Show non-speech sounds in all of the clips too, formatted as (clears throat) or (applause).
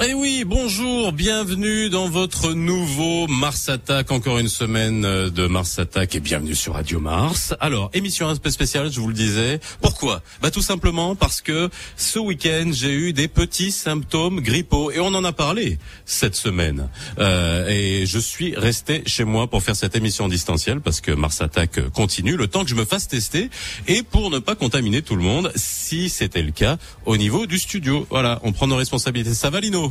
Eh oui, bonjour, bienvenue dans votre nouveau Mars Attack, encore une semaine euh, de Mars Attack et bienvenue sur Radio Mars. Alors, émission un peu spéciale, je vous le disais. Pourquoi? Bah tout simplement parce que ce week-end, j'ai eu des petits symptômes grippaux et on en a parlé cette semaine. Euh, et je suis resté chez moi pour faire cette émission distancielle parce que Mars Attack continue, le temps que je me fasse tester et pour ne pas contaminer tout le monde, si c'était le cas, au niveau du studio. Voilà, on prend nos responsabilités. Ça va Lino?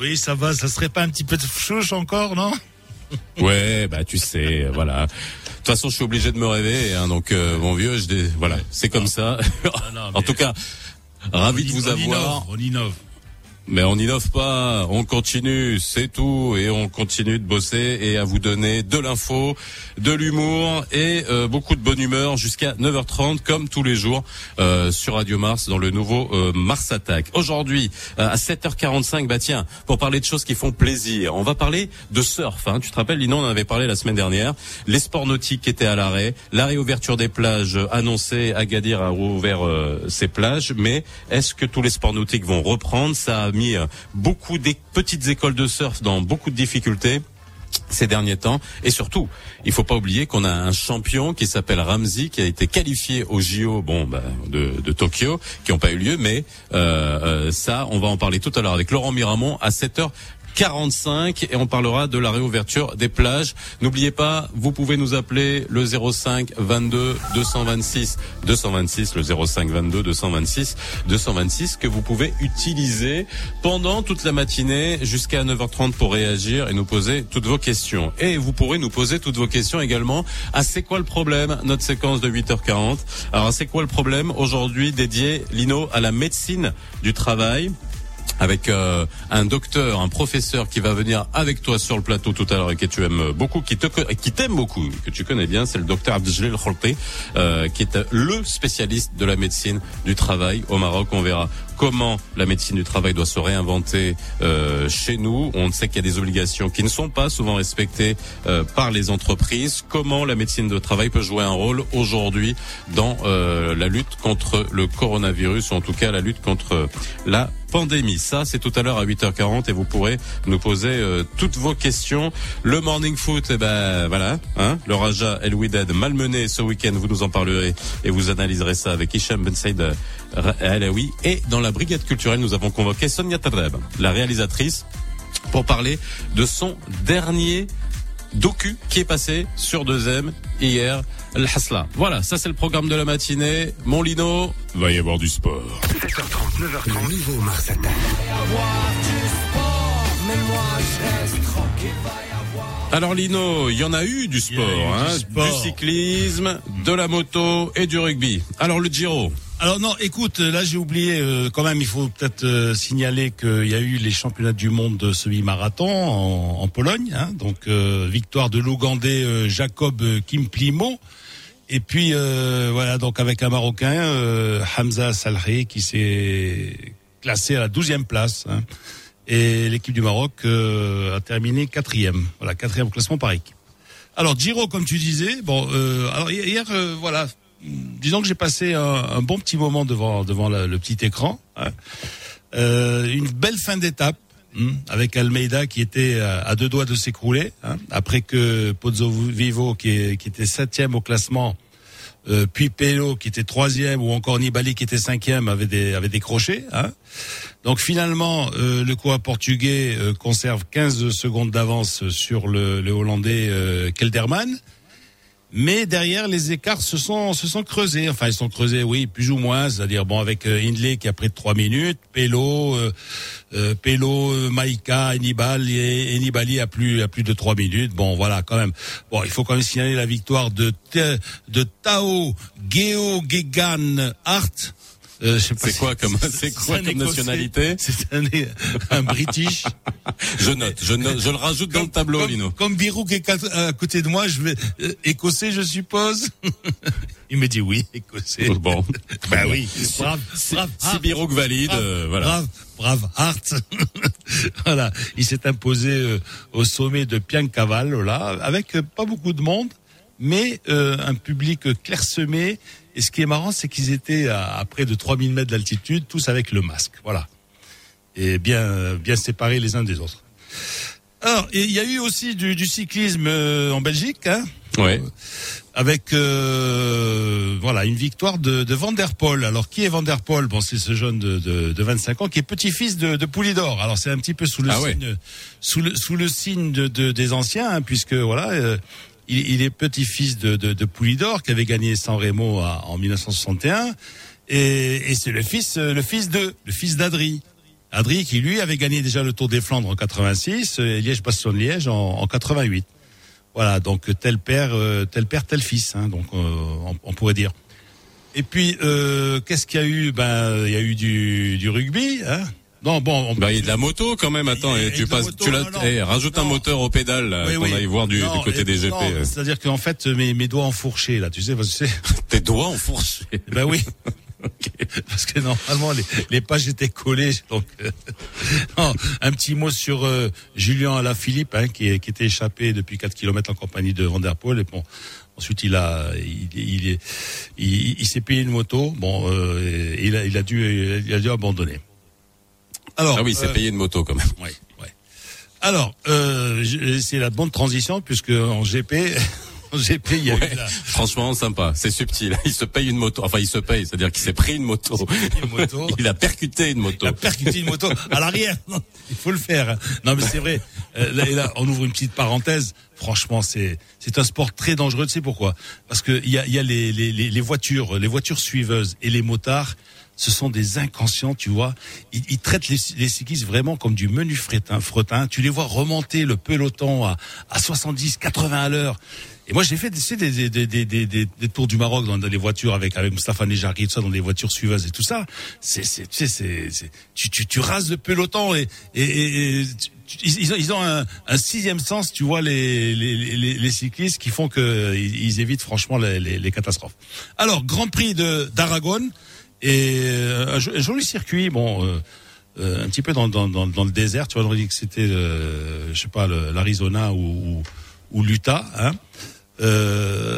Oui, ça va. Ça serait pas un petit peu de chouche encore, non (laughs) Ouais, bah tu sais, voilà. De toute façon, je suis obligé de me réveiller, hein, donc euh, mon vieux, je voilà, c'est comme ça. (laughs) en tout cas, ravi de vous avoir. on innove mais on n'innove pas, on continue, c'est tout, et on continue de bosser et à vous donner de l'info, de l'humour et euh, beaucoup de bonne humeur jusqu'à 9h30 comme tous les jours euh, sur Radio Mars dans le nouveau euh, Mars Attack. Aujourd'hui à 7h45, bah tiens, pour parler de choses qui font plaisir, on va parler de surf. Hein. Tu te rappelles, Lino, on en avait parlé la semaine dernière. Les sports nautiques étaient à l'arrêt, la réouverture des plages annoncée, Agadir a rouvert ses plages, mais est-ce que tous les sports nautiques vont reprendre? Ça mis euh, beaucoup de petites écoles de surf dans beaucoup de difficultés ces derniers temps. Et surtout, il faut pas oublier qu'on a un champion qui s'appelle Ramzi, qui a été qualifié au JO, bon, bah, de, de, Tokyo, qui n'ont pas eu lieu, mais euh, euh, ça, on va en parler tout à l'heure avec Laurent Miramont à 7h 45 et on parlera de la réouverture des plages. N'oubliez pas, vous pouvez nous appeler le 05 22 226 226 le 05 22 226 226 que vous pouvez utiliser pendant toute la matinée jusqu'à 9h30 pour réagir et nous poser toutes vos questions. Et vous pourrez nous poser toutes vos questions également à c'est quoi le problème notre séquence de 8h40. Alors c'est quoi le problème aujourd'hui dédié Lino à la médecine du travail avec euh, un docteur, un professeur qui va venir avec toi sur le plateau tout à l'heure et que tu aimes beaucoup, qui te qui t'aime beaucoup, que tu connais bien, c'est le docteur Abdeljalil Kholti, euh, qui est le spécialiste de la médecine du travail au Maroc. On verra comment la médecine du travail doit se réinventer euh, chez nous. On sait qu'il y a des obligations qui ne sont pas souvent respectées euh, par les entreprises. Comment la médecine du travail peut jouer un rôle aujourd'hui dans euh, la lutte contre le coronavirus, ou en tout cas la lutte contre la pandémie. Ça, c'est tout à l'heure à 8h40 et vous pourrez nous poser euh, toutes vos questions. Le morning foot, eh ben voilà, hein, le Raja El malmené ce week-end, vous nous en parlerez et vous analyserez ça avec Hicham Ben Saïd Alaoui. Et dans la brigade culturelle, nous avons convoqué Sonia Tadreb, la réalisatrice, pour parler de son dernier docu qui est passé sur 2M hier, El Hasla. Voilà, ça c'est le programme de la matinée. Mon Lino, va y avoir du sport. 7h30, 9h30, le nouveau Mars Attack. Alors Lino, il y en a eu du sport, hein, du, du cyclisme, de la moto et du rugby. Alors le Giro, alors non, écoute, là j'ai oublié euh, quand même. Il faut peut-être euh, signaler qu'il y a eu les championnats du monde de semi-marathon en, en, Pologne. Hein, donc euh, victoire de l'Ougandais Jacob Kimplimo. Et puis voilà, donc avec un Marocain Hamza Salhi qui s'est classé à la douzième place. Hein, et l'équipe du Maroc a terminé quatrième. Voilà, quatrième classement par équipe. Alors Giro, comme tu disais, bon, alors hier, voilà, disons que j'ai passé un, bon petit moment devant devant le petit écran. Hein. Euh, une belle fin d'étape. Hmm, avec Almeida qui était à, deux doigts de s'écrouler, hein, après que Pozzo Vivo qui, était septième au classement, euh, puis Pelo qui était troisième ou encore Nibali qui était cinquième avait, des, avait décroché. Hein. Donc finalement, euh, le coureur portugais conserve 15 secondes d'avance sur le, Hollandais Kelderman. Mais derrière, les écarts se sont se sont creusés. Enfin, ils sont creusés, oui, plus ou moins. C'est-à-dire, bon, avec euh, Hindley qui a pris de trois minutes, Pelo, euh, euh, Pelo, euh, Maïka, Enibali, et a plus a plus de trois minutes. Bon, voilà, quand même. Bon, il faut quand même signaler la victoire de de Tao Geo Gegan Hart euh, (laughs) c'est quoi comme c'est quoi comme nationalité C'est un, un, British. (laughs) je note, je note, je le rajoute dans le tableau, comme, Lino. Comme Birou qui est à côté de moi, je vais euh, écossais, je suppose. (laughs) Il me dit oui, écossais. Bon, ben oui. Brave, brave. Si Birouk valide, euh, voilà. Brave, brave Hart. voilà, il s'est imposé euh, au sommet de Piancaval là, avec pas beaucoup de monde mais un public clairsemé. Et ce qui est marrant, c'est qu'ils étaient à, à, près de 3000 mètres d'altitude, tous avec le masque. Voilà. Et bien, bien séparés les uns des autres. Alors, il y a eu aussi du, du cyclisme en Belgique. Hein Ouais. Avec euh, voilà une victoire de, de Van der Poel. Alors qui est Van der Poel? Bon, c'est ce jeune de, de, de 25 ans qui est petit-fils de, de Poulidor. Alors c'est un petit peu sous le Ah ouais. signe sous le sous le signe de, de- des anciens, hein, puisque voilà. euh, il, il est petit-fils de, de, de Poulidor qui avait gagné San Remo à- en 1961 et, et c'est le fils euh, le fils de le fils d'Adri. Adri qui lui avait gagné déjà le Tour des Flandres en 86 et Liège-Bastogne-Liège en, en 88. Voilà, donc tel père, euh, tel père, tel fils, hein, donc euh, on, on pourrait dire. Et puis, euh, qu'est-ce qu'il y a eu? Ben, il y a eu du, du rugby. Hein non, bon, on Bah, il y a de la moto quand même. Attends, et tu passes, moto, tu non, non. eh, rajoute un moteur au pédale Oui, qu'on oui. aille voir du, du côté et- des GP. non, euh. C'est-à-dire qu'en fait, mes, mes doigts enfourchés, là, tu sais, parce que (laughs) Tes doigts enfourchés. ben oui. (laughs) Parce que normalement les, les pages étaient collées. Donc, euh, (laughs) non, un petit mot sur euh, Julien Alaphilippe, hein, qui, qui était échappé depuis 4 kilomètres en compagnie de Van der Poel. Et bon, ensuite il a, il, il, il, il s'est payé une moto. Bon, euh, et il a, il a dû, il a dû abandonner. Alors, Ah oui, c'est euh, payé une moto quand même. Ouais, ouais. Alors, euh, c'est la bonne transition puisque en GP, (laughs) en GP, il y a Ouais. eu la, Franchement, sympa. C'est subtil. (laughs) Il se paye une moto. Enfin, il se paye. C'est-à-dire qu'il s'est pris une moto. une moto. (laughs) Il a percuté une moto. Il a percuté une moto à l'arrière. Il faut le faire. Non, mais c'est vrai. Euh, là, et là, on ouvre une petite parenthèse. Franchement, c'est c'est un sport très dangereux. Tu sais pourquoi? Parce que il y a, y a les, les, les, les voitures, les voitures suiveuses et les motards. Ce sont des inconscients, tu vois. Ils, traitent les, cyclistes vraiment comme du menu fretin, fretin. Tu les vois remonter le peloton à, à 70, 80 à l'heure. Et moi, j'ai fait des, des, des, des, des, des, des tours du Maroc dans, les voitures avec avec Mustafa Nejari, tout ça, dans les voitures suiveuses et tout ça. C'est, c'est, tu sais, c'est, c'est, tu, tu, tu rases le peloton et, et, et- ils, ont, un, sixième sens, tu vois, les, les, les, cyclistes qui font que ils, évitent franchement les, catastrophes. Alors, Grand Prix d'Aragon et euh, un, jo- un joli circuit, bon. euh, euh, un petit peu dans, le désert, tu vois, on aurait dit que c'était, je sais pas, l'Arizona ou, ou, l'Utah, hein.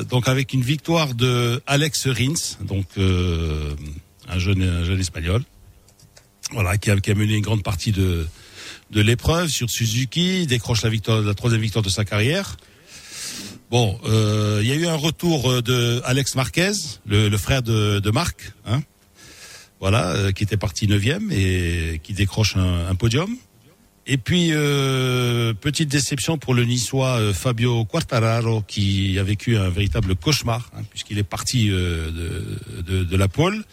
Donc avec une victoire de Alex Rins, donc un jeune un jeune espagnol, voilà, qui a, mené une grande partie de de l'épreuve sur Suzuki, décroche la victoire, la troisième victoire de sa carrière. Bon, il y a eu un retour de Alex Marquez, le, frère de, de Marc, hein, voilà, euh, qui était parti neuvième et qui décroche un, podium. Et puis, euh, petite déception pour le Niçois euh, Fabio Quartararo, qui a vécu un véritable cauchemar, hein, puisqu'il est parti de, la pole.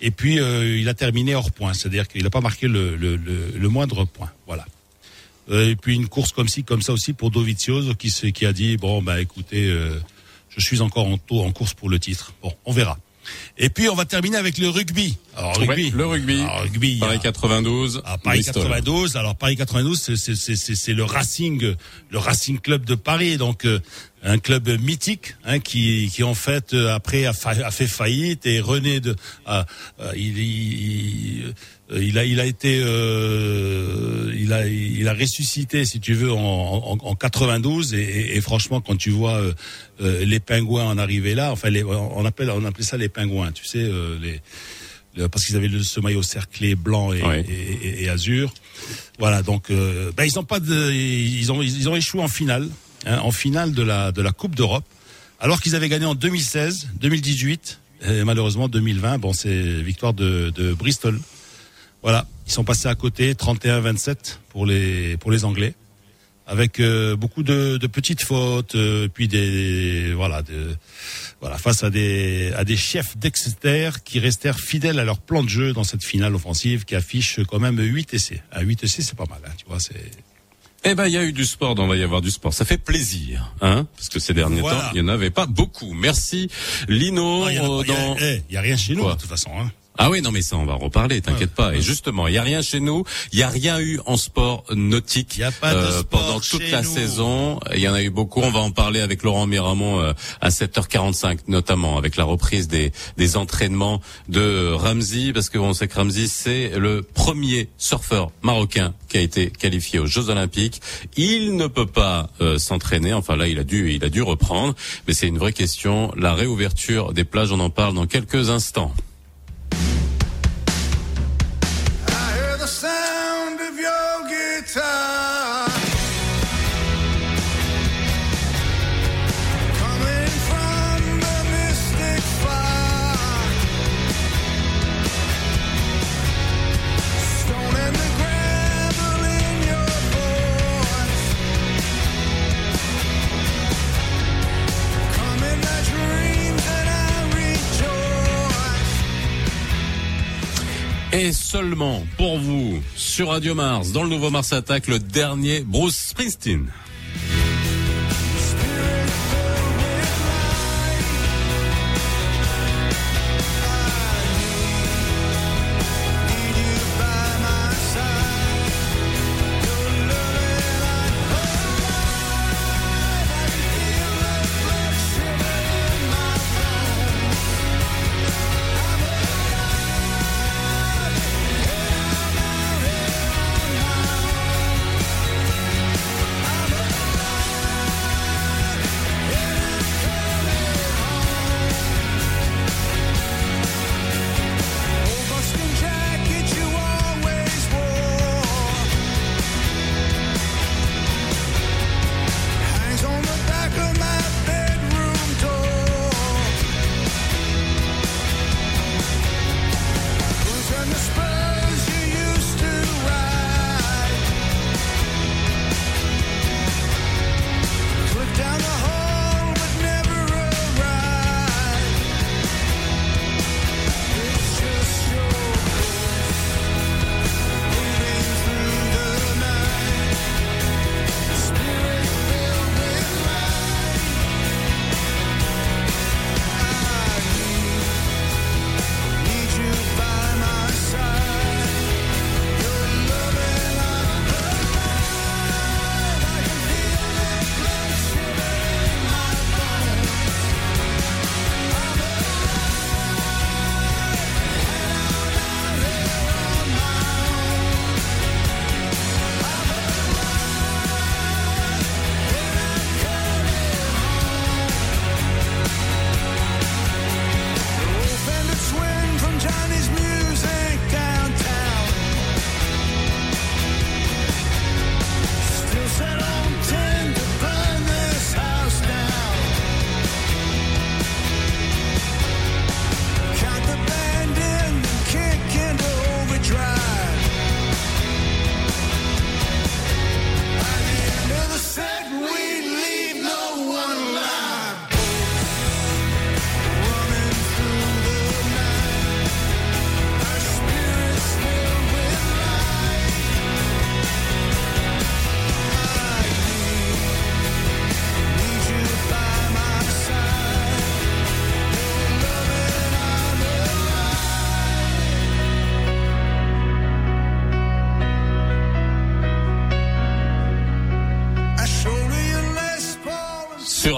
Et puis, il a terminé hors point, c'est-à-dire qu'il n'a pas marqué le, moindre point. Voilà. Et puis, une course comme ci, comme ça aussi pour Dovizioso, qui, qui a dit, bon, bah écoutez, je suis encore en, taux, en course pour le titre. Bon, on verra. Et puis, on va terminer avec le rugby. Alors, Ouais, rugby. le rugby. Alors, rugby, Paris 92. à Paris Bristol. 92. Alors Paris 92, c'est- c'est- c'est c'est- c'est le Racing, le Racing Club de Paris, donc euh, un club mythique hein, qui, qui en fait euh, après a, fa- a fait faillite et René de, a- a- il, il, il a il a été euh, il a il a ressuscité si tu veux en, en, en 92 et, et- et franchement quand tu vois euh, euh, les pingouins en arriver là, enfin les, on appelle on appelait ça les pingouins, tu sais euh, les le- parce qu'ils avaient le, ce maillot cerclé blanc et, Ouais. et, et- et azur. Voilà, donc euh, ben, ils ont pas de, ils ont ils ont échoué en finale, hein, en finale de la de la Coupe d'Europe, alors qu'ils avaient gagné en 2016, 2018 et malheureusement 2020. Bon, c'est victoire de, de Bristol. Voilà, ils sont passés à côté, 31-27 pour les pour les Anglais, avec euh, beaucoup de, de petites fautes, euh, puis des voilà de voilà, face à des, à des chefs d'Exeter qui restèrent fidèles à leur plan de jeu dans cette finale offensive qui affiche quand même 8 essais. À 8 essais, c'est pas mal, hein, tu vois, c'est... Eh ben, il y a eu du sport, donc il va y avoir du sport. Ça fait plaisir, hein, parce que ces derniers Voilà. temps, il y en avait pas beaucoup. Merci, Lino. Non, il y, a- euh, a- eh, a rien chez nous, Quoi de toute façon, hein. Ah oui, non mais ça on va en reparler, t'inquiète pas. Et justement, il y a rien chez nous, il y a rien eu en sport nautique Y a pas de euh, sport pendant toute la nous. saison. Il y en a eu beaucoup. On va en parler avec Laurent Miramont euh, à 7h45 notamment avec la reprise des des entraînements de Ramzi parce que on sait que Ramzi c'est le premier surfeur marocain qui a été qualifié aux Jeux Olympiques. Il ne peut pas euh, s'entraîner. Enfin là, il a dû il a dû reprendre, mais c'est une vraie question. La réouverture des plages, on en parle dans quelques instants. Et seulement pour vous, sur Radio Mars, dans le nouveau Mars Attack, le dernier Bruce Springsteen.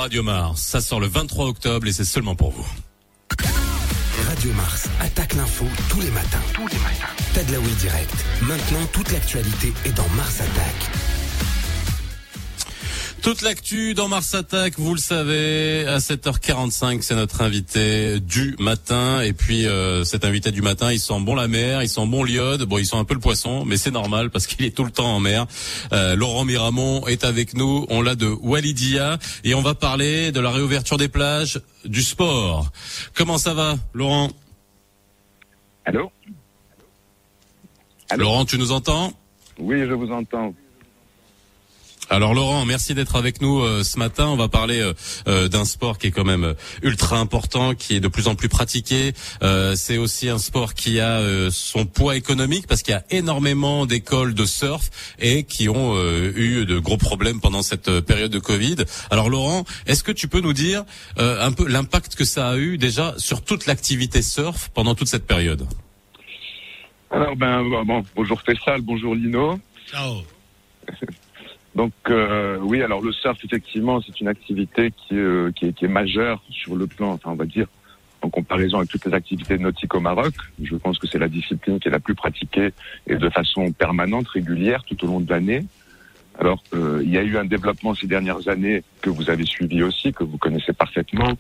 Radio Mars, ça sort le 23 octobre et c'est seulement pour vous. Radio Mars attaque l'info tous les matins. Tous les matins. Tadlaoui direct. Maintenant, toute l'actualité est dans Mars Attack. Toute l'actu dans Mars Attack, vous le savez, à 7h45, c'est notre invité du matin. Et puis euh, cet invité du matin, il sent bon la mer, il sent bon l'iode. Bon, il sent un peu le poisson, mais c'est normal parce qu'il est tout le temps en mer. Euh, Laurent Miramont est avec nous. On l'a de Walidia et on va parler de la réouverture des plages, du sport. Comment ça va, Laurent? Allô Allô? Laurent, tu nous entends? Oui, je vous entends. Alors Laurent, merci d'être avec nous euh, ce matin. On va parler euh, euh, d'un sport qui est quand même euh, ultra important, qui est de plus en plus pratiqué. Euh, c'est aussi un sport qui a euh, son poids économique parce qu'il y a énormément d'écoles de surf et qui ont euh, eu de gros problèmes pendant cette période de Covid. Alors Laurent, est-ce que tu peux nous dire euh, un peu l'impact que ça a eu déjà sur toute l'activité surf pendant toute cette période? Alors, ben, bon, bonjour Fessal, bonjour Lino. Ciao. (laughs) Donc, euh, oui, alors le surf, effectivement, c'est une activité qui, euh, qui, est, qui est majeure sur le plan, enfin, on va dire, en comparaison avec toutes les activités nautiques au Maroc. Je pense que c'est la discipline qui est la plus pratiquée et de façon permanente, régulière, tout au long de l'année. Alors, euh, il y a eu un développement ces dernières années que vous avez suivi aussi, que vous connaissez parfaitement,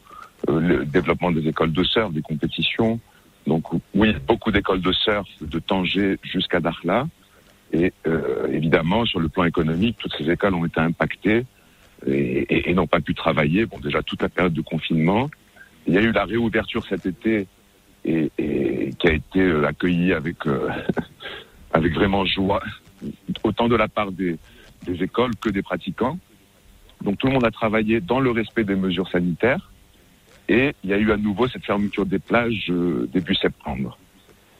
euh, le développement des écoles de surf, des compétitions. Donc, oui, beaucoup d'écoles de surf de Tanger jusqu'à Dakhla. Et euh, évidemment, sur le plan économique, toutes ces écoles ont été impactées et, n'ont pas pu travailler. Bon, déjà toute la période de confinement. Il y a eu la réouverture cet été et, qui a été euh, accueillie avec euh, (laughs) avec vraiment joie, autant de la part des, des écoles que des pratiquants. Donc tout le monde a travaillé dans le respect des mesures sanitaires. Et il y a eu à nouveau cette fermeture des plages euh, début septembre.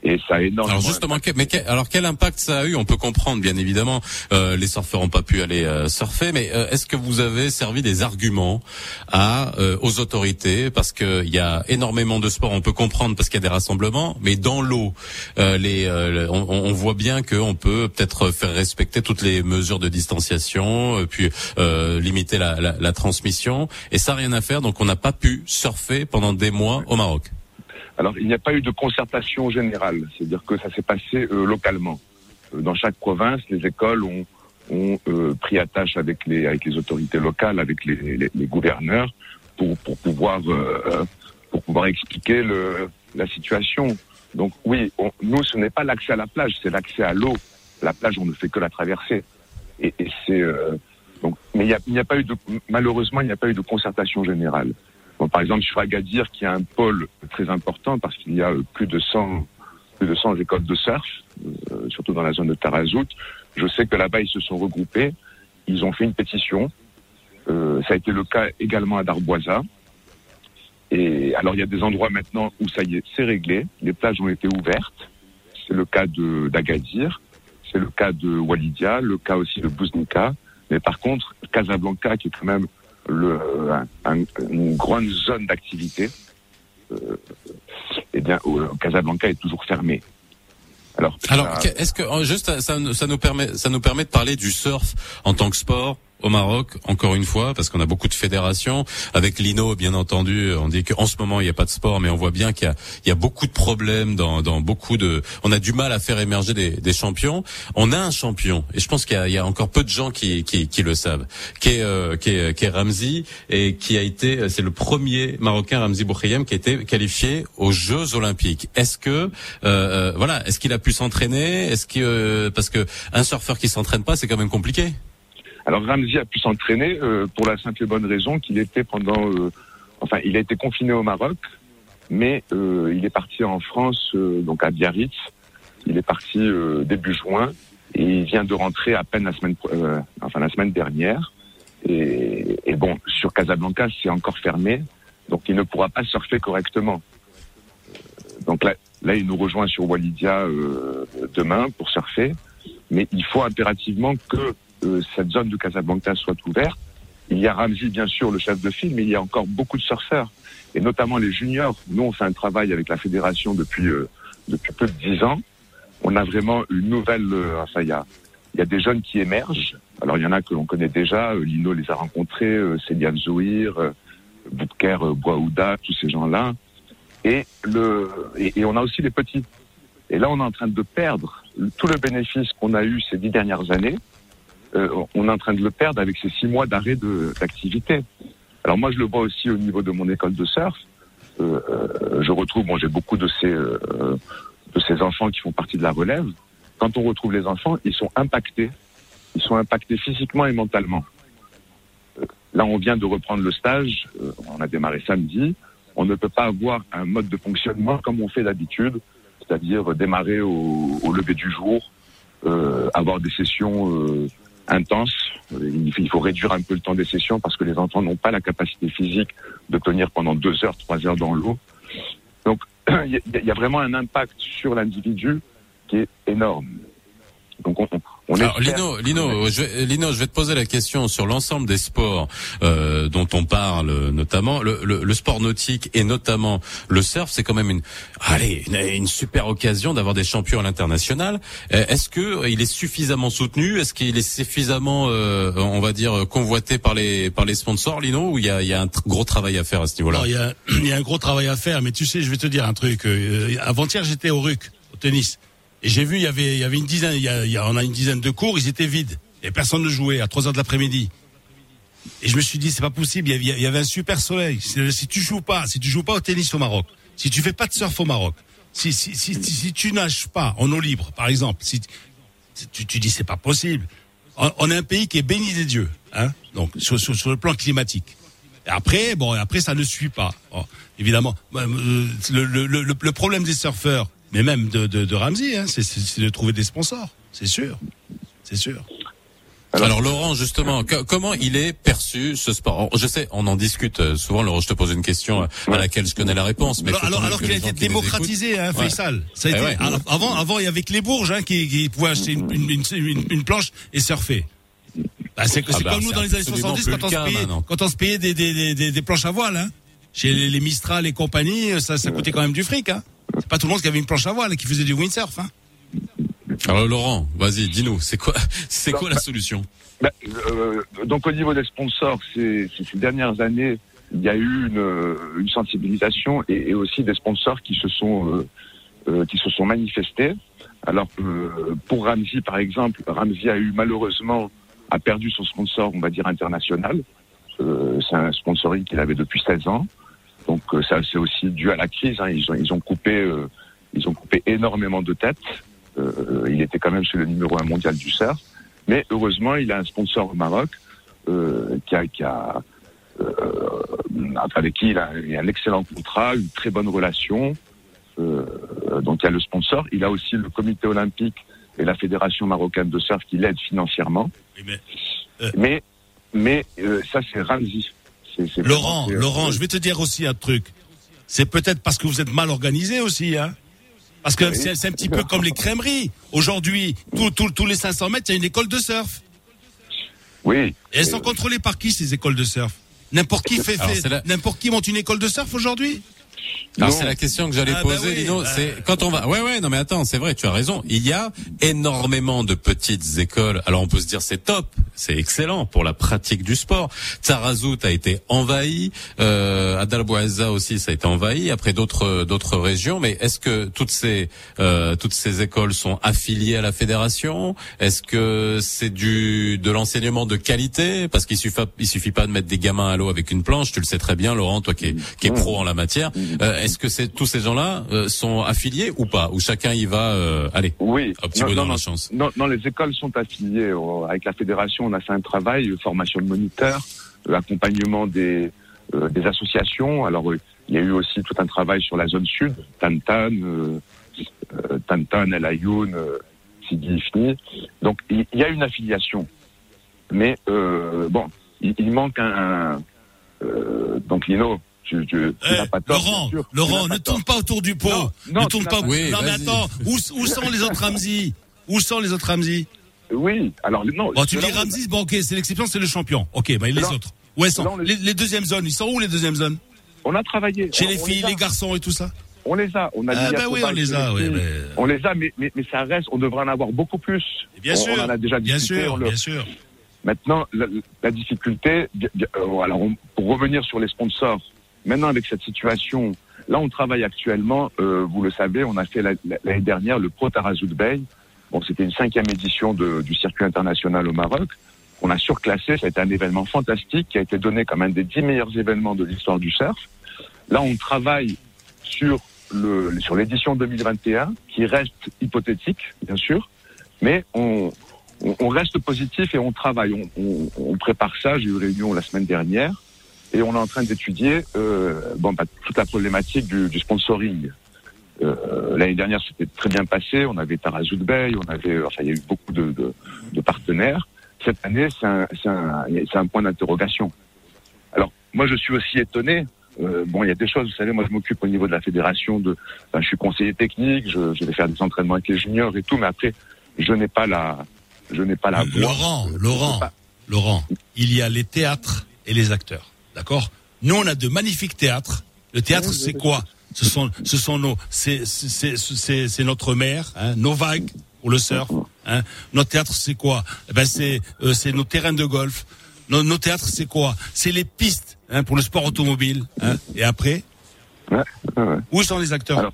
Et ça a énormément. Alors justement, que- mais que- alors quel impact ça a eu? On peut comprendre, bien évidemment, euh, les surfeurs n'ont pas pu aller euh, surfer, mais euh, est-ce que vous avez servi des arguments à euh, aux autorités? Parce que il y a énormément de sports, on peut comprendre parce qu'il y a des rassemblements, mais dans l'eau, euh, les, euh, on, on voit bien qu'on peut peut-être faire respecter toutes les mesures de distanciation, puis euh, limiter la, la, la transmission, et ça rien à faire, donc on n'a pas pu surfer pendant des mois au Maroc. Alors, il n'y a pas eu de concertation générale, c'est-à-dire que ça s'est passé euh, localement. Euh, dans chaque province, les écoles ont, ont euh, pris attache avec les, avec les autorités locales, avec les, les, les gouverneurs, pour, pour pouvoir euh, pour pouvoir expliquer le, la situation. Donc oui, on- nous, ce n'est pas l'accès à la plage, c'est l'accès à l'eau. La plage, on ne fait que la traverser. Et, et c'est euh, donc, mais il n'y a, a pas eu de malheureusement, il n'y a pas eu de concertation générale. Bon, par exemple, sur Agadir, qui a un pôle très important parce qu'il y a plus de 100, plus de 100 écoles de surf, euh, surtout dans la zone de Tarazout. Je sais que là-bas, ils se sont regroupés, ils ont fait une pétition. Euh, ça a été le cas également à Darboisa. Et alors, il y a des endroits maintenant où ça y est, c'est réglé. Les plages ont été ouvertes. C'est le cas d'Agadir, c'est le cas de Walidia, le cas aussi de Bouznika. Mais par contre, Casablanca, qui est quand même le, un- un- une grande zone d'activité, euh, eh bien, Casablanca est toujours fermé. Alors, Alors, est-ce que euh, juste ça, ça nous permet ça nous permet de parler du surf en tant que sport au Maroc, encore une fois, parce qu'on a beaucoup de fédérations. Avec Lino, bien entendu, on dit qu'en ce moment il n'y a pas de sport, mais on voit bien qu'il y y a beaucoup de problèmes dans, dans beaucoup de. On a du mal à faire émerger des, des champions. On a un champion, et je pense qu'il y y a encore peu de gens qui, qui, qui le savent, qui est, euh, qui est, qui est Ramzi et qui a été, c'est le premier Marocain Ramzi Boukhayem qui a été qualifié aux Jeux Olympiques. Est-ce que, euh, euh, voilà, est-ce qu'il a pu s'entraîner? Est-ce que, euh, parce que un surfeur qui s'entraîne pas, c'est quand même compliqué. Alors Ramzi a pu s'entraîner euh, pour la simple et bonne raison qu'il était pendant, euh, enfin, il a été confiné au Maroc, mais euh, il est parti en France, euh, donc à Biarritz. Il est parti euh, début juin et il vient de rentrer à peine la semaine, euh, enfin la semaine dernière. Et, et bon, sur Casablanca, c'est encore fermé, donc il ne pourra pas surfer correctement. Donc là, là, il nous rejoint sur Walidia demain pour surfer, mais il faut impérativement que cette zone de Casablanca soit ouverte. Il y a Ramzi, bien sûr, le chef de file, mais il y a encore beaucoup de surfeurs, et notamment les juniors. Nous, on fait un travail avec la fédération depuis euh, depuis peu de dix ans. On a vraiment une nouvelle. euh, il y a des jeunes qui émergent. Alors, il y en a que l'on connaît déjà. euh, Lino les a rencontrés, euh, Céliane Zouir, euh, Boutker, euh, Bouaouda, tous ces gens-là. Et le et, on a aussi les petits. Et là, on est en train de perdre tout le bénéfice qu'on a eu ces dix dernières années euh, on est en train de le perdre avec ces six mois d'arrêt d'activité. Alors moi, je le vois aussi au niveau de mon école de surf. Euh, euh, je retrouve, bon, j'ai beaucoup de ces euh, de ces enfants qui font partie de la relève. Quand on retrouve les enfants, ils sont impactés. Ils sont impactés physiquement et mentalement. Euh, Là, on vient de reprendre le stage. euh, on a démarré samedi. On ne peut pas avoir un mode de fonctionnement comme on fait d'habitude, c'est-à-dire démarrer au, lever du jour, euh, avoir des sessions euh, intense. Il faut réduire un peu le temps des sessions parce que les enfants n'ont pas la capacité physique de tenir pendant deux heures, trois heures dans l'eau. Donc, (clears throat) il y a vraiment un impact sur l'individu qui est énorme. Donc, on, On Alors, Lino, Lino, je vais, Lino, je vais te poser la question sur l'ensemble des sports euh, dont on parle, notamment le, le- le sport nautique et notamment le surf. C'est quand même une, allez, une, une super occasion d'avoir des champions à l'international. Euh, Est-ce que euh, il est suffisamment soutenu? Est-ce qu'il est suffisamment, euh, on va dire, convoité par les par les sponsors, Lino, ou il y a, il y a un gros travail à faire à ce niveau-là? Non, il y a, (clears throat) il y a un gros travail à faire, mais tu sais, je vais te dire un truc. euh, Avant-hier, j'étais au RUC, au tennis, et j'ai vu, il y avait, il y avait une dizaine, il y a, il y a- on a une dizaine de cours, ils étaient vides, et personne ne jouait à 3 heures de l'après-midi. Et je me suis dit, c'est pas possible. Il y avait, il y avait un super soleil. Si, tu joues pas, si tu joues pas au tennis au Maroc, si tu fais pas de surf au Maroc, si si si, si, tu nages pas en eau libre, par exemple, si tu, tu dis c'est pas possible. On, on est un pays qui est béni des dieux, hein. Donc sur, sur, sur le plan climatique. Et après, bon, après ça ne suit pas. Bon, évidemment, euh, le, le, le, le problème des surfeurs, mais même de, de, de Ramsey, hein, c'est- c'est c'est de trouver des sponsors, c'est sûr, c'est sûr. Alors, Laurent, justement, co- comment il est perçu ce sport? Je sais, on en discute euh, souvent. Laurent, je te pose une question euh, à laquelle je connais la réponse, mais alors alors, qu'il a été démocratisé, hein, Ouais. Faisal. Ça a Eh été, ouais. alors, avant, avant, il y avait que les Bourges hein, qui, qui pouvaient acheter une, une, une, une- une planche et surfer. Bah, c'est Ah bah, comme nous dans les années absolument 70 plus quand on, se cas payait, maintenant. quand on se payait des, des, des, des, des planches à voile. Hein. Chez les, les Mistral et compagnie, ça, ça coûtait quand même du fric. Hein. C'est pas tout le monde qui avait une planche à voile et qui faisait du windsurf. Hein. Alors Laurent, vas-y, dis-nous, c'est quoi, c'est quoi la solution Ben, euh, donc au niveau des sponsors, ces, ces- ces dernières années, il y a eu une, euh, une sensibilisation et, et aussi des sponsors qui se sont euh, euh, qui se sont manifestés. Alors euh, pour Ramsey par exemple, Ramsey a eu malheureusement a perdu son sponsor, on va dire international. Euh, c'est un sponsoring qu'il avait depuis 16 ans. Donc euh, ça c'est aussi dû à la crise. hein. Ils ont ils ont coupé euh, ils ont coupé énormément de têtes. Euh, il était quand même sur le numéro un mondial du surf. Mais heureusement, il a un sponsor au Maroc euh, qui a, qui a euh, avec qui il a, il a un excellent contrat, une très bonne relation. Euh, donc il y a le sponsor. Il a aussi le comité olympique et la fédération marocaine de surf qui l'aident financièrement. Oui, mais- Mais mais ça c'est Ramsey. C'est- Laurent, vraiment- Laurent, je vais te dire aussi un truc. C'est peut-être parce que vous êtes mal organisé aussi, hein. Parce que Oui. c'est un petit peu comme les crèmeries. Aujourd'hui, tout- tout- tous les 500 mètres, il y a une école de surf. Oui. Et elles sont contrôlées par qui ces écoles de surf? N'importe qui fait, fait- n'importe qui monte une école de surf aujourd'hui? Alors Non. c'est la question que j'allais Ah, bah poser, oui, Lino. bah- C'est quand on va. Ouais, ouais. Non, mais attends, c'est vrai. Tu as raison. Il y a énormément de petites écoles. Alors on peut se dire c'est top, c'est excellent pour la pratique du sport. Tarazout a été envahi. Euh, Adal Bouazza aussi, ça a été envahi. Après d'autres d'autres régions. Mais est-ce que toutes ces euh, toutes ces écoles sont affiliées à la fédération? Est-ce que c'est du de l'enseignement de qualité? Parce qu'il suffit il suffit pas de mettre des gamins à l'eau avec une planche. Tu le sais très bien, Laurent, toi qui es, qui est pro en la matière. Euh, est-ce que c'est tous ces gens-là euh, sont affiliés ou pas? Ou chacun y va euh, Allez, Oui. un petit Non, peu non, dans non. la chance. Non, non, les écoles sont affiliées au- avec la fédération. On a fait un travail, euh, formation de moniteurs, euh, accompagnement des, euh, des associations. Alors, euh, il y a eu aussi tout un travail sur la zone sud, Tantan, euh, euh, Tantan, El Ayoun, euh, Sidi Ifni. Donc, il y, a une affiliation. Mais, euh, bon, il, il manque un... un, euh, donc, Lino, tu, tu, tu n'as pas tort, Laurent, sûr. Laurent, pas ne tourne pas autour du pot. Non, non, ne tu tourne n'as pas. pas- Oui, non mais attends, où, où sont les autres Ramsey Où sont les autres Ramsey Oui, alors, non. Bon, tu me dis Ramsey, bon ok, c'est l'exception, c'est le champion. Ok, bah et les Non. autres Où elles sont Non, les- les... les deuxièmes zones, ils sont où les deuxièmes zones? On a travaillé. Chez les filles, les garçons et tout ça? On les a. On a Ah bah oui, on les a, oui. mais- On les a, mais, mais, mais ça reste, on devrait en avoir beaucoup plus. Bien on, sûr, on en a déjà bien sûr, le- bien sûr. Maintenant, la, la difficulté, euh, alors on- pour revenir sur les sponsors, maintenant avec cette situation, là on travaille actuellement, euh, vous le savez, on a fait la- la- l'année dernière le Pro Tarazout Bay. Bon, c'était une cinquième édition du circuit international au Maroc. On a surclassé, ça a été un événement fantastique qui a été donné comme un des dix meilleurs événements de l'histoire du surf. Là, on travaille sur le sur l'édition 2021, qui reste hypothétique, bien sûr, mais on, on, reste positif et on travaille. On, on, prépare ça. J'ai eu réunion la semaine dernière et on est en train d'étudier euh, bon, bah, toute la problématique du, du sponsoring. Euh, L'année dernière, c'était très bien passé. On avait Tarazout Bay, on avait, enfin, il y a eu beaucoup de, de, de partenaires. Cette année, c'est un, un, un point d'interrogation. Alors, moi, je suis aussi étonné. Euh, bon, il y a des choses, vous savez, moi, je m'occupe au niveau de la fédération de, enfin, je suis conseiller technique, je, je vais faire des entraînements avec les juniors et tout, mais après, je n'ai pas la, je n'ai pas la. Laurent, Laurent, pas- Laurent, il y a les théâtres et les acteurs. D'accord Nous, on a de magnifiques théâtres. Le théâtre, c'est quoi Ce sont, ce sont nos, c'est, c'est, c'est, c'est notre mer, hein, nos vagues pour le surf. Hein. Notre théâtre, c'est quoi Eh Ben, c'est, euh, c'est nos terrains de golf. Nos, nos théâtres, c'est quoi C'est les pistes hein, pour le sport automobile. Et après, Ouais, ouais, ouais. où sont les acteurs Alors,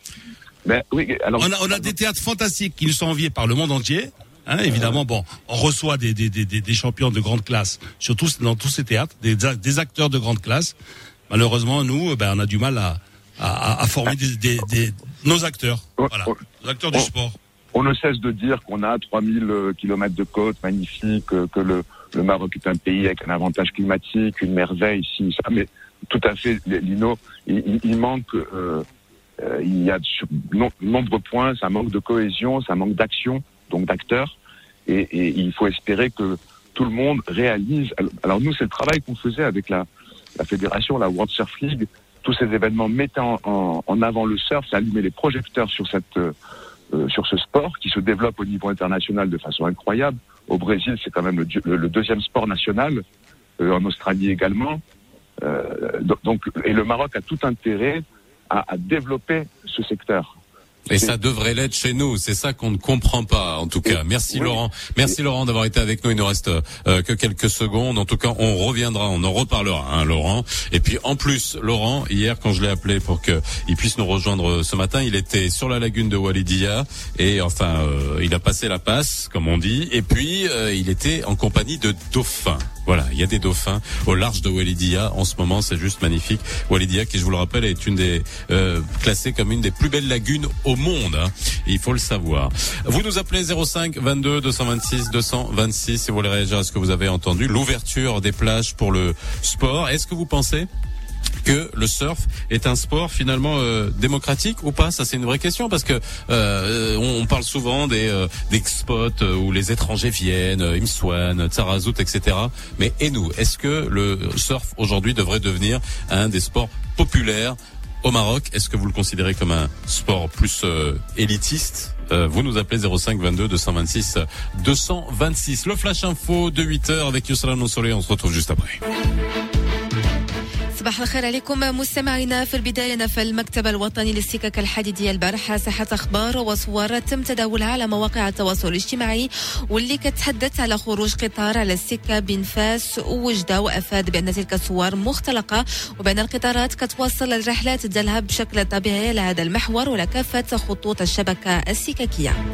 Ben oui, alors. on a, on a des théâtres fantastiques qui nous sont enviés par le monde entier. Hein, évidemment, bon, on reçoit des, des, des, des- champions de grande classe, surtout dans tous ces théâtres, des, des acteurs de grande classe. Malheureusement, nous, ben, on a du mal à, à, à former des, nos acteurs. Oh, Voilà, oh. nos acteurs du Oh. sport. On ne cesse de dire qu'on a 3000 kilomètres de côte magnifiques, euh, que le, le Maroc est un pays avec un avantage climatique, une merveille, ici, ça. Mais tout à fait, Lino, il, il- manque, euh, euh, il y a nom- nombreux points, ça manque de cohésion, ça manque d'action, donc d'acteurs. Et, et il faut espérer que tout le monde réalise. Alors nous, c'est le travail qu'on faisait avec la, la fédération, la World Surf League. Tous ces événements mettaient en, en- en avant le surf, ça les projecteurs sur cette euh, sur ce sport qui se développe au niveau international de façon incroyable. Au Brésil, c'est quand même le, le- le deuxième sport national, euh, en Australie également. Euh, do- donc, et le Maroc a tout intérêt à, à développer ce secteur. Et ça devrait l'être chez nous. C'est ça qu'on ne comprend pas, en tout cas. Merci Oui. Laurent. Merci Laurent d'avoir été avec nous. Il nous reste euh, que quelques secondes. En tout cas, on reviendra, on en reparlera, hein, Laurent. Et puis en plus, Laurent, hier, quand je l'ai appelé pour qu'il puisse nous rejoindre ce matin, il était sur la lagune de Walidia et enfin, euh, il a passé la passe, comme on dit. Et puis, euh, il était en compagnie de dauphins. Voilà, il y a des dauphins au large de Walidia en ce moment, c'est juste magnifique. Walidia, qui je vous le rappelle, est une des euh, classée comme une des plus belles lagunes au monde. hein. Il faut le savoir. Vous nous appelez 05 22 226 226 si vous voulez réagir à ce que vous avez entendu. L'ouverture des plages pour le sport. Est-ce que vous pensez que le surf est un sport finalement euh, démocratique ou pas? Ça c'est une vraie question parce que euh, on, on parle souvent des, euh, des spots euh, où les étrangers viennent, euh, Imswan, Tsarazout, etc. Mais et nous Est-ce que le surf aujourd'hui devrait devenir un des sports populaires au Maroc? Est-ce que vous le considérez comme un sport plus euh, élitiste? Vous nous appelez 05 22 226 226. Le flash info de 8 heures avec Yousra Nonsoli. On se retrouve juste après. صباح الخير عليكم مستمعينا. في البداية نفى المكتب الوطني للسكك الحديدية البارحة ساحة أخبار وصور تم تداولها على مواقع التواصل الاجتماعي واللي كتحدث على خروج قطار على السكة بين فاس ووجدة وأفاد بأن تلك الصور مختلقة وبأن القطارات كتواصل الرحلات ديالها بشكل طبيعي على هذا المحور ولكافة خطوط الشبكة السككية.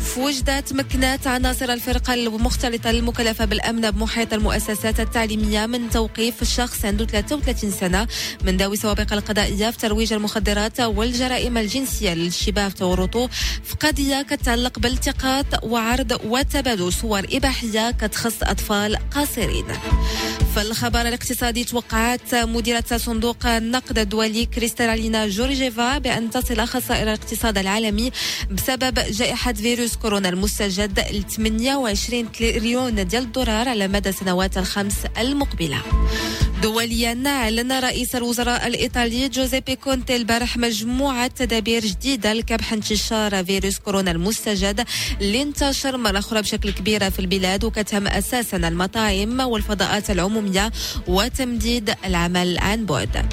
في وجدة تمكنت عناصر الفرقة المختلطة المكلفة بالأمن بمحيط المؤسسات التعليمية من توقيف الشخص عنده 33 سنة من ذوي السوابق القضائية في ترويج المخدرات والجرائم الجنسية للشباب ورطه في قضية كتعلق بالتقاط وعرض وتبادل صور إباحية كتخص أطفال قاصرين. في الخبر الاقتصادي توقعت مديرة صندوق النقد الدولي كريستالينا جورجيفا بأن تصل خسائر الاقتصاد العالمي بسبب جائحة فيروس كورونا المستجد ل 28 تريليون ديال الدولار على مدى السنوات الخمس المقبلة. دوليا. أعلن رئيس الوزراء الإيطالي جوزيبي كونتي البارح مجموعة تدابير جديدة لكبح انتشار فيروس كورونا المستجد اللي انتشر مرة أخرى بشكل كبير في البلاد وكتهم أساسا المطاعم والفضاءات العمومية وتمديد العمل عن بعد.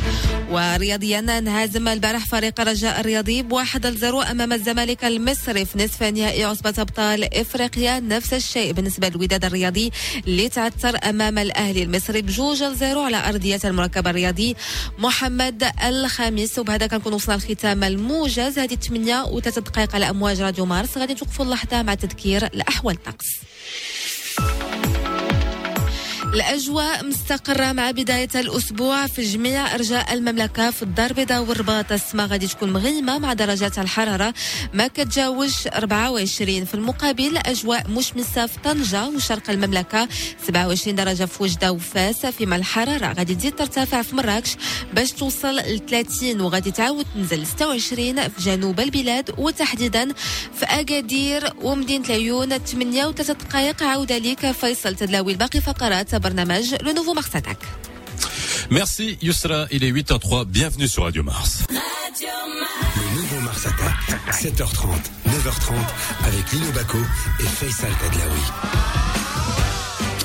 ورياضيا انهزم البارح فريق الرجاء الرياضي بواحد لزيرو أمام الزمالك المصري في نصف نهائي عصبة أبطال إفريقيا. نفس الشيء بالنسبة للوداد الرياضي اللي تعثر أمام الأهلي المصري بجوج لزيرو على أرضية المركب الرياضي محمد الخامس. وبهذا كنكون وصلنا لختام الموجز. هذه 8 وثلاث دقائق على أمواج راديو مارس. غادي توقفوا اللحظة مع تذكير لاحوال الطقس الأجواء مستقرة مع بداية الأسبوع في جميع أرجاء المملكة في الدار البيضاء والرباط. السماء غادي تكون مغيمة مع درجات الحرارة. ما كتجاوزش 24 في المقابل أجواء مشمسة في طنجة وشرق المملكة. 27 درجة في وجدة وفاس فيما الحرارة. غادي تزيد ترتفع في مراكش باش توصل ل 30 وغادي تعاود تنزل 26 في جنوب البلاد وتحديدا في أكادير ومدينة العيون. 8 و3 دقائق. عودة ليك فيصل. تدلاوي الباقي فقرات le nouveau Mars Attack. Merci Yusra, il est 8h03, bienvenue sur Radio Mars. Radio Mars. Le nouveau Mars Attack, 7h30, 9h30, avec Lino Baco et Faisal Tadlaoui.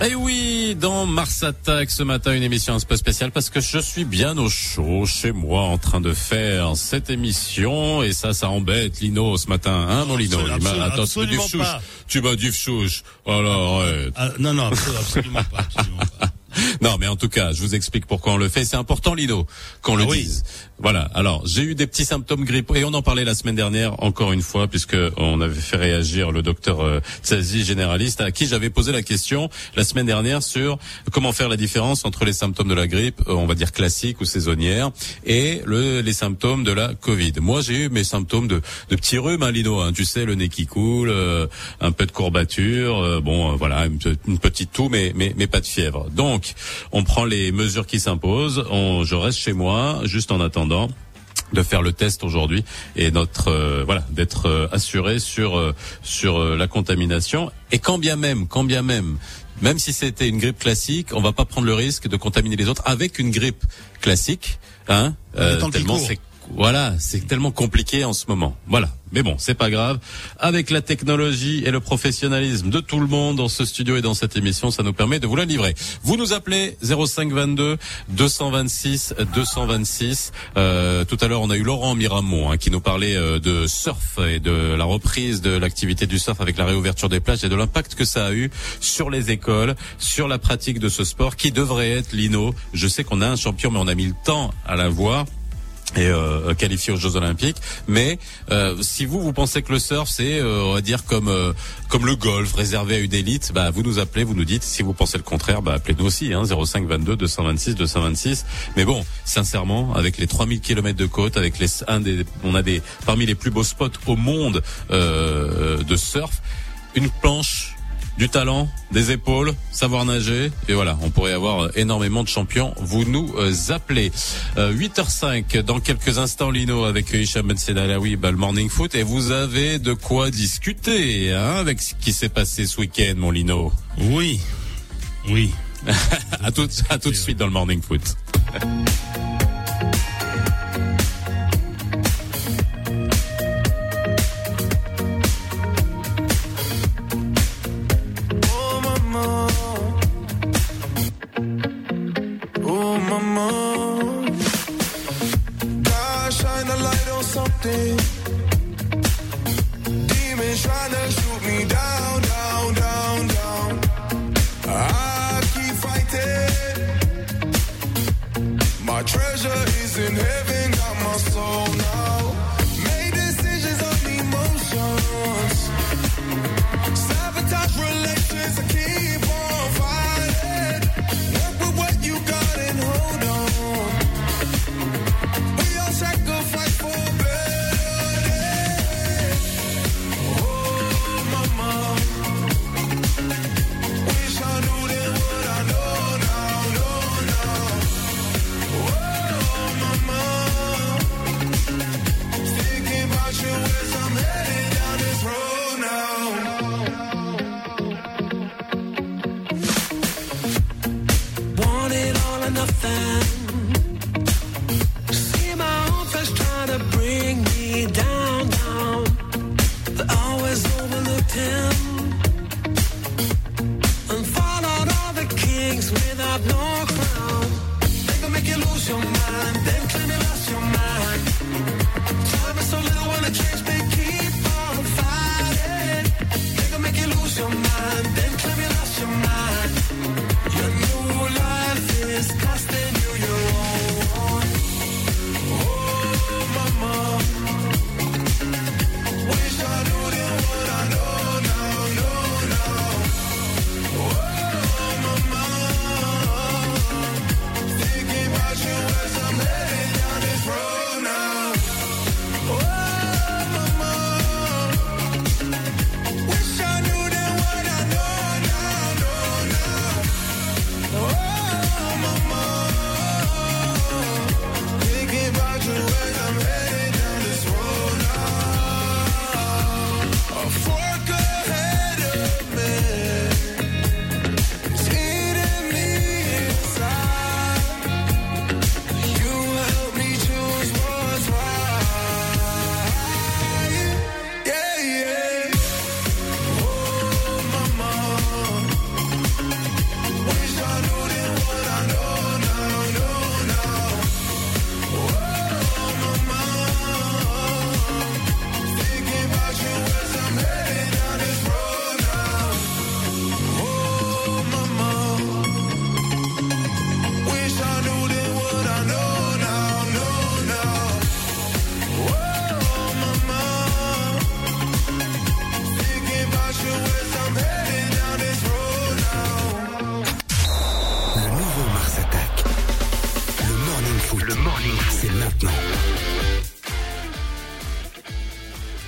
Et Eh oui, dans Mars Attack ce matin, une émission un peu spéciale parce que je suis bien au chaud chez moi en train de faire cette émission et ça, ça embête Lino ce matin, hein, mon Lino? Absolument, m'a- Attends, tu absolument m'as dit pas. chouche. Tu m'as dit chouche. Alors, arrête. Ah, non, non, absolument, absolument pas. Absolument pas. (laughs) Non, mais en tout cas, je vous explique pourquoi on le fait. C'est important, Lino, qu'on le Ah oui. dise. Voilà. Alors, j'ai eu des petits symptômes grippe et on en parlait la semaine dernière encore une fois puisque on avait fait réagir le docteur euh, Tsazi, généraliste, à qui j'avais posé la question la semaine dernière sur comment faire la différence entre les symptômes de la grippe, euh, on va dire classique ou saisonnière, et le, les symptômes de la Covid. Moi, j'ai eu mes symptômes de, de petits rhumes, hein, Lino. hein. tu sais, le nez qui coule, euh, un peu de courbature, euh, bon, euh, voilà, une, pe- une petite toux, mais, mais mais pas de fièvre. Donc, on prend les mesures qui s'imposent. Je reste chez moi, juste en attendant de faire le test aujourd'hui et notre euh, voilà d'être euh, assuré sur euh, sur euh, la contamination. Et quand bien même quand bien même même si c'était une grippe classique on va pas prendre le risque de contaminer les autres avec une grippe classique hein qui tellement c'est voilà, c'est tellement compliqué en ce moment. Voilà. Mais bon, c'est pas grave. Avec la technologie et le professionnalisme de tout le monde dans ce studio et dans cette émission, ça nous permet de vous la livrer. Vous nous appelez 0522 226 226. Euh, tout à l'heure, on a eu Laurent Miramont hein, qui nous parlait euh, de surf et de la reprise de l'activité du surf avec la réouverture des plages et de l'impact que ça a eu sur les écoles, sur la pratique de ce sport qui devrait être l'INO. Je sais qu'on a un champion, mais on a mis le temps à l'avoir et euh, qualifié aux Jeux Olympiques. Mais euh, si vous vous pensez que le surf c'est euh, on va dire comme euh, comme le golf réservé à une élite, bah vous nous appelez, vous nous dites. Si vous pensez le contraire, bah appelez-nous aussi hein, 05 22 226 226. Mais bon, sincèrement, avec les 3000 kilomètres de côte, avec les un des on a des parmi les plus beaux spots au monde euh, de surf, une planche du talent, des épaules, savoir nager, et voilà, on pourrait avoir euh, énormément de champions. Vous nous euh, appelez. Euh, 8h05, dans quelques instants, Lino, avec Hicham Ben Sedalawi, bah, le Morning Foot, et vous avez de quoi discuter hein, avec ce qui s'est passé ce week-end, mon Lino. Oui, oui. (laughs) à, tout, à tout de suite dans le Morning Foot. (laughs)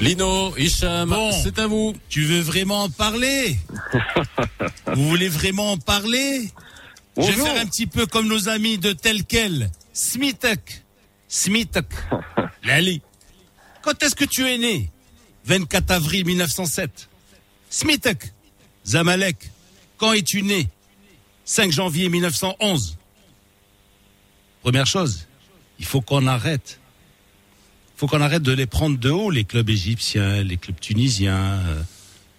Lino, Hicham, bon, c'est à vous. Tu veux vraiment en parler (laughs) Vous voulez vraiment en parler Je vais faire un petit peu comme nos amis de tel quel. Smitek. Smitek. (laughs) Lali. Quand est-ce que tu es né? 24 avril 1907. Smitek. Zamalek. Quand es-tu né? 5 janvier 1911. Première chose, il faut qu'on arrête. Il faut qu'on arrête de les prendre de haut, les clubs égyptiens, les clubs tunisiens. euh,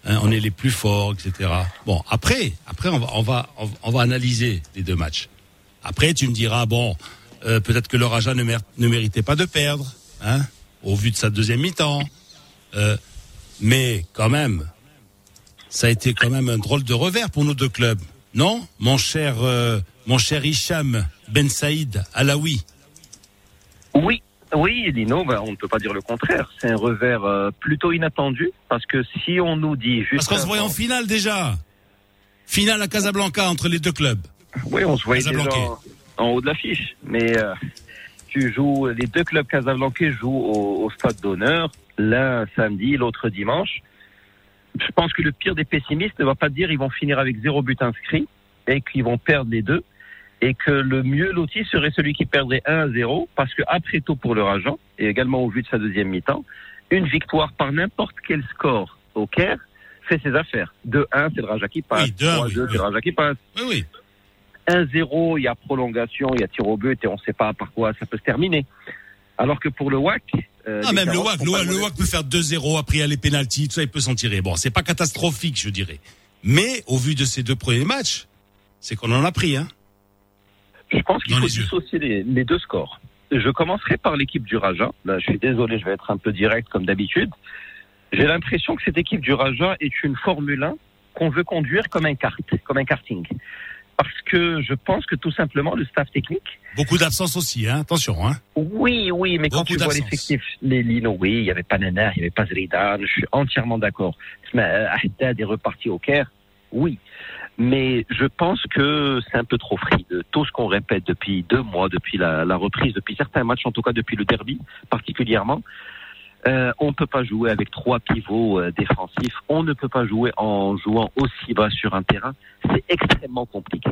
hein, on est les plus forts, etc. Bon, après, après on va, on va, on va- analyser les deux matchs. Après, tu me diras, bon, euh, peut-être que le Raja ne, mér- ne méritait pas de perdre, hein, au vu de sa deuxième mi-temps. Euh, mais quand même, ça a été quand même un drôle de revers pour nos deux clubs, non, mon cher, mon cher Hicham Ben Saïd Alaoui. Oui, oui, Lino, ben, on ne peut pas dire le contraire. C'est un revers euh, plutôt inattendu parce que si on nous dit juste. Parce qu'on se voyait en finale déjà. Finale à Casablanca entre les deux clubs. Oui, on se voyait déjà en, en haut de l'affiche. Mais euh, tu joues, les deux clubs casablancais jouent au, au stade d'honneur, l'un samedi, l'autre dimanche. Je pense que le pire des pessimistes ne va pas dire ils vont finir avec zéro but inscrit et qu'ils vont perdre les deux. Et que le mieux loti serait celui qui perdrait 1 à 0 parce que après tout pour leur agent et également au vu de sa deuxième mi-temps, une victoire par n'importe quel score au Caire fait ses affaires. 2-1, c'est le Raja qui passe. Oui, 2-1, 3-2, oui, c'est le Raja qui passe. Oui, oui. 1-0, il y a prolongation, il y a tir au but et on ne sait pas par quoi ça peut se terminer. Alors que pour le WAC, euh, Ah, même le WAC, le. WAC peut faire 2-0, après il y a les pénalties, tout ça, il peut s'en tirer. Bon, c'est pas catastrophique, je dirais. Mais, au vu de ces deux premiers matchs, c'est qu'on en a pris, hein. Je pense qu'il faut dissocier les, les deux scores. Je commencerai par l'équipe du Raja. Là, je suis désolé, je vais être un peu direct comme d'habitude. J'ai l'impression que cette équipe du Raja est une Formule 1 qu'on veut conduire comme un kart, comme un karting. Parce que je pense que tout simplement le staff technique Beaucoup d'absence aussi, hein. Attention, hein. Oui, oui, mais quand Beaucoup tu vois l'effectif, les Lino, oui, il y avait pas Nana, il y avait pas Zridan, je suis entièrement d'accord. Mais, Haddad est reparti au Caire, oui. Mais je pense que c'est un peu trop free de tout ce qu'on répète depuis deux mois, depuis la, la reprise, depuis certains matchs, en tout cas depuis le derby particulièrement. Euh, on ne peut pas jouer avec trois pivots euh, défensifs. On ne peut pas jouer en jouant aussi bas sur un terrain. C'est extrêmement compliqué.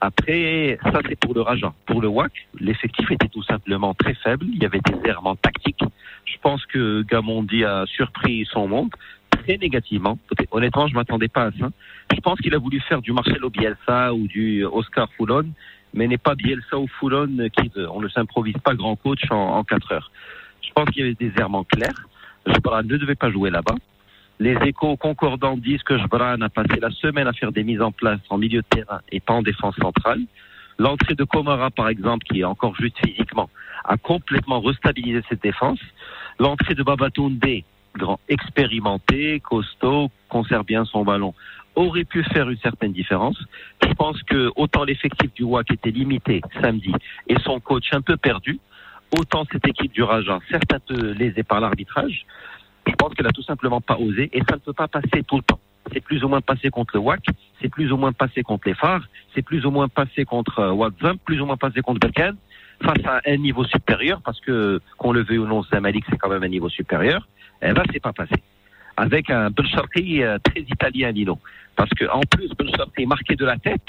Après, ça c'est pour le Raja. Pour le WAC, l'effectif était tout simplement très faible. Il y avait des errements tactiques. Je pense que Gamondi a surpris son monde très négativement. Honnêtement, je m'attendais pas à ça. Je pense qu'il a voulu faire du Marcelo Bielsa ou du Oscar Foulon, mais n'est pas Bielsa ou Foulon qui veut. On ne s'improvise pas grand coach en, en quatre heures. Je pense qu'il y avait des errements clairs. Jbran ne devait pas jouer là-bas. Les échos concordants disent que Jbran a passé la semaine à faire des mises en place en milieu de terrain et pas en défense centrale. L'entrée de Komara, par exemple, qui est encore juste physiquement, a complètement restabilisé cette défense. L'entrée de Babatunde, grand expérimenté, costaud, conserve bien son ballon, aurait pu faire une certaine différence. Je pense que autant l'effectif du WAC était limité samedi et son coach un peu perdu, autant cette équipe du Raja, certes lésée par l'arbitrage, je pense qu'elle a tout simplement pas osé et ça ne peut pas passer tout le temps. C'est plus ou moins passé contre le WAC, c'est plus ou moins passé contre les phares, c'est plus ou moins passé contre euh, Wadzam, plus ou moins passé contre Belkan, face à un niveau supérieur, parce que qu'on le veuille ou non, Zamalek c'est quand même un niveau supérieur, eh ben c'est pas passé. Avec un Belcharki euh, très italien, Lino. Parce que en plus, Belcharki est marqué de la tête,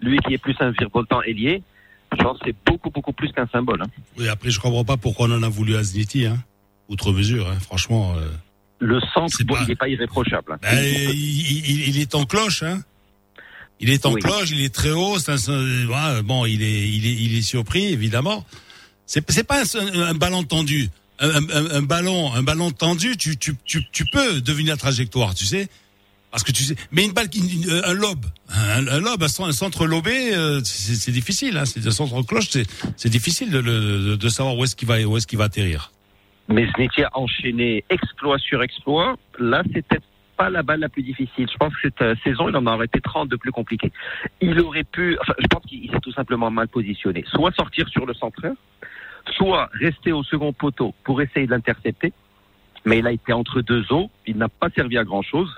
lui qui est plus un virevoltant ailier, genre c'est beaucoup beaucoup plus qu'un symbole. hein. Oui, après, je comprends pas pourquoi on en a voulu à Zniti, hein. Outre mesure, hein. Franchement, euh, Le centre, C'est bon, pas- il n'est pas irréprochable. hein. ben, il, il- il est en cloche, hein. Il est en Oui. cloche, il est très haut. voilà, bon, il est, il est, il est surpris, évidemment. C'est, c'est pas un, un ballon tendu. Un, un- un ballon, un ballon tendu, tu, tu, tu, tu peux deviner la trajectoire, tu sais. Parce que tu sais, mais une balle, qui- une- un lobe, un, un lobe, un centre, lobé, euh, c'est, c'est difficile. Hein, c'est un centre cloche, c'est, c'est difficile de, le- de savoir où est-ce qu'il va, où est-ce qu'il va atterrir. Mais Zneti a enchaîné exploit sur exploit? Là, c'était pas la balle la plus difficile. Je pense que cette euh, saison, il en aurait été 30 de plus compliqué. Il aurait pu, enfin, je pense qu'il s'est tout simplement mal positionné. Soit sortir sur le centreur, soit rester au second poteau pour essayer de l'intercepter. Mais il a été entre deux eaux. Il n'a pas servi à grand chose.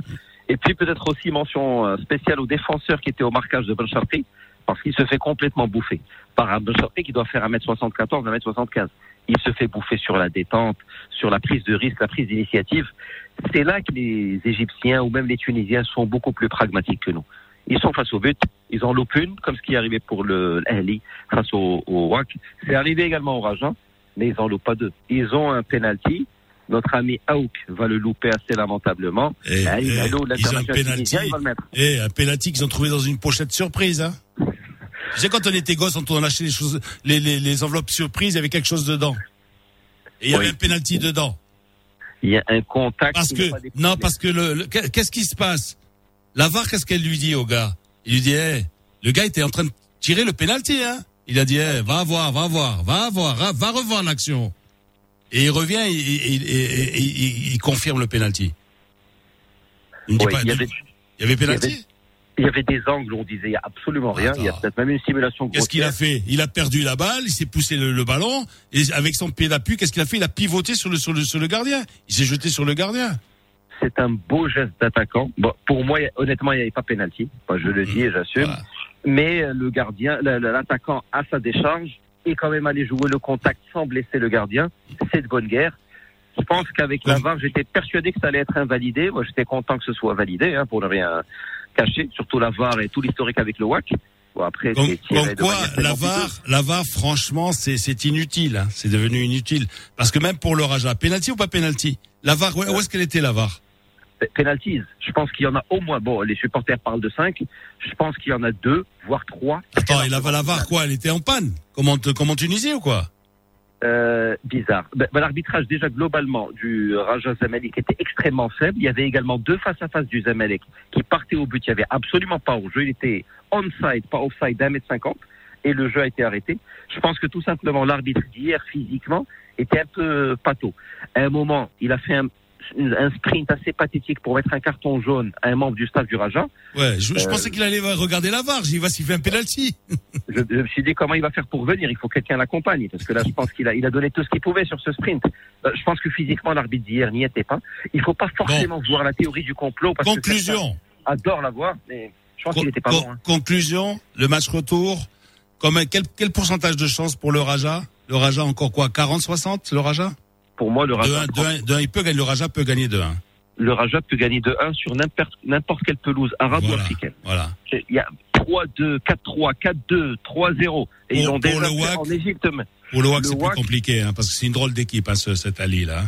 Et puis peut-être aussi mention euh, spéciale aux défenseurs qui étaient au marquage de Belcharti. Parce qu'il se fait complètement bouffer par un Bouchardé qui doit faire 1m74, 1m75. Il se fait bouffer sur la détente, sur la prise de risque, la prise d'initiative. C'est là que les Égyptiens ou même les Tunisiens sont beaucoup plus pragmatiques que nous. Ils sont face au but, ils en loupent une, comme ce qui est arrivé pour le l'Ahli face au, au WAC. C'est arrivé également au Raja, mais ils en loupent pas deux. Ils ont un penalty. Notre ami Aouk va le louper assez lamentablement. Et- Ah, il et a l'eau, ils ont un mettre. Et un penalty qu'ils ont trouvé dans une pochette surprise, hein. Tu sais, quand on était gosse, on on achetait les choses, les, les, les enveloppes surprises, il y avait quelque chose dedans. Et il y avait Oui. un penalty dedans. Il y a un contact. Parce que, non, parce que le, le- qu'est-ce qui se passe? La VAR, qu'est-ce qu'elle lui dit au gars? Il lui dit, hey, le gars était en train de tirer le penalty, hein. Il a dit, hey, va voir, va voir, va voir, va, va revoir l'action. Et il revient, et, et- confirme le penalty. Il pas, il y avait- il y avait penalty? il y avait des angles où on disait il y a absolument rien. Il y a peut-être même une simulation Qu'est-ce qu'il a fait? Il a perdu la balle, il s'est poussé le, le ballon et avec son pied d'appui, qu'est-ce qu'il a fait? Il a pivoté sur le sur le sur le gardien. Il s'est jeté sur le gardien. C'est un beau geste d'attaquant. Bon, pour moi, honnêtement, il n'y avait pas pénalty. Je le dis et j'assume. Voilà. Mais euh, le gardien, l'attaquant à sa décharge est quand même allé jouer le contact sans blesser le gardien. C'est de bonne guerre. Je pense qu'avec la VAR, j'étais persuadé que ça allait être invalidé. Moi, j'étais content que ce soit validé, hein, pour ne rien cacher. Surtout la VAR et tout l'historique avec le WAC. Bon, après, comme de quoi, la VAR, piteuse. la VAR, franchement, c'est inutile. hein. C'est devenu inutile parce que même pour le Raja, penalty ou pas penalty La VAR, où, où est-ce qu'elle était la VAR? Penalties. Je pense qu'il y en a au moins, bon, les supporters parlent de 5. Je pense qu'il y en a deux, voire trois. Attends, et la, la VAR quoi Elle était en panne Comme en, comme en Tunisie ou quoi? Euh, bizarre. Ben, ben, L'arbitrage déjà globalement du Raja Zamalek était extrêmement faible. Il y avait également deux face à face du Zamalek qui partaient au but. Il y avait absolument pas au jeu. Il était onside, pas offside d'un mètre cinquante. Et le jeu a été arrêté. Je pense que tout simplement l'arbitre d'hier physiquement était un peu pato. À un moment, il a fait un, un sprint assez pathétique pour mettre un carton jaune à un membre du staff du Raja. Ouais, je, je Euh, pensais qu'il allait regarder la VAR. J'y va s'il fait un penalty. je, je me suis dit comment il va faire pour venir. Il faut que quelqu'un l'accompagne parce que là, je pense qu'il a, il a donné tout ce qu'il pouvait sur ce sprint. Euh, je pense que physiquement, l'arbitre d'hier n'y était pas. Il faut pas forcément voir la théorie du complot parce que Conclusion. certains adorent la voir, mais je pense Con- qu'il n'était pas con- bon. hein. Conclusion, le match retour. Comme quel, quel pourcentage de chance pour le Raja? Le Raja encore quoi? 40-60 le Raja? Pour moi, le De Raja, 1, de 1, de 1, il peut gagner, le Raja peut gagner de 1. le Raja peut gagner de 1 sur n'importe n'importe quelle pelouse arabe ou Voilà. africaine. Voilà. Il y a 3-2, 4-3, 4-2, 3-0. Et ils Pour- ont pour déjà le fait WAC, en Égypte Pour le WAC, c'est plus WAC- compliqué, hein, parce que c'est une drôle d'équipe, hein, ce, cette Ali là.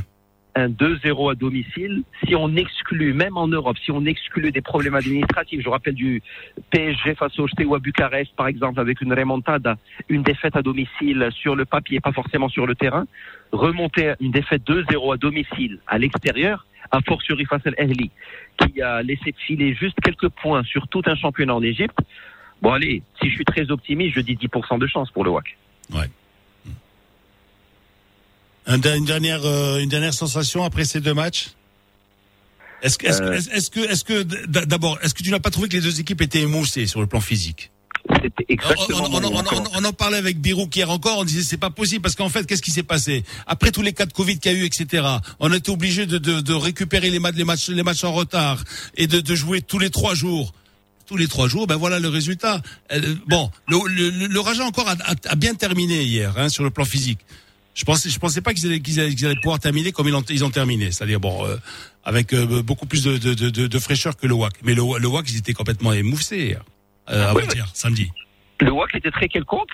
Un 2-0 à domicile, si on exclut, même en Europe, si on exclut des problèmes administratifs, je rappelle du PSG face au Steaua Bucarest, par exemple, avec une remontada, une défaite à domicile sur le papier, pas forcément sur le terrain, remonter à une défaite 2-0 à domicile à l'extérieur, à fortiori face à l'Ehli, qui a laissé filer juste quelques points sur tout un championnat en Égypte. Bon, allez, si je suis très optimiste, je dis 10% de chance pour le WAC. Un- une dernière, euh, une dernière sensation après ces deux matchs? Est-ce que, est-ce que- Euh. est-ce que, est-ce que, d- d'abord, est-ce que tu n'as pas trouvé que les deux équipes étaient émoussées sur le plan physique? On, exactement on- on- on- comment. on- on en parlait avec Birouk hier encore, on disait c'est pas possible parce qu'en fait qu'est-ce qui s'est passé? Après tous les cas de Covid qu'il y a eu etc. On a été obligé de, de, de récupérer les matchs les matchs les matchs en retard et de, de jouer tous les trois jours. Tous les trois jours, ben voilà le résultat. Euh, bon, le, le, le Raja encore a, a- a bien terminé hier hein, sur le plan physique. Je pensais, je pensais pas qu'ils allaient, qu'ils allaient, qu'ils allaient pouvoir terminer comme ils ont, ils ont terminé, c'est-à-dire bon, euh, avec euh, beaucoup plus de, de, de, de, de fraîcheur que le WAC. Mais le, le WAC, ils étaient complètement émoussés hier, euh, Oui, avant-hier, samedi. Le WAC était très quelconque.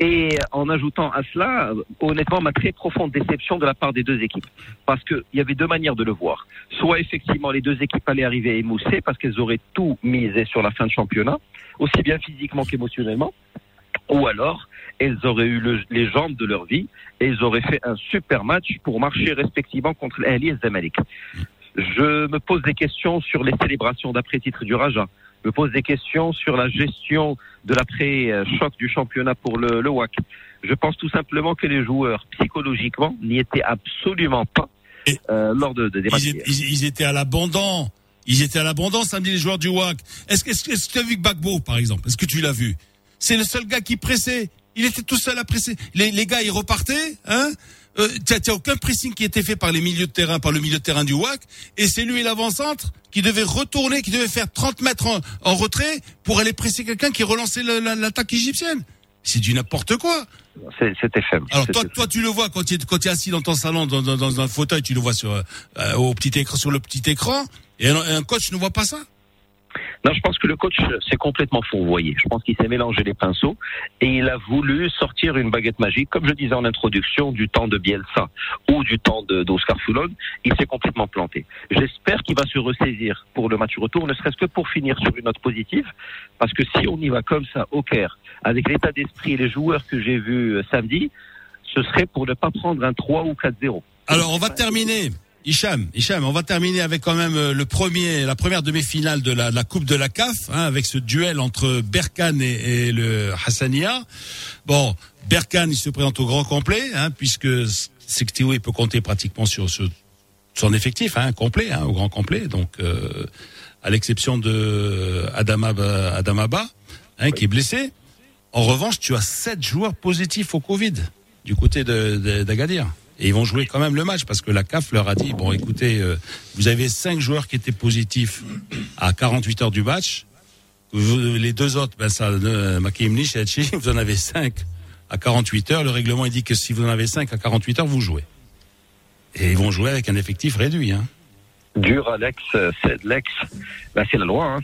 Et en ajoutant à cela, honnêtement, ma très profonde déception de la part des deux équipes. Parce qu'il y avait deux manières de le voir. Soit effectivement les deux équipes allaient arriver à émousser parce qu'elles auraient tout misé sur la fin de championnat, aussi bien physiquement qu'émotionnellement. Ou alors, elles auraient eu le- les jambes de leur vie et elles auraient fait un super match pour marcher respectivement contre l'Ali et Zamalek. Je me pose des questions sur les célébrations d'après-titre du Raja. Je me pose des questions sur la gestion de l'après-choc du championnat pour le, le WAC. Je pense tout simplement que les joueurs, psychologiquement, n'y étaient absolument pas euh, lors de, de des matchs. Ils, étaient- ils- ils étaient à l'abondant. Ils étaient à l'abondant samedi les joueurs du WAC. Est-ce que tu as vu Gbagbo par exemple Est-ce que tu l'as vu? C'est le seul gars qui pressait. Il était tout seul à presser. Les, les gars ils repartaient, hein Euh, t'as t'as aucun pressing qui était fait par les milieux de terrain, par le milieu de terrain du WAC, et c'est lui l'avant-centre qui devait retourner, qui devait faire 30 mètres en, en retrait pour aller presser quelqu'un qui relançait le- la- l'attaque égyptienne. C'est du n'importe quoi. C'est- C'était faible. Alors toi, C'était- toi, tu le vois quand tu es, quand tu es assis dans ton salon, dans, dans, dans un fauteuil, tu le vois sur euh, au petit écran, sur le petit écran, et un, un coach ne voit pas ça. Non, je pense que le coach s'est complètement fourvoyé. Je pense qu'il s'est mélangé les pinceaux et il a voulu sortir une baguette magique, comme je disais en introduction, du temps de Bielsa ou du temps d'Oscar Foulon. Il s'est complètement planté. J'espère qu'il va se ressaisir pour le match retour, ne serait-ce que pour finir sur une note positive, parce que si on y va comme ça au Caire, avec l'état d'esprit et les joueurs que j'ai vus euh, samedi, ce serait pour ne pas prendre un 3 ou 4-0. Alors on va terminer. Hicham, Hicham, on va terminer avec quand même euh, le premier, la première demi-finale de la, la Coupe de la CAF, hein, avec ce duel entre Berkane et, et le Hassania. Bon, Berkane, il se présente au grand complet, hein, puisque Sextio, il peut compter pratiquement sur, son effectif, hein, complet, hein, au grand complet. Donc, euh, à l'exception de Adamaba, hein, qui est blessé. En revanche, tu as sept joueurs positifs au Covid du côté de, de- d'Agadir. Et ils vont jouer quand même le match parce que la CAF leur a dit bon, écoutez, euh, vous avez cinq joueurs qui étaient positifs à 48 heures du match. Les deux autres, ben ça, euh, vous en avez cinq à 48 heures. Le règlement dit que si vous en avez cinq à 48 heures, vous jouez. Et ils vont jouer avec un effectif réduit. Hein. dur Alex, c'est l'ex, ben, c'est la loi. Hein.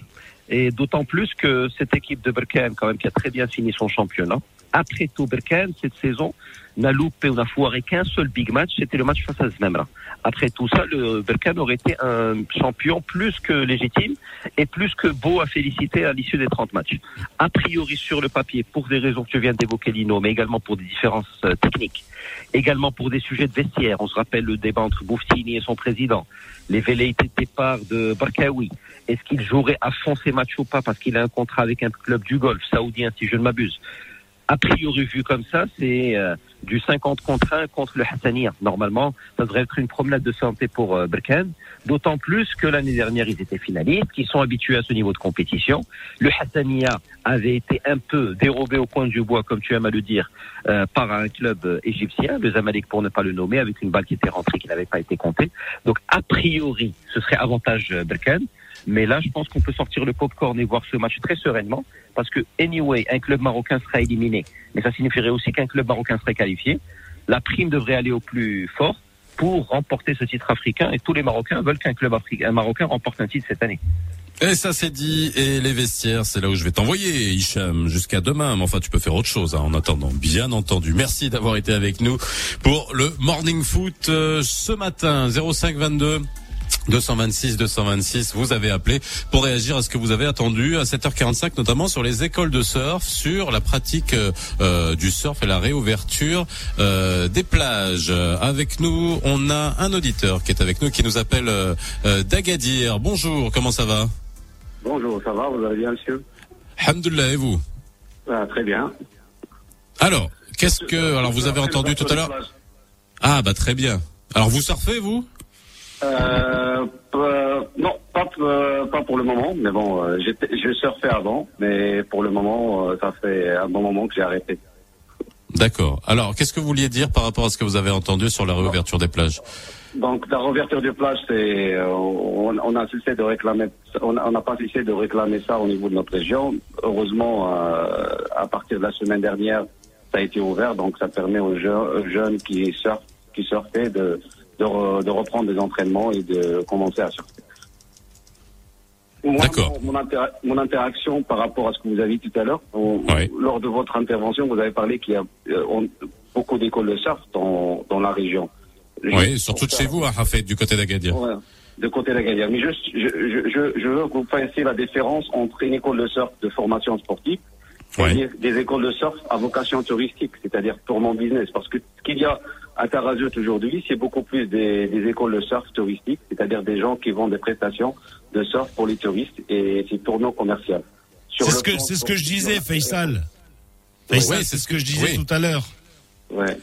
Et d'autant plus que cette équipe de Berkane, quand même, qui a très bien fini son championnat, après tout, Berkane, cette saison, n'a loupé ou n'a foiré qu'un seul big match, c'était le match face à Zmemra. Après tout ça, le Berkane aurait été un champion plus que légitime et plus que beau à féliciter à l'issue des 30 matchs. A priori, sur le papier, pour des raisons que tu viens d'évoquer, Lino, mais également pour des différences euh, techniques, également pour des sujets de vestiaire. On se rappelle le débat entre Bouftini et son président, les velléités de départ de Barkaoui. Est-ce qu'il jouerait à fond ses matchs ou pas? Parce qu'il a un contrat avec un club du golf saoudien, si je ne m'abuse a priori vu comme ça, c'est euh, du 50 contre 1 contre le Hassania. Normalement, ça devrait être une promenade de santé pour euh, d'autant plus que l'année dernière, ils étaient finalistes, qu'ils sont habitués à ce niveau de compétition. Le Hassania avait été un peu dérobé au coin du bois, comme tu aimes à le dire, euh, par un club euh, égyptien, le Zamalek pour ne pas le nommer, avec une balle qui était rentrée qui n'avait pas été comptée. Donc, a priori, ce serait avantage euh, Berkane. Mais là, je pense qu'on peut sortir le popcorn et voir ce match très sereinement, parce que anyway, un club marocain sera éliminé, mais ça signifierait aussi qu'un club marocain serait qualifié. La prime devrait aller au plus fort pour remporter ce titre africain, et tous les Marocains veulent qu'un club marocain remporte un titre cette année. Et ça c'est dit, et les vestiaires, c'est là où je vais t'envoyer, Hicham, jusqu'à demain. Mais enfin, tu peux faire autre chose hein, en attendant, bien entendu. Merci d'avoir été avec nous pour le Morning Foot euh, ce matin, 0522. 226 226, vous avez appelé pour réagir à ce que vous avez attendu à 7h45, notamment sur les écoles de surf, sur la pratique euh, euh, du surf et la réouverture euh, des plages. Avec nous, on a un auditeur qui est avec nous, qui nous appelle euh, d'Agadir. Bonjour, comment ça va? Bonjour, ça va, vous allez bien, monsieur? Alhamdulillah, et vous? Ah, Très bien. Alors, qu'est-ce que... Alors, vous avez entendu tout à l'heure? Ah, bah très bien. Alors, vous surfez, vous? Euh, euh, non, pas, euh, pas pour le moment, mais bon, euh, je surfais avant, mais pour le moment, ça fait un bon moment que j'ai arrêté. D'accord. Alors, qu'est-ce que vous vouliez dire par rapport à ce que vous avez entendu sur la réouverture des plages? Donc la réouverture du plage, c'est on, on a cessé de réclamer, on n'a pas cessé de réclamer ça au niveau de notre région. Heureusement, à partir de la semaine dernière, ça a été ouvert, donc ça permet aux, jeunes- aux jeunes qui surfent, qui surfaient de de, re- de reprendre des entraînements et de commencer à surfer. Moi, D'accord. Mon, mon intera- mon interaction par rapport à ce que vous avez dit tout à l'heure, Ouais. lors de votre intervention, vous avez parlé qu'il y a euh, on- beaucoup d'écoles de surf dans, dans la région. Oui, surtout de chez vous, à Hafed, du côté d'Agadir. Ouais, de côté Gaillard. Mais je, je, je, je- je veux que vous fassiez la différence entre une école de surf de formation sportive Ouais. et des écoles de surf à vocation touristique, c'est-à-dire purement business. Parce que ce qu'il y a à Tarazout aujourd'hui, c'est beaucoup plus des, des écoles de surf touristiques, c'est-à-dire des gens qui vendent des prestations de surf pour les touristes et c'est tournant commercial. C'est ce que plan c'est ce que je disais, Faisal. Faisal, Oui, c'est ce que je disais oui. tout à l'heure. Ouais.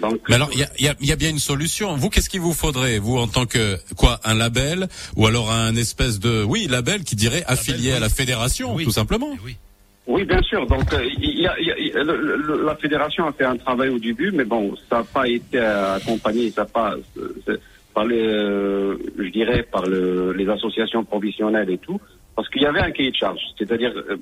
Donc, Mais alors, il y a, il y a- il y a bien une solution. Vous, qu'est-ce qu'il vous faudrait, vous, en tant que quoi, un label ou alors un espèce de, oui, label qui dirait affilié oui. à la fédération, Oui. tout simplement. Eh Oui. Oui, bien sûr. Donc, euh, y a, y a- le- le- la fédération a fait un travail au début, mais bon, ça n'a pas été accompagné, ça n'a pas par les, euh, je dirais, par le- les associations professionnelles et tout, parce qu'il y avait un cahier de charge. C'est-à-dire, euh,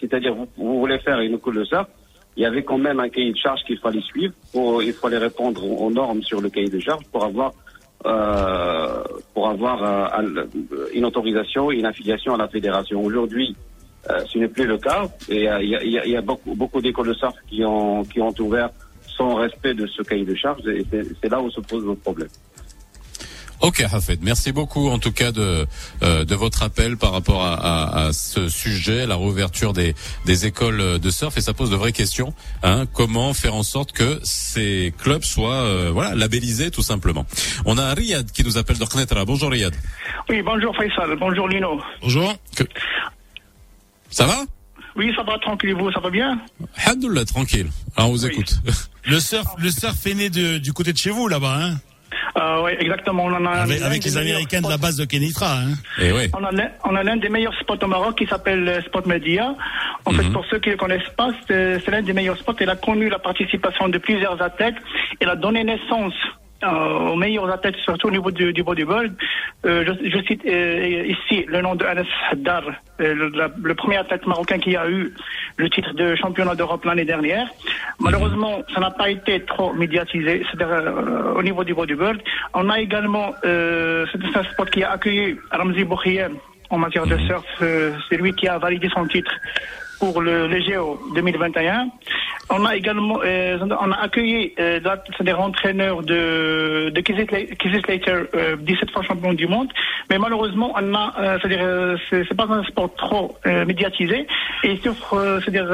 c'est-à-dire, vous, vous voulez faire une école de surf, il y avait quand même un cahier de charge qu'il fallait suivre. Pour, il fallait répondre aux, normes sur le cahier de charge pour avoir euh, pour avoir un- une autorisation une affiliation à la fédération. Aujourd'hui, ce n'est plus le cas. Et euh, il y a, y y beaucoup, beaucoup d'écoles de surf qui ont, qui ont ouvert sans respect de ce cahier de charge. Et c'est c'est là où se pose le problème. Ok, Hafed. Merci beaucoup, en tout cas, de euh, de votre appel par rapport à, à, à ce sujet, la réouverture des des écoles de surf, et ça pose de vraies questions. Hein, comment faire en sorte que ces clubs soient euh, voilà labellisés, tout simplement. On a Riyad qui nous appelle de Knetra. Bonjour Riyad. Oui, bonjour Faisal, bonjour Lino. Bonjour. Que- Ça va? Oui, ça va tranquille, vous, ça va bien? Alhamdoulilah, tranquille. Alors on vous Oui. écoute. (laughs) Le surf, le surf est né de, du côté de chez vous là-bas, hein? Euh, Oui, exactement. On en a avec, avec les Américains de la base de Kenitra. Hein? Et ouais. On a l'un- des meilleurs spots au Maroc qui s'appelle euh, Spot Media. En fait, pour ceux qui ne le connaissent pas, c'est l'un des meilleurs spots. Il a connu la participation de plusieurs athlètes. Il a donné naissance aux meilleurs athlètes, surtout au niveau du, du bodybuild. Euh, je, je cite euh, ici le nom de Anas Haddar, euh, le, le premier athlète marocain qui a eu le titre de championnat d'Europe l'année dernière. Malheureusement, ça n'a pas été trop médiatisé, euh, au niveau du bodybuild. On a également, euh, c'est un spot qui a accueilli Ramzi Boukhiem en matière de surf. C'est lui qui a validé son titre pour le, le Géo 2021. On a également, euh, on a accueilli euh, c'est-à-dire entraîneurs de, de Kizzy Sla- Kizzy Slater, euh, 17 fois champion du monde. Mais malheureusement, on a, euh, c'est-à-dire, euh, c'est pas un sport trop euh, médiatisé et sur, c'est-à-dire,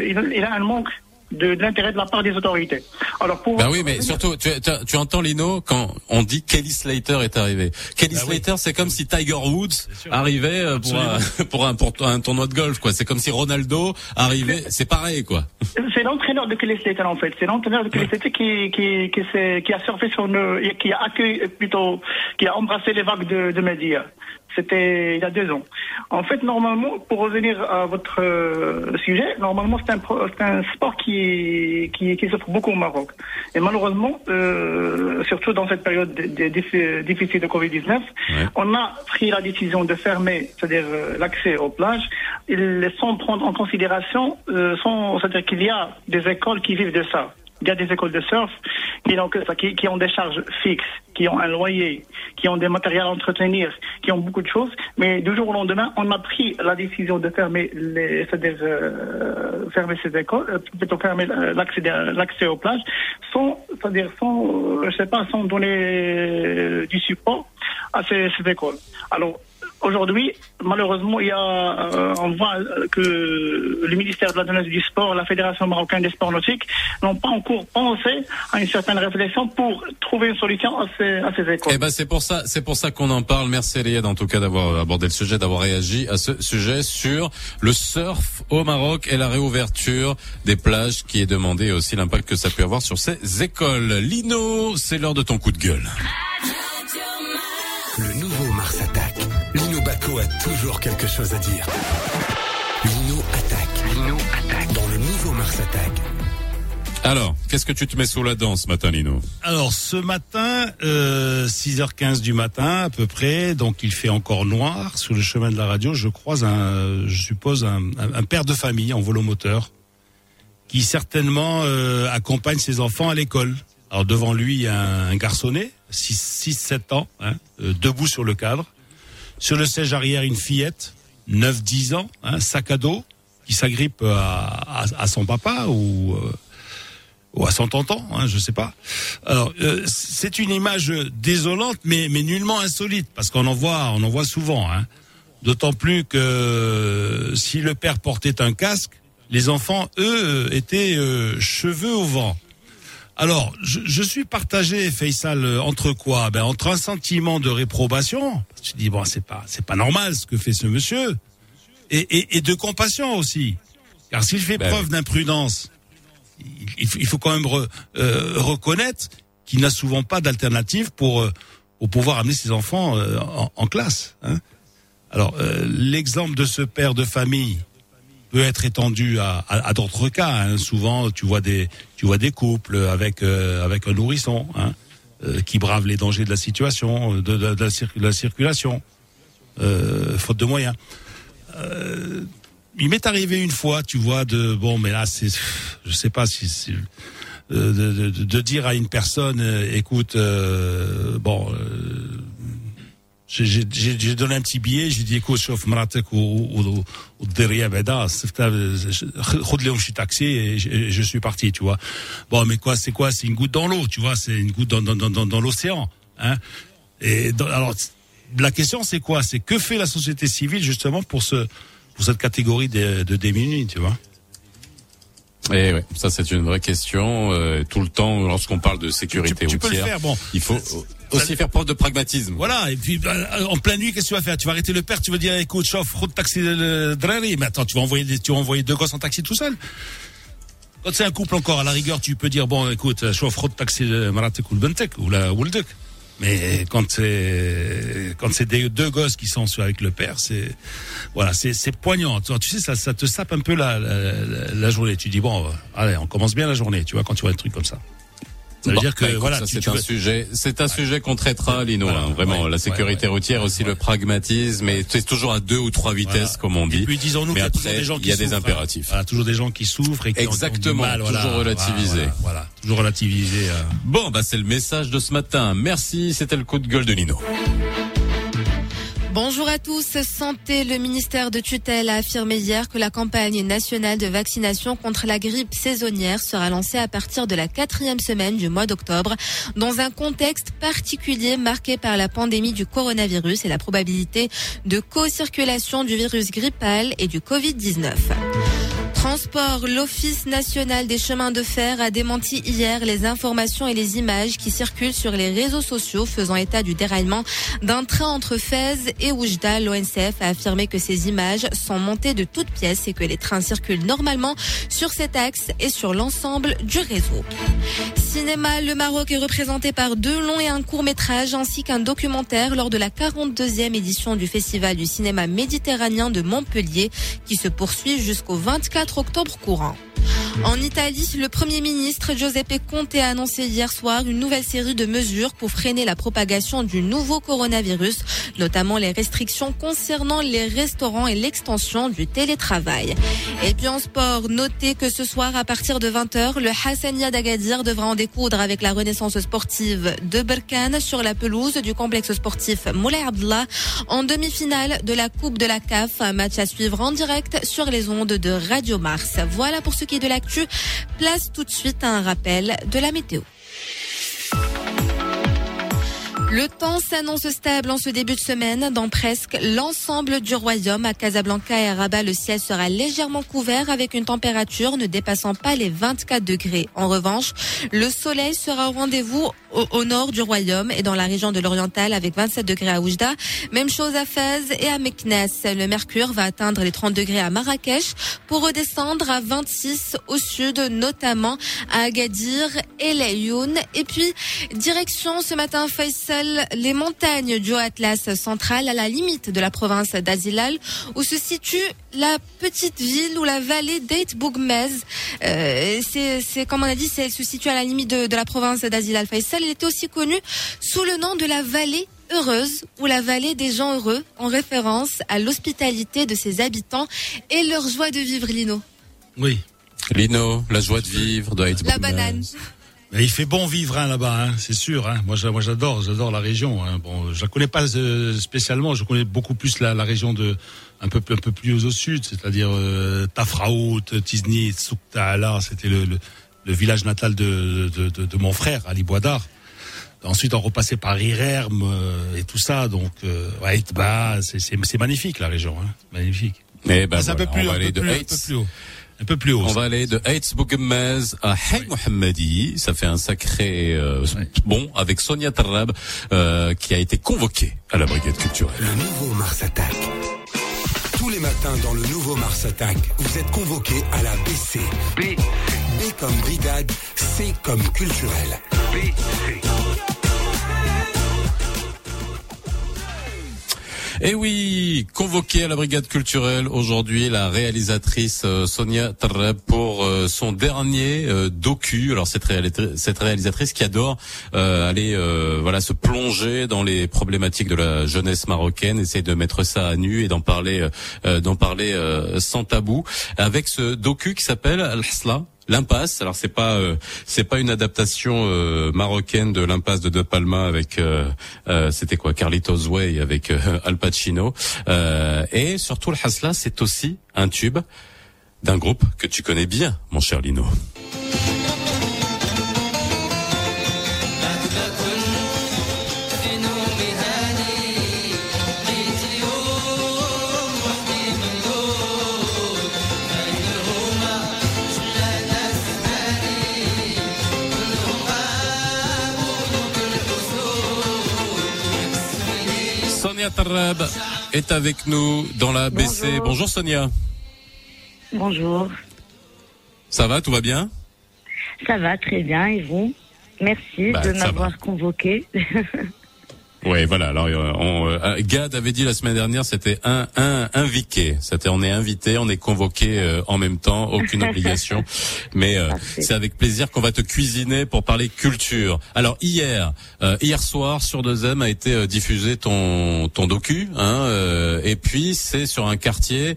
il, il a un manque de, de l'intérêt de la part des autorités. Alors pour Bah oui, mais surtout, tu, tu, tu entends Lino quand on dit Kelly Slater est arrivé. Kelly Bah oui. Slater, c'est comme si Tiger Woods arrivait euh, pour un, (laughs) pour un pour un tournoi de golf, quoi. C'est comme si Ronaldo arrivait. C'est pareil, quoi. (laughs) C'est l'entraîneur de Kelly Slater en fait. C'est l'entraîneur de Kelly Slater qui qui qui, s'est- qui a surfé sur le et qui a accueilli euh, plutôt qui a embrassé les vagues de, de médias. C'était il y a deux ans. En fait, normalement, pour revenir à votre euh, sujet, normalement c'est un sport qui qui qui s'offre beaucoup au Maroc. Et malheureusement, euh, surtout dans cette période de- de- diffi- difficile de Covid 19, on a pris la décision de fermer, c'est-à-dire euh, l'accès aux plages, sans prendre en considération, euh, c'est-à-dire qu'il y a des écoles qui vivent de ça. Il y a des écoles de surf qui qui, ont des charges fixes, qui ont un loyer, qui ont des matériels à entretenir, qui ont beaucoup de choses. Mais du jour au lendemain, on a pris la décision de fermer les, euh, fermer ces écoles, euh, plutôt fermer euh, l'accès, l'accès aux plages, sans, c'est-à-dire sans, euh, je sais pas, sans donner du support à ces, ces écoles. Alors Aujourd'hui, malheureusement, il y a, euh, on voit euh, que le ministère de la Jeunesse et du Sport, la Fédération marocaine des sports nautiques n'ont pas encore pensé à une certaine réflexion pour trouver une solution à ces, à ces écoles. Eh ben c'est pour ça, c'est pour ça qu'on en parle. Merci Eliade en tout cas d'avoir abordé le sujet, d'avoir réagi à ce sujet sur le surf au Maroc et la réouverture des plages qui est demandée et aussi l'impact que ça peut avoir sur ces écoles. Lino, c'est l'heure de ton coup de gueule. Le nouveau Mars. Toujours quelque chose à dire. Lino attaque. Lino attaque. Dans le nouveau Mars attaque. Alors, qu'est-ce que tu te mets sous la dent ce matin, Lino? Alors ce matin, euh, 6h15 du matin à peu près, donc il fait encore noir sur le chemin de la radio. Je croise un, je suppose un, un- un père de famille en volomoteur qui certainement euh, accompagne ses enfants à l'école. Alors devant lui, il y a un, un garçonnet, 6-7 ans, hein, euh, debout sur le cadre. Sur le siège arrière, une fillette, 9-10 ans, hein, sac à dos, qui s'agrippe à, à, à son papa ou euh, ou à son tonton, hein, je sais pas. Alors euh, c'est une image désolante, mais mais nullement insolite parce qu'on en voit, on en voit souvent. Hein. D'autant plus que euh, si le père portait un casque, les enfants eux étaient euh, cheveux au vent. Alors, je, je suis partagé, Faisal, euh, entre quoi? Ben entre un sentiment de réprobation, tu dis bon, c'est pas, c'est pas normal ce que fait ce monsieur, et, et, et de compassion aussi, car s'il fait Ben preuve d'imprudence, il, il faut- quand même re- euh, reconnaître qu'il n'a souvent pas d'alternative pour euh, pour pouvoir amener ses enfants euh, en, en classe. hein. Alors, euh, l'exemple de ce père de famille peut être étendu à, d'autres cas. hein. Souvent, tu vois des couples avec euh, un nourrisson hein, euh, qui brave les dangers de la situation, de, la, circulation, euh, faute de moyens. Il m'est arrivé une fois, tu vois, de bon, mais là, c'est, je sais pas si, de, dire à une personne, écoute, bon euh, j'ai- j'ai j'ai- j'ai donné un petit billet, j'ai dit écoute شوف مراتك و- و- والدريه بعدا صفتها خذ لهم شي taxi et je, et je suis parti, tu vois. Bon, mais quoi, c'est quoi C'est une goutte dans l'eau, tu vois, c'est une goutte dans dans dans dans, dans l'océan, hein. Et dans- alors la question c'est quoi C'est que fait la société civile justement pour ce pour cette catégorie de, de démunis, tu vois Et ouais, ça c'est une vraie question. euh, tout le temps, lorsqu'on parle de sécurité tu peux le routière, faire, bon. il faut aussi faire preuve de pragmatisme. Voilà, et puis euh, en pleine nuit, qu'est-ce que tu vas faire? Tu vas arrêter le père, tu vas dire écoute, chauffe, route taxi le drari. Mais attends, tu vas envoyer des- tu vas envoyer deux gosses en taxi tout seul. Quand c'est un couple encore, à la rigueur, tu peux dire bon, écoute, chauffe, route taxi le maratek ou le bentek ou la ou le duc. Mais quand c'est quand c'est des deux gosses qui sont avec le père, c'est voilà, c'est c'est poignant. Tu sais, ça ça te sape un peu la la, la- journée. Tu dis bon, allez, on commence bien la journée. Tu vois, quand tu vois un truc comme ça. Ça veut Bon, dire que voilà, c'est un veux- sujet, c'est un sujet qu'on traitera, Lino. Voilà, hein, vraiment, ouais, la sécurité ouais, routière, aussi le pragmatisme, et c'est toujours à deux ou trois vitesses, Voilà. comme on dit. Et puis disons-nous qu'il y a toujours des gens qui il y a des souffrent, hein. impératifs. Voilà, toujours des gens qui souffrent et qui ont- ont du Exactement, mal, voilà. toujours relativiser. Voilà, toujours relativiser. euh. Bon, bah c'est le message de ce matin. Merci, c'était le coup de gueule de Lino. Bonjour à tous. Santé, le ministère de tutelle a affirmé hier que la campagne nationale de vaccination contre la grippe saisonnière sera lancée à partir de la quatrième semaine du mois d'octobre, dans un contexte particulier marqué par la pandémie du coronavirus et la probabilité de co-circulation du virus grippal et du Covid-19. Transport, l'Office national des chemins de fer a démenti hier les informations et les images qui circulent sur les réseaux sociaux faisant état du déraillement d'un train entre Fès et Oujda. L'ONCF a affirmé que ces images sont montées de toutes pièces et que les trains circulent normalement sur cet axe et sur l'ensemble du réseau. Cinéma, le Maroc est représenté par deux longs et un court métrage ainsi qu'un documentaire lors de la 42e édition du Festival du cinéma méditerranéen de Montpellier qui se poursuit jusqu'au 24 octobre courant. En Italie, le Premier ministre Giuseppe Conte a annoncé hier soir une nouvelle série de mesures pour freiner la propagation du nouveau coronavirus, notamment les restrictions concernant les restaurants et l'extension du télétravail. Et puis en sport, notez que ce soir, à partir de 20h, le Hassania d'Agadir devra en découdre avec la renaissance sportive de Berkane sur la pelouse du complexe sportif Moulay Abdallah en demi-finale de la Coupe de la CAF. Un match à suivre en direct sur les ondes de Radio Mars. Voilà pour ce est de l'actu. Place tout de suite un rappel de la météo. Le temps s'annonce stable en ce début de semaine dans presque l'ensemble du royaume. À Casablanca et à Rabat, le ciel sera légèrement couvert avec une température ne dépassant pas les 24 degrés. En revanche, le soleil sera au rendez-vous au, nord du royaume et dans la région de l'Oriental avec 27 degrés à Oujda. Même chose à Fès et à Meknes. Le mercure va atteindre les 30 degrés à Marrakech pour redescendre à 26 au sud, notamment à Agadir et Layoun. Et puis, direction ce matin Faisal, les montagnes du Haut-Atlas central à la limite de la province d'Azilal où se situe la petite ville ou la vallée d'Eit Bougmez. Euh, c'est, comme on a dit, c'est, elle se situe à la limite de, de la province d'Azilal Faisal. Elle était aussi connue sous le nom de la vallée heureuse ou la vallée des gens heureux en référence à l'hospitalité de ses habitants et leur joie de vivre, Lino. Oui. Lino, la joie de vivre doit être La banane. Mais il fait bon vivre hein, là-bas, hein, c'est sûr. Hein. Moi, j'a- moi, j'adore, j'adore la région. Hein. Bon, je la connais pas euh, spécialement. Je connais beaucoup plus la, la région de un peu un peu plus au sud, c'est-à-dire euh, Tafraout, Tizni, Souktaala. C'était le, le, le village natal de, de, de, de mon frère Ali Boisdar. Ensuite, on repassait par Irerm euh, et tout ça. Donc, euh, ouais, bah, c'est c'est c'est magnifique la région, hein. magnifique. Ben C'est un peu voilà, plus, on va un aller peu de plus, un peu plus haut. Un peu plus haut. On ça. va aller de Heitz Bouguemez à Hay Mohammadi. Ça fait un sacré euh, bon avec Sonia Tarab euh, qui a été convoquée à la brigade culturelle. Le nouveau Mars Attack. Tous les matins dans le nouveau Mars Attack, vous êtes convoqués à la BC. B. B comme brigade, C comme culturel. BC. Et oui, convoquée à la brigade culturelle aujourd'hui, la réalisatrice euh, Sonia Tarreb pour euh, son dernier euh, docu. Alors cette, réali- cette réalisatrice qui adore aller voilà se plonger dans les problématiques de la jeunesse marocaine, essayer de mettre ça à nu et d'en parler d'en parler sans tabou avec ce docu qui s'appelle Al-Hasla. L'impasse. Alors c'est pas euh, c'est pas une adaptation euh, marocaine de l'impasse de De Palma avec euh, euh, c'était quoi Carlitos Way avec euh, Al Pacino Euh, et surtout le Hasla c'est aussi un tube d'un groupe que tu connais bien mon cher Lino. Sonia Tarab est avec nous dans la BC. Bonjour. Bonjour Sonia. Bonjour. Ça va, tout va bien? Ça va très bien et vous? Merci Bah, de m'avoir convoqué. (laughs) Oui, voilà. Alors, euh, on, euh, Gad avait dit la semaine dernière, c'était un, un invité. C'était, on est invité, on est convoqué euh, en même temps, aucune (laughs) obligation. Mais euh, c'est avec plaisir qu'on va te cuisiner pour parler culture. Alors hier, euh, hier soir sur 2M a été euh, diffusé ton ton docu, hein, euh, et puis c'est sur un quartier,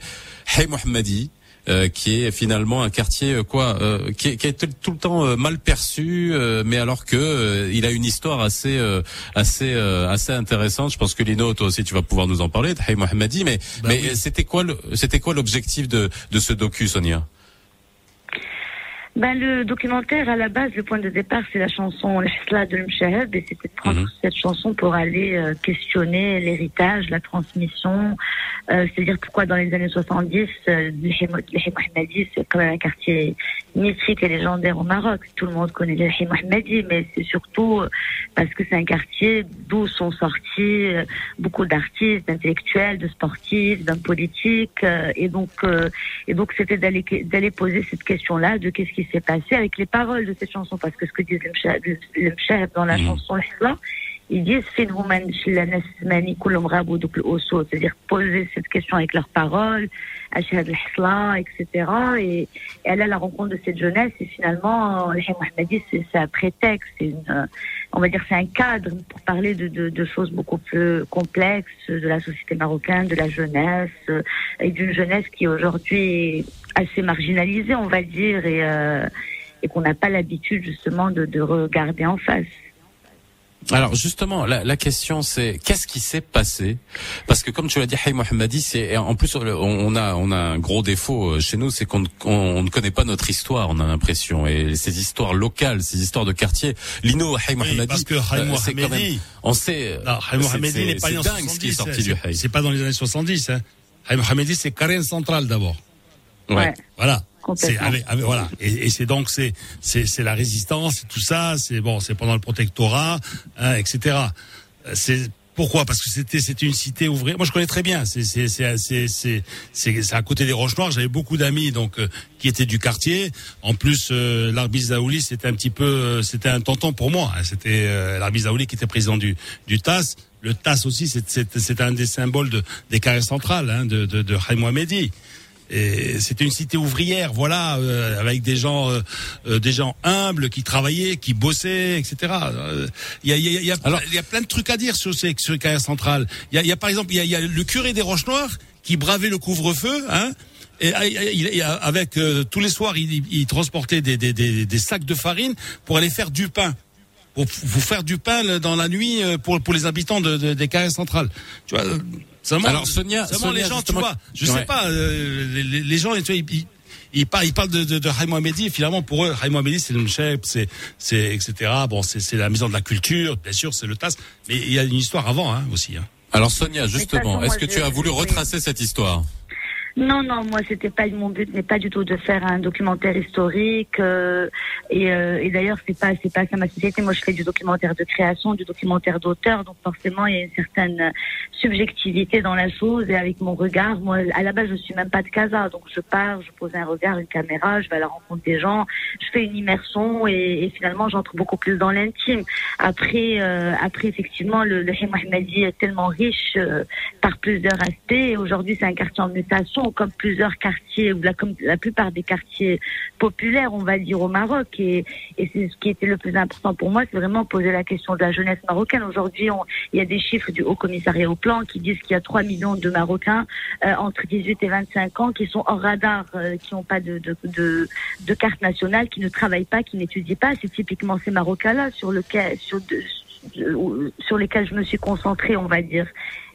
Hey Mohammadi. Euh, qui est finalement un quartier euh, quoi euh, qui, est, qui été tout le temps euh, mal perçu euh, mais alors que euh, il a une histoire assez euh, assez euh, assez intéressante je pense que Lino toi aussi tu vas pouvoir nous en parler Hey Mohammadi mais Bah mais oui. c'était quoi c'était quoi l'objectif de de ce docu Sonia? Ben, le documentaire, à la base, le point de départ, c'est la chanson L'Hisla de l'Mshahab et c'était de prendre Mhm. cette chanson pour aller euh, questionner l'héritage, la transmission, euh, c'est-à-dire pourquoi dans les années 70, euh, le Him Mohammadi, c'est quand même un quartier mythique et légendaire au Maroc. Tout le monde connaît le Him Mohammadi, mais c'est surtout euh, parce que c'est un quartier d'où sont sortis euh, beaucoup d'artistes, d'intellectuels, de sportifs, d'hommes politiques, euh, et donc et donc c'était d'aller d'aller poser cette question-là de qu'est-ce qui s'est passé avec les paroles de cette chanson, parce que ce que disent le le dans la chanson L'Islam, ils disent فين هما الناس الزماني كلهم غابوا دوك الأسود c'est-à-dire poser cette question avec leurs paroles أشهد الحصلة etc et, et aller à la rencontre de cette jeunesse et finalement le Him Mohammadi c'est c'est un prétexte c'est une euh, on va dire c'est un cadre pour parler de, de, de choses beaucoup plus complexes de la société marocaine de la jeunesse euh, et d'une jeunesse qui aujourd'hui est assez marginalisée on va dire et euh, et qu'on n'a pas l'habitude justement de, de regarder en face Alors justement, la, la question c'est qu'est-ce qui s'est passé? Parce que comme tu l'as dit, Hay Mohammadi, c'est en plus on on a on a un gros défaut euh, chez nous, c'est qu'on ne- qu'on on ne connaît pas notre histoire. On a l'impression et ces histoires locales, ces histoires de quartier. Lino Hay Mohammadi, parce que Hay euh, Mohammadi- même- on sait. Non, Hay c'est- Mohammadi n'est pas né en dingue ce qui est 70. sorti du c'est- Hay. C'est pas dans les années 70. Hein. Hay Mohammadi, c'est Karen Central d'abord. Ouais. Voilà. C'est Complètement. avec, avec- voilà. Et, et c'est donc c'est c'est c'est la résistance, tout ça. C'est bon, c'est pendant le protectorat, hein, etc. Euh, C'est pourquoi? Parce que c'était c'était une cité ouvrière. Moi, je connais très bien. C'est c'est c'est c'est c'est à côté des Roches Noires. J'avais beaucoup d'amis donc euh, qui étaient du quartier. En plus, euh, l'Arbiz Zaouli, c'était un petit peu, euh, c'était un tonton pour moi. hein. C'était euh, l'Arbiz Zaouli qui était président du du TAS. Le TAS aussi, c'est c'est c'est un des symboles de des carrés centrales hein, de de de Haïm. Et c'était une cité ouvrière, voilà, euh, avec des gens, euh, euh, des gens humbles qui travaillaient, qui bossaient, etc. Euh, Il y, a, il y, a, il y, a, y a plein de trucs à dire sur ces sur les carrières centrales. Il y a, y par exemple, il y a, y le curé des Roches Noires qui bravait le couvre-feu, hein. Et ah, il- avec euh, tous les soirs, il, il- transportait des, des, des, des sacs de farine pour aller faire du pain pour vous faire du pain dans la nuit euh, pour pour les habitants de, de- des carrières centrales. Tu vois. Seulement, Alors, Sonia- seulement Sonia, les gens, tu vois, je Ouais. sais pas, euh, les, les- les gens, tu vois, ils, ils, ils parlent, ils parlent de, de, de finalement, pour eux, Haïm Mohammedi, c'est le Mchep, c'est, c'est, etc. Bon, c'est, c'est la maison de la culture, bien sûr, c'est le TAS, mais il y a une histoire avant, hein, aussi, hein. Alors Sonia, justement, est-ce que tu as voulu retracer cette histoire? Non, non, moi c'était pas mon but n'est pas du tout de faire un documentaire historique euh, et, euh, et d'ailleurs c'est pas c'est pas ça ma société. Moi je fais du documentaire de création, du documentaire d'auteur, donc forcément il y a une certaine subjectivité dans la chose et avec mon regard, moi à la base je suis même pas de Casa, donc je pars, je pose un regard, une caméra, je vais à la rencontre des gens, je fais une immersion et, et finalement j'entre beaucoup plus dans l'intime. Après euh, après effectivement le, le est tellement riche euh, par plusieurs aspects. Aujourd'hui, c'est un quartier en mutation, comme plusieurs quartiers, ou la, comme la plupart des quartiers populaires, on va dire, au Maroc. Et, c'est ce qui était le plus important pour moi, c'est vraiment poser la question de la jeunesse marocaine. Aujourd'hui, il y a des chiffres du Haut Commissariat au Plan qui disent qu'il y a 3 millions de Marocains euh, entre 18 et 25 ans qui sont hors radar, euh, qui n'ont pas de, carte nationale, qui ne travaillent pas, qui n'étudient pas. C'est typiquement ces Marocains-là sur- sur lesquels je me suis concentrée, on va dire.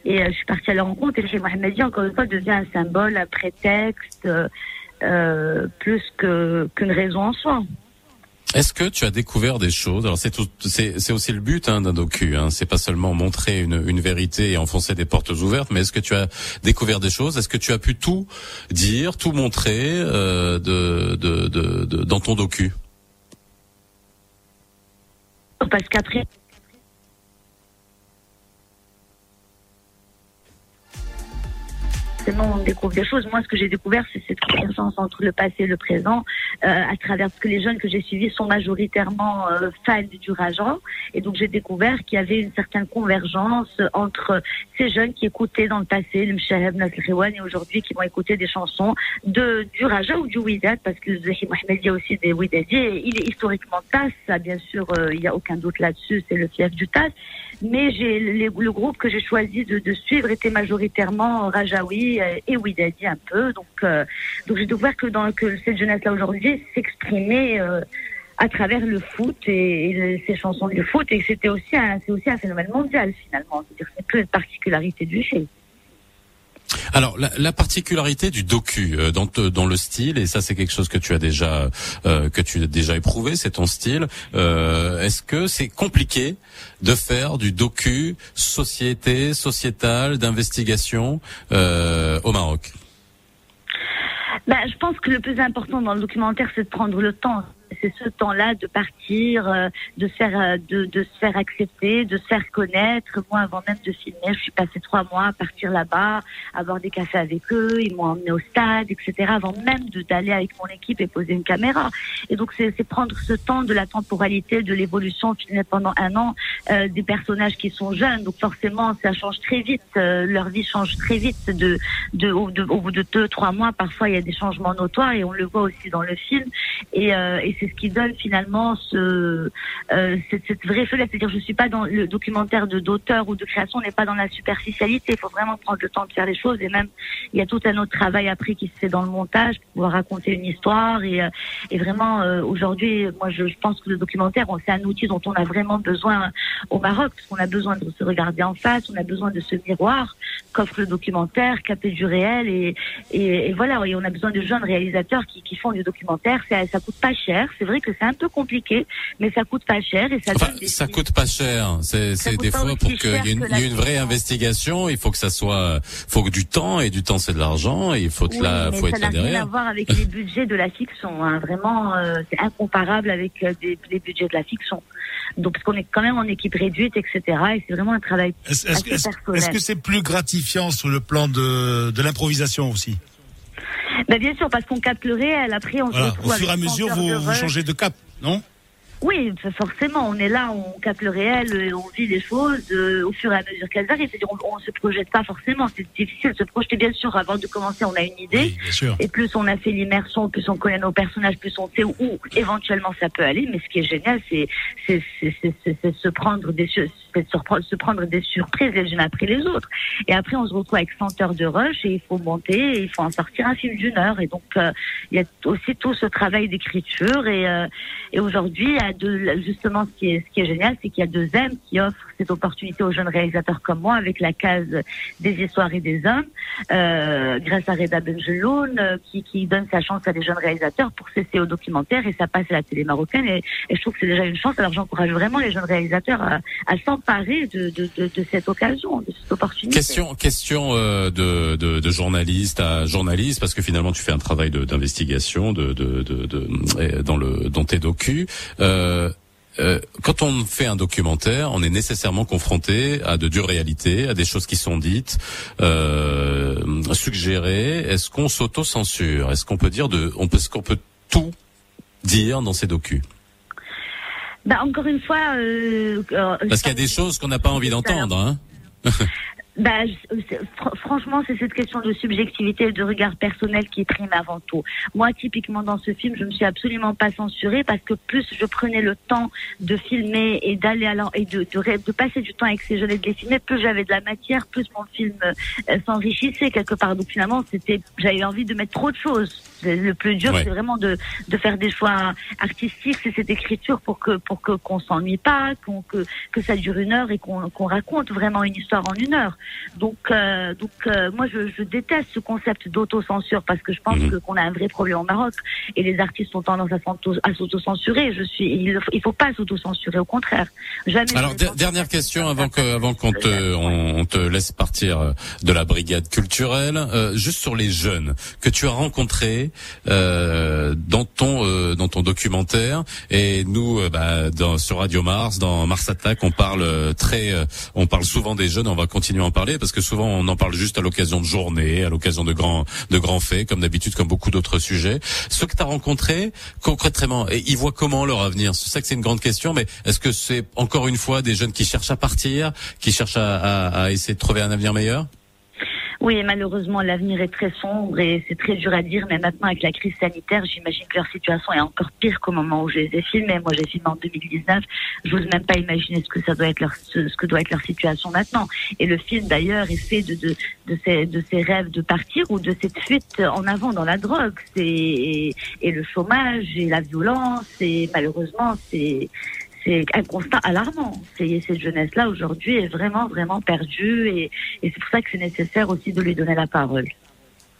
Et euh, je suis partie à leur rencontre et le Cheikh Mohamedi, encore une fois, devient un symbole, un prétexte, euh, euh, plus que qu'une raison en soi. Est-ce que tu as découvert des choses? Alors c'est tout, c'est, c'est aussi le but hein, d'un docu. Hein. C'est pas seulement montrer une, une vérité et enfoncer des portes ouvertes, mais est-ce que tu as découvert des choses? Est-ce que tu as pu tout dire, tout montrer euh, de, de, de, de- dans ton docu? Parce qu'après, forcément, on découvre des choses. Moi, ce que j'ai découvert, c'est cette convergence entre le passé et le présent, euh, à travers ce que les jeunes que j'ai suivis sont majoritairement euh, fans du Rajan. Et donc, j'ai découvert qu'il y avait une certaine convergence entre ces jeunes qui écoutaient dans le passé le Mshahab Nasr Rewan et aujourd'hui qui vont écouter des chansons de, du Raja ou du Widad, parce que Zahi Mohamed, il y a aussi des Widadiers. Il est historiquement TAS, ça, bien sûr, euh, il n'y a aucun doute là-dessus, c'est le fief du TAS. Mais j'ai les- le groupe que j'ai choisi de, de suivre était majoritairement Rajaoui et Widadi un peu. Donc, euh, donc j'ai découvert que, dans, que cette jeunesse-là aujourd'hui s'exprimait euh, à travers le foot et, et le- ces chansons du foot et c'était aussi un, c'est aussi un phénomène mondial finalement. C'est-à-dire c'est une particularité du fait. Alors la, la particularité du docu euh, dans, dans le style, et ça c'est quelque chose que tu as déjà euh, que tu as déjà éprouvé, c'est ton style. euh, Est-ce que c'est compliqué de faire du docu société, sociétal, d'investigation euh, au Maroc? Ben, je pense que le plus important dans le documentaire, c'est de prendre le temps. C'est ce temps-là de partir, euh, de faire, euh, de, de se faire accepter, de se faire connaître. Moi, avant même de filmer, je suis passée trois mois à partir là-bas, à boire des cafés avec eux. Ils m'ont emmené au stade, etc. Avant même d'aller avec mon équipe et poser une caméra. Et donc, c'est prendre ce temps de la temporalité, de l'évolution, filmer pendant un an euh, des personnages qui sont jeunes. Donc, forcément, ça change très vite. euh, leur vie change très vite. De, de, au, bout de deux, trois mois, parfois, il y a des changements notoires et on le voit aussi dans le film. Et, euh, ce qui donne finalement ce, euh, cette, cette vraie fenêtre. C'est-à-dire, je suis pas dans le documentaire de d'auteur ou de création, on n'est pas dans la superficialité. Il faut vraiment prendre le temps de faire les choses. Et même, il y a tout un autre travail après qui se fait dans le montage pour pouvoir raconter une histoire. Et, euh, et vraiment, euh, aujourd'hui, moi, je, je pense que le documentaire, c'est un outil dont on a vraiment besoin au Maroc, parce qu'on a besoin de se regarder en face, on a besoin de ce miroir qu'offre le documentaire, capé du réel. Et, et, et voilà, et on a besoin de jeunes réalisateurs qui, qui font du documentaire. Ça, ça coûte pas cher. C'est vrai que c'est un peu compliqué, mais ça coûte pas cher et ça Enfin, donne des ça coûte pas cher. C'est des fois pour qu'il y ait une, que il y ait une vraie investigation, il faut que ça soit, faut que du temps et du temps c'est de l'argent et il faut Oui, que là, mais faut ça être n'a là rien à voir avec les budgets de la fiction. hein. Vraiment, euh, c'est incomparable avec euh, des, les budgets de la fiction. Donc, parce qu'on est quand même en équipe réduite, etc. Et c'est vraiment un travail Est-ce assez est-ce- personnel. est-ce que c'est plus gratifiant sur le plan de, de l'improvisation aussi? Ben, bien sûr, parce qu'on capte le réel. Après, on se Voilà, retrouve Au fur et à mesure, 30 heures vous, vous changez de cap, non? Oui, forcément, on est là, on capte le réel, euh, on vit les choses euh, au fur et à mesure qu'elles arrivent. C'est-à-dire, on, on se projette pas forcément. C'est difficile de se projeter, bien sûr. Avant de commencer, on a une idée. Oui, bien sûr. Et plus on a fait l'immersion, plus on connaît nos personnages, plus on sait où, où éventuellement ça peut aller. Mais ce qui est génial, c'est se prendre des se prendre des surprises les unes après les autres. Et après, on se retrouve avec 100 heures de rush et il faut monter, et il faut en sortir un film d'une heure. Et donc, euh, il y a aussi tout ce travail d'écriture. Et, euh, et aujourd'hui, justement, qui est, ce qui est génial, c'est qu'il y a deux M qui offrent cette opportunité aux jeunes réalisateurs comme moi avec la case des histoires et des hommes, euh, grâce à Reda Benjeloun, euh, qui, qui donne sa chance à des jeunes réalisateurs pour cesser au documentaire et ça passe à la télé marocaine et, et je trouve que c'est déjà une chance. Alors j'encourage vraiment les jeunes réalisateurs à, à s'emparer de, de, de, de cette occasion, de cette opportunité. Question, question euh, de, de, journaliste à journaliste, parce que finalement tu fais un travail d'investigation de, euh, dans dans tes docus. Euh, euh, quand on fait un documentaire, on est nécessairement confronté à de dures réalités, à des choses qui sont dites, euh, suggérées. Est-ce qu'on s'auto-censure? Est-ce qu'on peut dire de, on peut, est-ce qu'on peut tout dire dans ces docus? Bah, encore une fois, euh, euh, Parce qu'il y a des choses qu'on n'a pas envie d'entendre. Hein (laughs) Bah, fr- franchement, c'est cette question de subjectivité et de regard personnel qui prime avant tout. Moi, typiquement dans ce film, je me suis absolument pas censurée parce que plus je prenais le temps de filmer et d'aller à et de, de, de passer du temps avec ces jeunes et de les filmer, plus j'avais de la matière, plus mon film euh, s'enrichissait quelque part. Donc finalement, c'était, j'avais envie de mettre trop de choses. Le plus dur, Ouais. c'est vraiment de, de faire des choix artistiques, c'est cette écriture pour que pour que qu'on s'ennuie pas, qu'on que que ça dure une heure et qu'on qu'on raconte vraiment une histoire en une heure. Donc, euh, donc euh, moi, je, je déteste ce concept d'autocensure parce que je pense que qu'on a un vrai problème au Maroc et les artistes ont tendance à s'auto- à s'autocensurer. Je suis, il, il faut pas s'autocensurer, au contraire. Jamais. Alors ne dernière question que- avant que avant qu'on te on, on te laisse partir euh, de la brigade culturelle, euh, juste sur les jeunes que tu as rencontrés euh, dans ton euh, dans ton documentaire et nous euh, bah, dans, sur Radio Mars dans Mars Attack on parle euh, très euh, on parle souvent des jeunes on va continuer à en parce que souvent on en parle juste à l'occasion de journées à l'occasion de grands de grands faits comme d'habitude comme beaucoup d'autres sujets. Ceux que tu as rencontrés concrètement et ils voient comment leur avenir? C'est ça que c'est une grande question mais est-ce que c'est encore une fois des jeunes qui cherchent à partir qui cherchent à essayer de trouver un avenir meilleur? Oui, malheureusement, l'avenir est très sombre et c'est très dur à dire. Mais maintenant, avec la crise sanitaire, j'imagine que leur situation est encore pire qu'au moment où je les ai filmés. Moi, j'ai filmé en 2019. J'ose même pas imaginer ce que ça doit être leur, ce que doit être leur situation maintenant. Et le film, d'ailleurs, est fait de, de, de ces, de ces rêves de partir ou de cette fuite en avant dans la drogue. C'est, et, et le chômage et la violence et malheureusement, c'est, c'est un constat alarmant. Cette jeunesse-là aujourd'hui est vraiment, vraiment perdue et, c'est pour ça que c'est nécessaire aussi de lui donner la parole.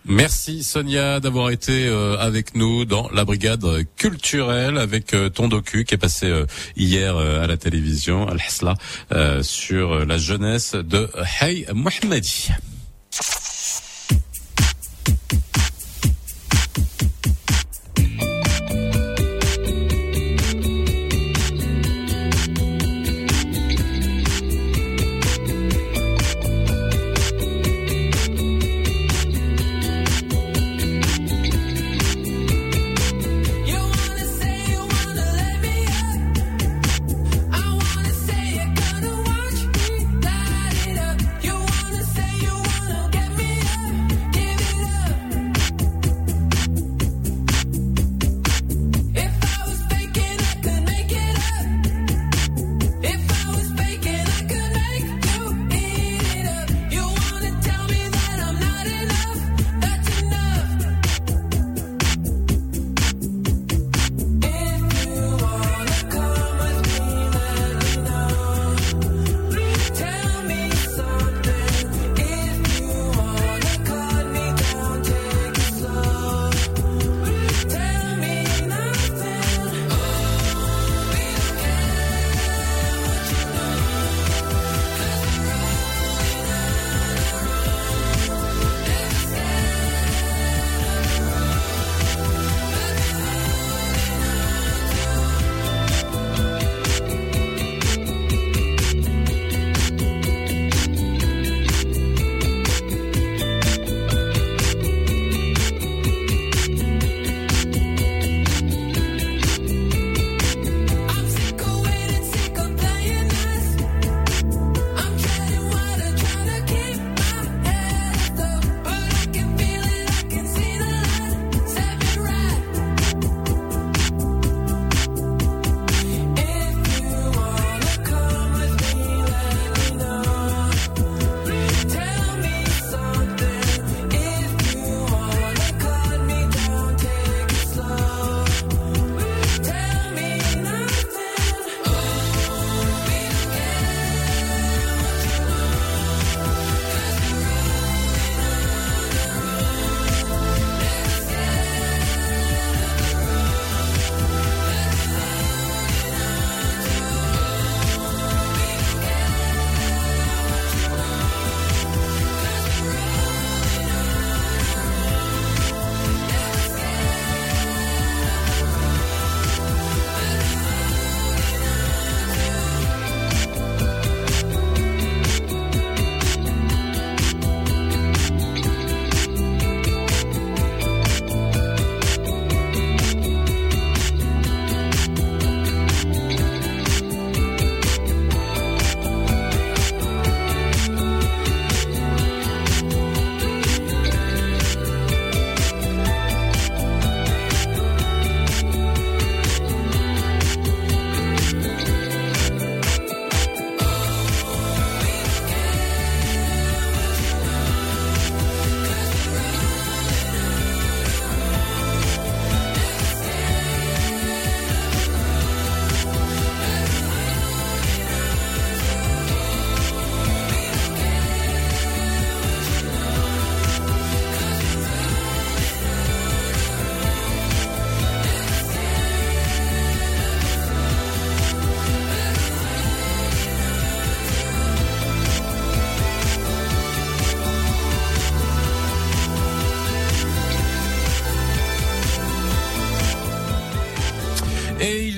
Merci Sonia d'avoir été euh, avec nous dans la brigade culturelle avec euh, ton docu qui est passé euh, hier à la télévision Al Hasla sur la jeunesse de Hay Mohammadi.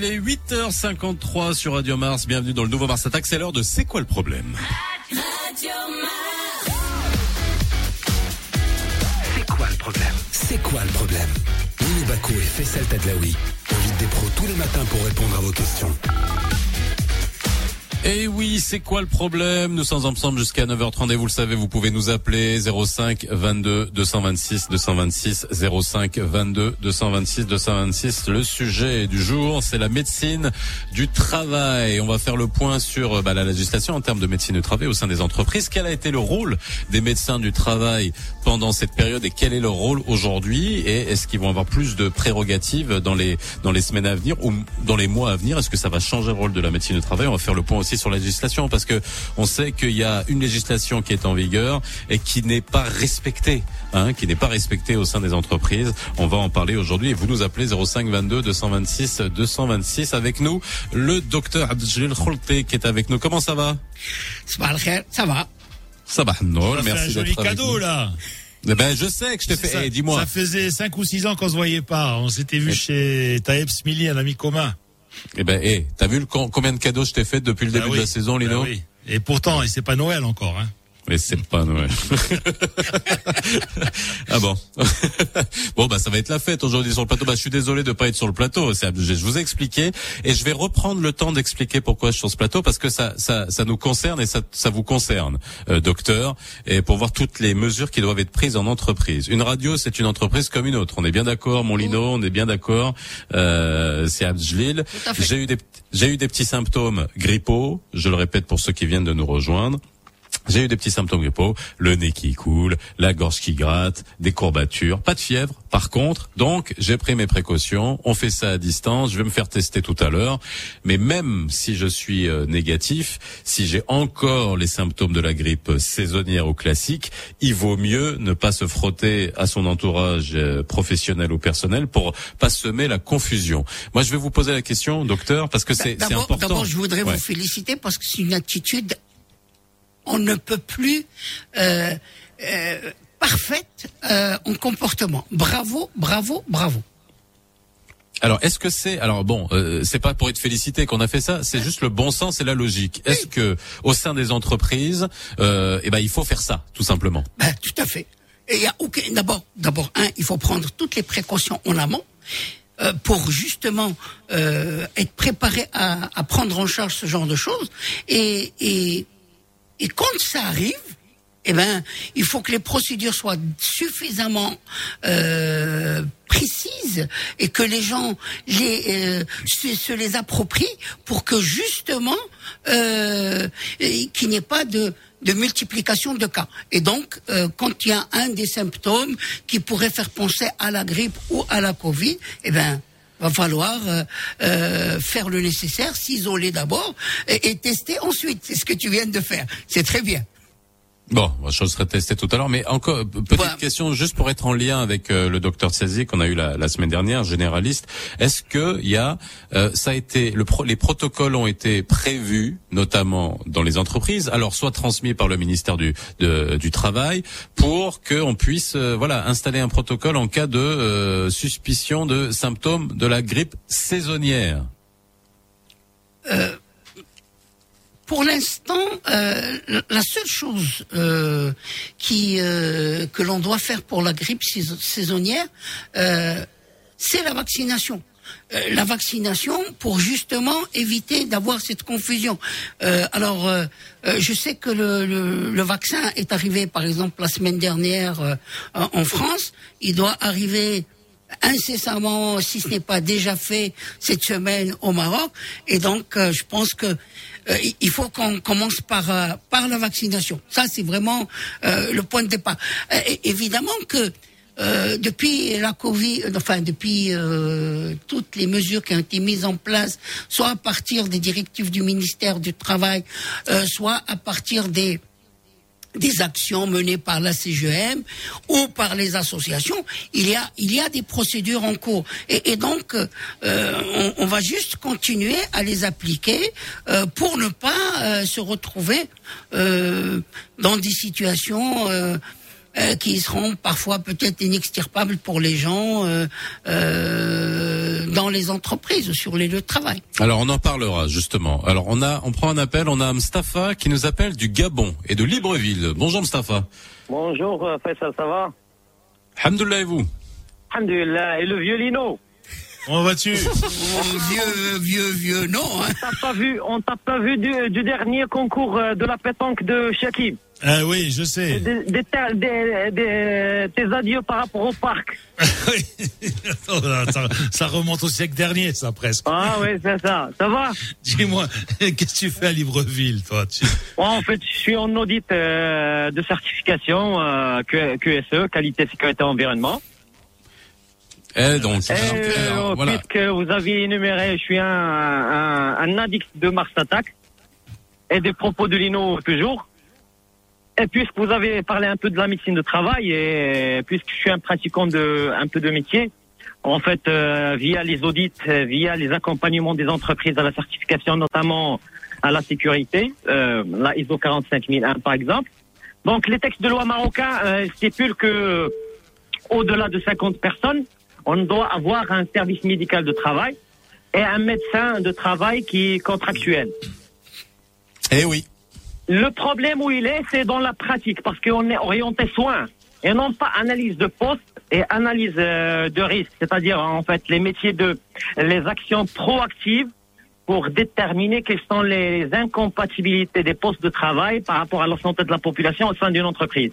Est 8h53 sur Radio Mars. Bienvenue dans le nouveau Mars Attack. C'est l'heure de C'est quoi le problème? C'est quoi le problème? C'est quoi le problème? Lily Bakou et Faisal Tadlaoui c'est quoi le problème Nous sommes ensemble jusqu'à 9h30 et vous le savez, vous pouvez nous appeler 05 22 226 226 05 22 226 226. Le sujet du jour, c'est la médecine du travail. On va faire le point sur bah, la législation en termes de médecine du travail au sein des entreprises. Quel a été le rôle des médecins du travail pendant cette période et quel est leur rôle aujourd'hui Et est-ce qu'ils vont avoir plus de prérogatives dans les dans les semaines à venir ou dans les mois à venir? Est-ce que ça va changer le rôle de la médecine du travail? On va faire le point aussi sur la législation parce que on sait qu'il y a une législation qui est en vigueur et qui n'est pas respectée, hein, qui n'est pas respectée au sein des entreprises. On va en parler aujourd'hui et vous nous appelez 05 22 226 226 avec nous le docteur Abdeljalil Kholte qui est avec nous. Comment ça va? Ça va. Ça va, non, merci joli d'être avec cadeau nous. là. Eh Ben je sais que je t'ai fait. Eh, dis-moi. Ça faisait 5 ou 6 ans qu'on se voyait pas. On s'était vu chez Taeb Smili, un ami commun. Eh ben, eh, t'as vu le, com- combien de cadeaux je t'ai fait depuis le Bah début oui. de la saison, Lino Bah oui. Et pourtant, et c'est pas Noël encore. Hein. Mais c'est pas Noël. (laughs) ah bon. (laughs) bon bah ça va être la fête aujourd'hui sur le plateau. Bah je suis désolé de pas être sur le plateau. C'est je je vous ai expliqué et je vais reprendre le temps d'expliquer pourquoi je suis sur ce plateau parce que ça ça ça nous concerne et ça ça vous concerne, euh, docteur, et pour voir toutes les mesures qui doivent être prises en entreprise. Une radio c'est une entreprise comme une autre. On est bien d'accord, mon Lino, on est bien d'accord. Euh, c'est fait. J'ai eu des j'ai eu des petits symptômes grippaux. Je le répète pour ceux qui viennent de nous rejoindre. J'ai eu des petits symptômes grippaux, le nez qui coule, la gorge qui gratte, des courbatures, pas de fièvre. Par contre, donc j'ai pris mes précautions. On fait ça à distance. Je vais me faire tester tout à l'heure. Mais même si je suis euh, négatif, si j'ai encore les symptômes de la grippe saisonnière ou classique, il vaut mieux ne pas se frotter à son entourage euh, professionnel ou personnel pour pas semer la confusion. Moi, je vais vous poser la question, docteur, parce que c'est c'est important. d'abord, je voudrais Ouais. vous féliciter parce que c'est une attitude, on ne peut plus euh, euh, parfaite euh, en comportement. Bravo, bravo, bravo. Alors, est-ce que c'est alors bon, euh, c'est pas pour être félicité qu'on a fait ça, c'est juste le bon sens et la logique. Est-ce que au sein des entreprises, euh, eh ben il faut faire ça, tout simplement? Ben, tout à fait. Et il y a aucun. D'abord, d'abord, un, il faut prendre toutes les précautions en amont. euh, pour justement euh, être préparé à, à prendre en charge ce genre de choses et, et, et quand ça arrive eh ben, il faut que les procédures soient suffisamment euh, précises et que les gens les, euh, se, les approprient pour que justement euh, qu'il n'y ait pas de, de multiplication de cas. Et donc, euh, quand il y a un des symptômes qui pourrait faire penser à la grippe ou à la Covid, eh ben, va falloir euh, euh, faire le nécessaire, s'isoler d'abord et, et tester ensuite. C'est ce que tu viens de faire. C'est très bien. Bon, je serai testé tout à l'heure, mais encore petite question juste pour être en lien avec euh, le docteur Tsazi qu'on a eu la, la semaine dernière, généraliste. Est-ce que il y a, euh, ça a été, le pro- les protocoles ont été prévus, notamment dans les entreprises, alors soit transmis par le ministère du de- du travail, pour qu'on puisse, euh, voilà, installer un protocole en cas de euh, suspicion de symptômes de la grippe saisonnière? Pour l'instant, euh, la seule chose euh, qui euh, que l'on doit faire pour la grippe sais- saisonnière, euh, c'est la vaccination. Euh, la vaccination pour justement éviter d'avoir cette confusion. Euh, alors, je sais que le, le, le vaccin est arrivé, par exemple, la semaine dernière en France. Il doit arriver incessamment, si ce n'est pas déjà fait cette semaine au Maroc. Et donc, je pense que il- il faut qu'on commence par euh, par la vaccination. Ça, c'est vraiment euh, le point de départ. Euh, évidemment que euh, depuis la Covid, euh, enfin depuis euh, toutes les mesures qui ont été mises en place, soit à partir des directives du ministère du Travail, euh, soit à partir des des actions menées par la CGM ou par les associations, il y a, il y a des procédures en cours. Et, donc, euh, on, va juste continuer à les appliquer euh, pour ne pas euh, se retrouver dans des situations euh, qui seront parfois peut-être inextirpables pour les gens euh, euh, dans les entreprises, sur les lieux de travail. Alors on en parlera justement. Alors on a, on prend un appel. On a Mustapha qui nous appelle du Gabon et de Libreville. Bonjour Mustapha. Bonjour euh, Faisal, ça va? Alhamdoulilah et vous? Alhamdulillah. Et le vieux Lino? On va dessus. vieux, vieux, vieux, non. Hein. T'as pas vu, on t'a pas vu du, du dernier concours euh, de la pétanque de Shakib Ah oui, je sais. des, des, ta- des- des- tes adieux par rapport au parc. (laughs) ça, ça remonte au siècle dernier, ça presque. Ah oui, c'est ça. Ça va? Dis-moi, (laughs) qu'est-ce que tu fais à Libreville, toi tu... (laughs) Moi, en fait, je suis en audit euh, de certification euh, QSE, qualité, sécurité, environnement. Et donc, Et, euh, voilà. puisque vous aviez énuméré, je suis un, un, un addict de Mars Attack et des propos de Lino toujours. Et puisque vous avez parlé un peu de la médecine de travail et puisque je suis un pratiquant de un peu de métier, en fait, euh, via les audits, euh, via les accompagnements des entreprises à la certification, notamment à la sécurité, euh, la ISO 45001 par exemple. Donc les textes de loi marocains euh, stipulent que au-delà de 50 personnes, on doit avoir un service médical de travail et un médecin de travail qui est contractuel. Eh oui. Le problème où il est, c'est dans la pratique, parce qu'on est orienté soins et non pas analyse de poste et analyse euh, de risque, c'est-à-dire en fait les métiers de les actions proactives pour déterminer quelles sont les incompatibilités des postes de travail par rapport à la santé de la population au sein d'une entreprise.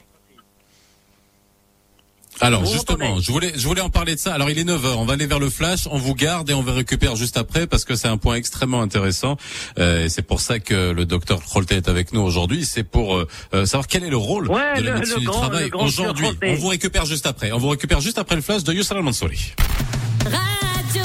Alors justement, je voulais, je voulais en parler de ça. Alors il est 9h, on va aller vers le flash, on vous garde et on va récupérer juste après parce que c'est un point extrêmement intéressant. Euh, et c'est pour ça que le docteur Krolte est avec nous aujourd'hui. C'est pour euh, euh, savoir quel est le rôle Ouais, de la le- médecine le du grand- travail aujourd'hui. On vous récupère juste après. On vous récupère juste après le flash de Youssef Al-Mansouri. Radio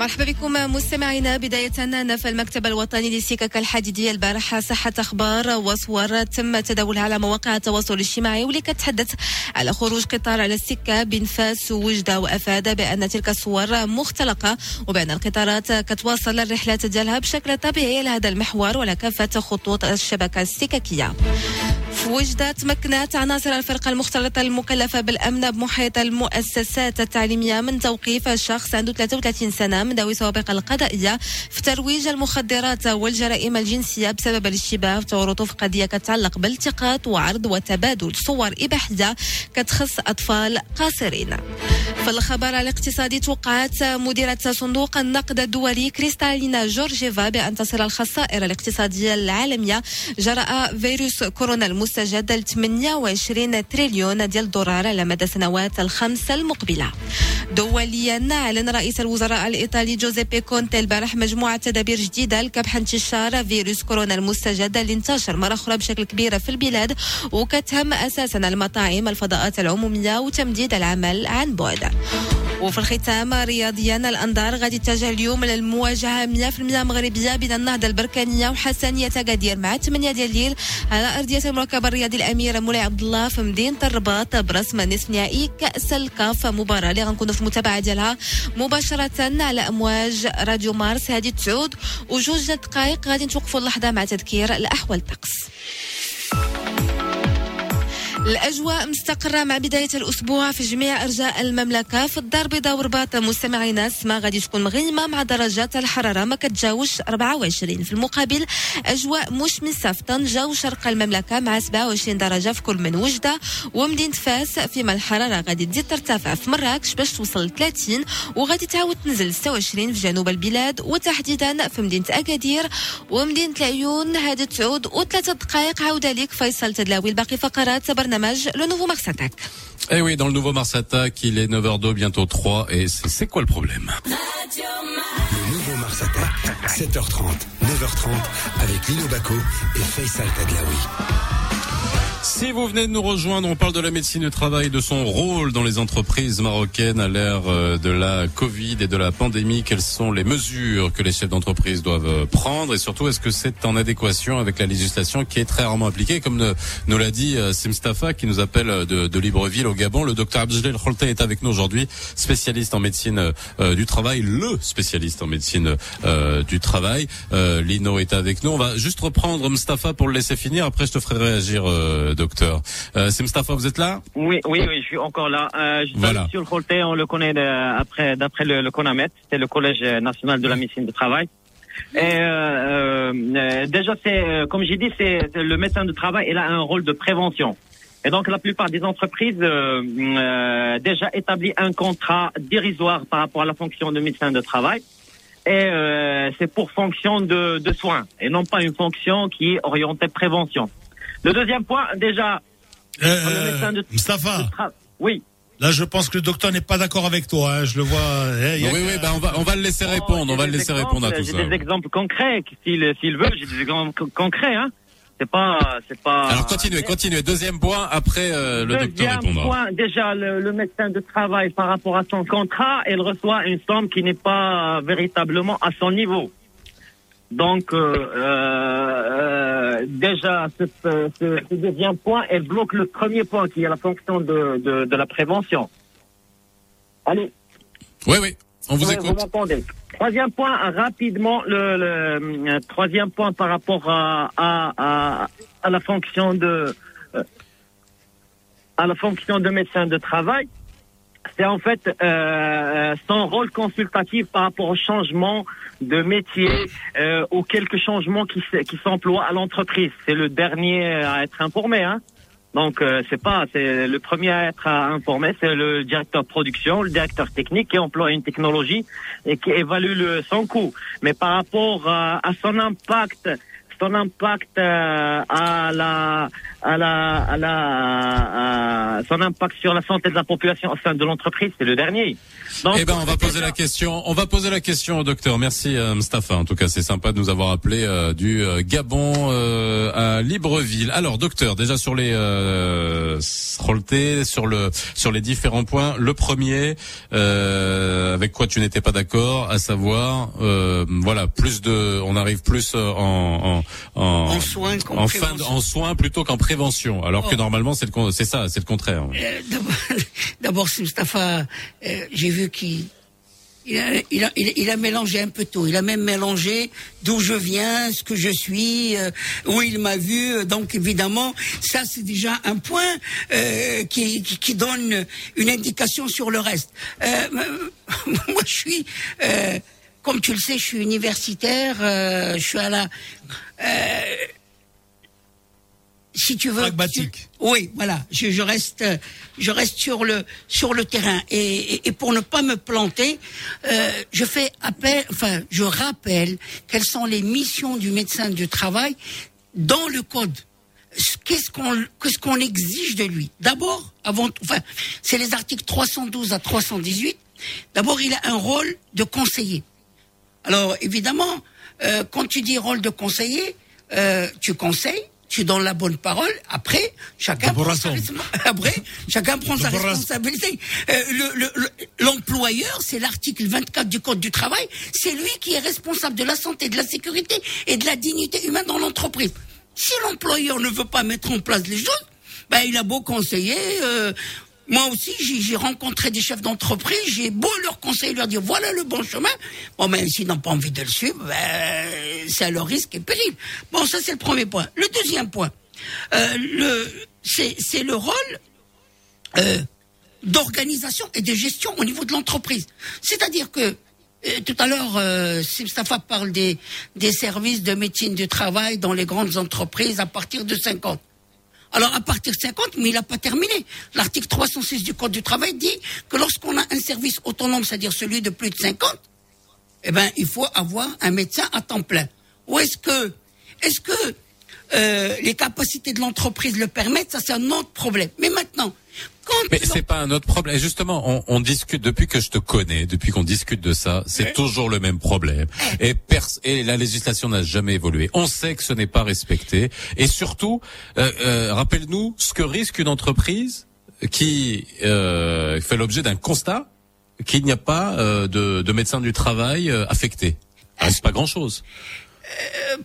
مرحبا بكم مستمعينا. بداية نفى المكتب الوطني للسكك الحديدية البارحة. صحة أخبار وصور تم تداولها على مواقع التواصل الاجتماعي واللي كتحدث على خروج قطار على السكة بين فاس ووجدة وأفاد بأن تلك الصور مختلقة وبأن القطارات كتواصل الرحلات ديالها بشكل طبيعي لهذا المحور وعلى كافة خطوط الشبكة السككية. في وجدة تمكنت عناصر الفرقة المختلطة المكلفة بالأمن بمحيط المؤسسات التعليمية من توقيف شخص عنده 33 سنة من ذوي السوابق القضائية في ترويج المخدرات والجرائم الجنسية بسبب الاشتباه وتورطه في قضية كتعلق بالتقاط وعرض وتبادل صور إباحية كتخص أطفال قاصرين. في الخبر الاقتصادي توقعت مديرة صندوق النقد الدولي كريستالينا جورجيفا بأن تصل الخسائر الاقتصادية العالمية جراء فيروس كورونا المستجد ل 28 تريليون ديال الدولار على مدى السنوات الخمس المقبلة. دوليا أعلن رئيس الوزراء الإيطالي جوزيبي كونتي البارح مجموعة تدابير جديدة لكبح انتشار فيروس كورونا المستجد اللي انتشر مرة أخرى بشكل كبير في البلاد وكتهم أساسا المطاعم الفضاءات العمومية وتمديد العمل عن بعد. وفي الختام رياضيا الانظار غادي تتجه اليوم للمواجهة 100% مغربية بين النهضة البركانية وحسنيه اكادير مع 8 ديال الليل على أرضية المركب الرياضي الأمير مولاي عبد الله في مدينة الرباط برسم نصف نهائي كأس الكاف مباراة اللي غنكونوا في المتابعة ديالها مباشرة على أمواج راديو مارس. هذه تعود وجوج دقائق غادي نتوقفوا اللحظة مع تذكير الأحوال الطقس الأجواء مستقرة مع بداية الأسبوع في جميع أرجاء المملكة. في الدار البيضاء ورباط مستمعينا السماء غادي تكون مغيمة مع درجات الحرارة. ما كتجاوش 24 في المقابل أجواء مشمسة في طنجة وشرق المملكة مع 27 درجة في كل من وجدة ومدينة فاس فيما الحرارة غادي تزيد ترتفع. في مراكش باش توصل ل 30 وغادي تعاود تنزل 26 في جنوب البلاد وتحديدا في مدينة أكادير ومدينة العيون. هذه تعود وثلاثة دقائق. عودة لك فيصل تدلاوي. الباقي فقرات. برنامج Le nouveau Mars Attack. Eh oui, dans le nouveau Mars Attack, il est 9h02, bientôt 3, et c'est quoi le problème? Le nouveau Mars Attack, 7h30, 9h30, avec Lino Baco et Faisal Tadlaoui. Si vous venez de nous rejoindre, on parle de la médecine du travail, de son rôle dans les entreprises marocaines à l'ère euh, de la Covid et de la pandémie. Quelles sont les mesures que les chefs d'entreprise doivent euh, prendre? Et surtout est-ce que c'est en adéquation avec la législation qui est très rarement appliquée? Comme nous l'a dit euh, Simstafa qui nous appelle de, Libreville au Gabon. Le docteur Abdeljelil Kholte est avec nous aujourd'hui, spécialiste en médecine du travail, le spécialiste en médecine du travail. Lino est avec nous. On va juste reprendre Mustafa pour le laisser finir. Après, je te ferai réagir, docteur. Euh, c'est Mustafa, vous êtes là? Oui, oui, oui, je suis encore là. Euh, je Voilà. Monsieur le Kholté, on le connaît de- après, d'après le, le CONAMET, c'est le Collège national de la médecine du travail. Et euh, euh, déjà, c'est euh, comme j'ai dit, c'est le médecin du travail, il a un rôle de prévention. Et donc, la plupart des entreprises euh, euh, déjà établit un contrat dérisoire par rapport à la fonction de médecin de travail. Et euh, c'est pour fonction de, de soins et non pas une fonction qui est orientée prévention. Le deuxième point, déjà, Euh, médecin de- Mustafa. oui. Là, je pense que le docteur n'est pas d'accord avec toi. hein, Je le vois. eh, a- Oui, oui, bah, on va, on va le laisser répondre. On va le laisser exemples, répondre à tout J'ai ça. des exemples concrets, s'il s'il veut, j'ai des exemples co- concrets. Hein. C'est pas, c'est pas. Alors continuez, continuez. Deuxième point, après euh, le docteur Deuxième répondra. point, déjà le, le médecin de travail par rapport à son contrat, il reçoit une somme qui n'est pas euh, véritablement à son niveau. Donc euh, euh, déjà ce, ce, ce deuxième point, elle bloque le premier point qui est la fonction de, de, de la prévention. Allez. Oui, oui, on vous écoute. Vous m'entendez. Troisième point, rapidement, le, le, euh, troisième point par rapport à, à, à, à la fonction de euh, à la fonction de médecin de travail, c'est en fait euh, son rôle consultatif par rapport au changement de métier euh, ou quelques changements qui, s'emploient à l'entreprise. C'est le dernier à être informé, hein. Donc euh, c'est pas c'est le premier à être à informé, c'est le directeur production, le directeur technique qui emploie une technologie et qui évalue le, son coût. Mais par rapport à, à son impact, son impact euh, à la à la à la à son impact sur la santé de la population au sein de l'entreprise, c'est le dernier. Donc, Eh ben, on va poser la question. On va poser la question au docteur. Merci, euh, Mustafa. En tout cas, c'est sympa de nous avoir appelé euh, du euh, Gabon euh, à Libreville. Alors, docteur, déjà sur les euh, Srolte, sur le sur les différents points. Le premier, euh, avec quoi tu n'étais pas d'accord, à savoir, euh, voilà, plus de, on arrive plus en en en, En soins en fin de- en soins plutôt qu'en prévention. Alors que Oh. normalement, c'est le con- c'est ça, c'est le contraire. Euh, d'abord- (laughs) Mustafa, euh, j'ai vu qu'il il a, il, a, il a- il a mélangé un peu tout. Il a même mélangé d'où je viens, ce que je suis, euh, où il m'a vu. Donc évidemment, ça c'est déjà un point euh, qui, qui, qui donne une indication sur le reste. Euh, (laughs) moi, je suis, comme tu le sais, je suis universitaire. je suis à la si tu veux. Pragmatique. Oui, voilà. Je, je reste, je reste sur le sur le terrain et, et, et pour ne pas me planter, euh, je fais appel, enfin, je rappelle quelles sont les missions du médecin du travail dans le code. Ce- Qu'est-ce qu'on qu'est-ce qu'on exige de lui? D'abord, avant, tout- enfin, c'est les articles 312 à 318. D'abord, il a un rôle de conseiller. Alors évidemment, euh, quand tu dis rôle de conseiller, euh, tu conseilles, tu donnes la bonne parole. Après, chacun prend sa, (laughs) après, chacun prend sa responsabilité. Euh, le- le- le- L'employeur, c'est l'article 24 du Code du travail, c'est lui qui est responsable de la santé, de la sécurité et de la dignité humaine dans l'entreprise. Si l'employeur ne veut pas mettre en place les choses, ben il a beau conseiller. euh, moi aussi, j'ai rencontré des chefs d'entreprise, j'ai beau leur conseiller, leur dire voilà le bon chemin. Bon, même s'ils n'ont pas envie de le suivre, ben, c'est à leur risque et péril. Bon, ça c'est le premier point. Le deuxième point, euh, le, c'est le rôle euh, d'organisation et de gestion au niveau de l'entreprise. C'est-à-dire que euh, tout à l'heure, euh, parle des, des services de médecine du travail dans les grandes entreprises à partir de 50. Alors à partir de 50, mais il n'a pas terminé. L'article 306 du Code du travail dit que lorsqu'on a un service autonome, c'est-à-dire celui de plus de 50, eh ben il faut avoir un médecin à temps plein. Ou est-ce que, est-ce que euh, les capacités de l'entreprise le permettent, ça c'est un autre problème. Mais maintenant, Mais c'est pas un autre problème. Et Justement, on, on discute depuis que je te connais, depuis qu'on discute de ça, c'est toujours le même problème. Et, pers- et la législation n'a jamais évolué. On sait que ce n'est pas respecté. Et surtout, euh, euh, rappelle-nous ce que risque une entreprise qui euh, fait l'objet d'un constat qu'il n'y a pas euh, de, de médecin du travail euh, affecté. Ah, c'est pas grand-chose.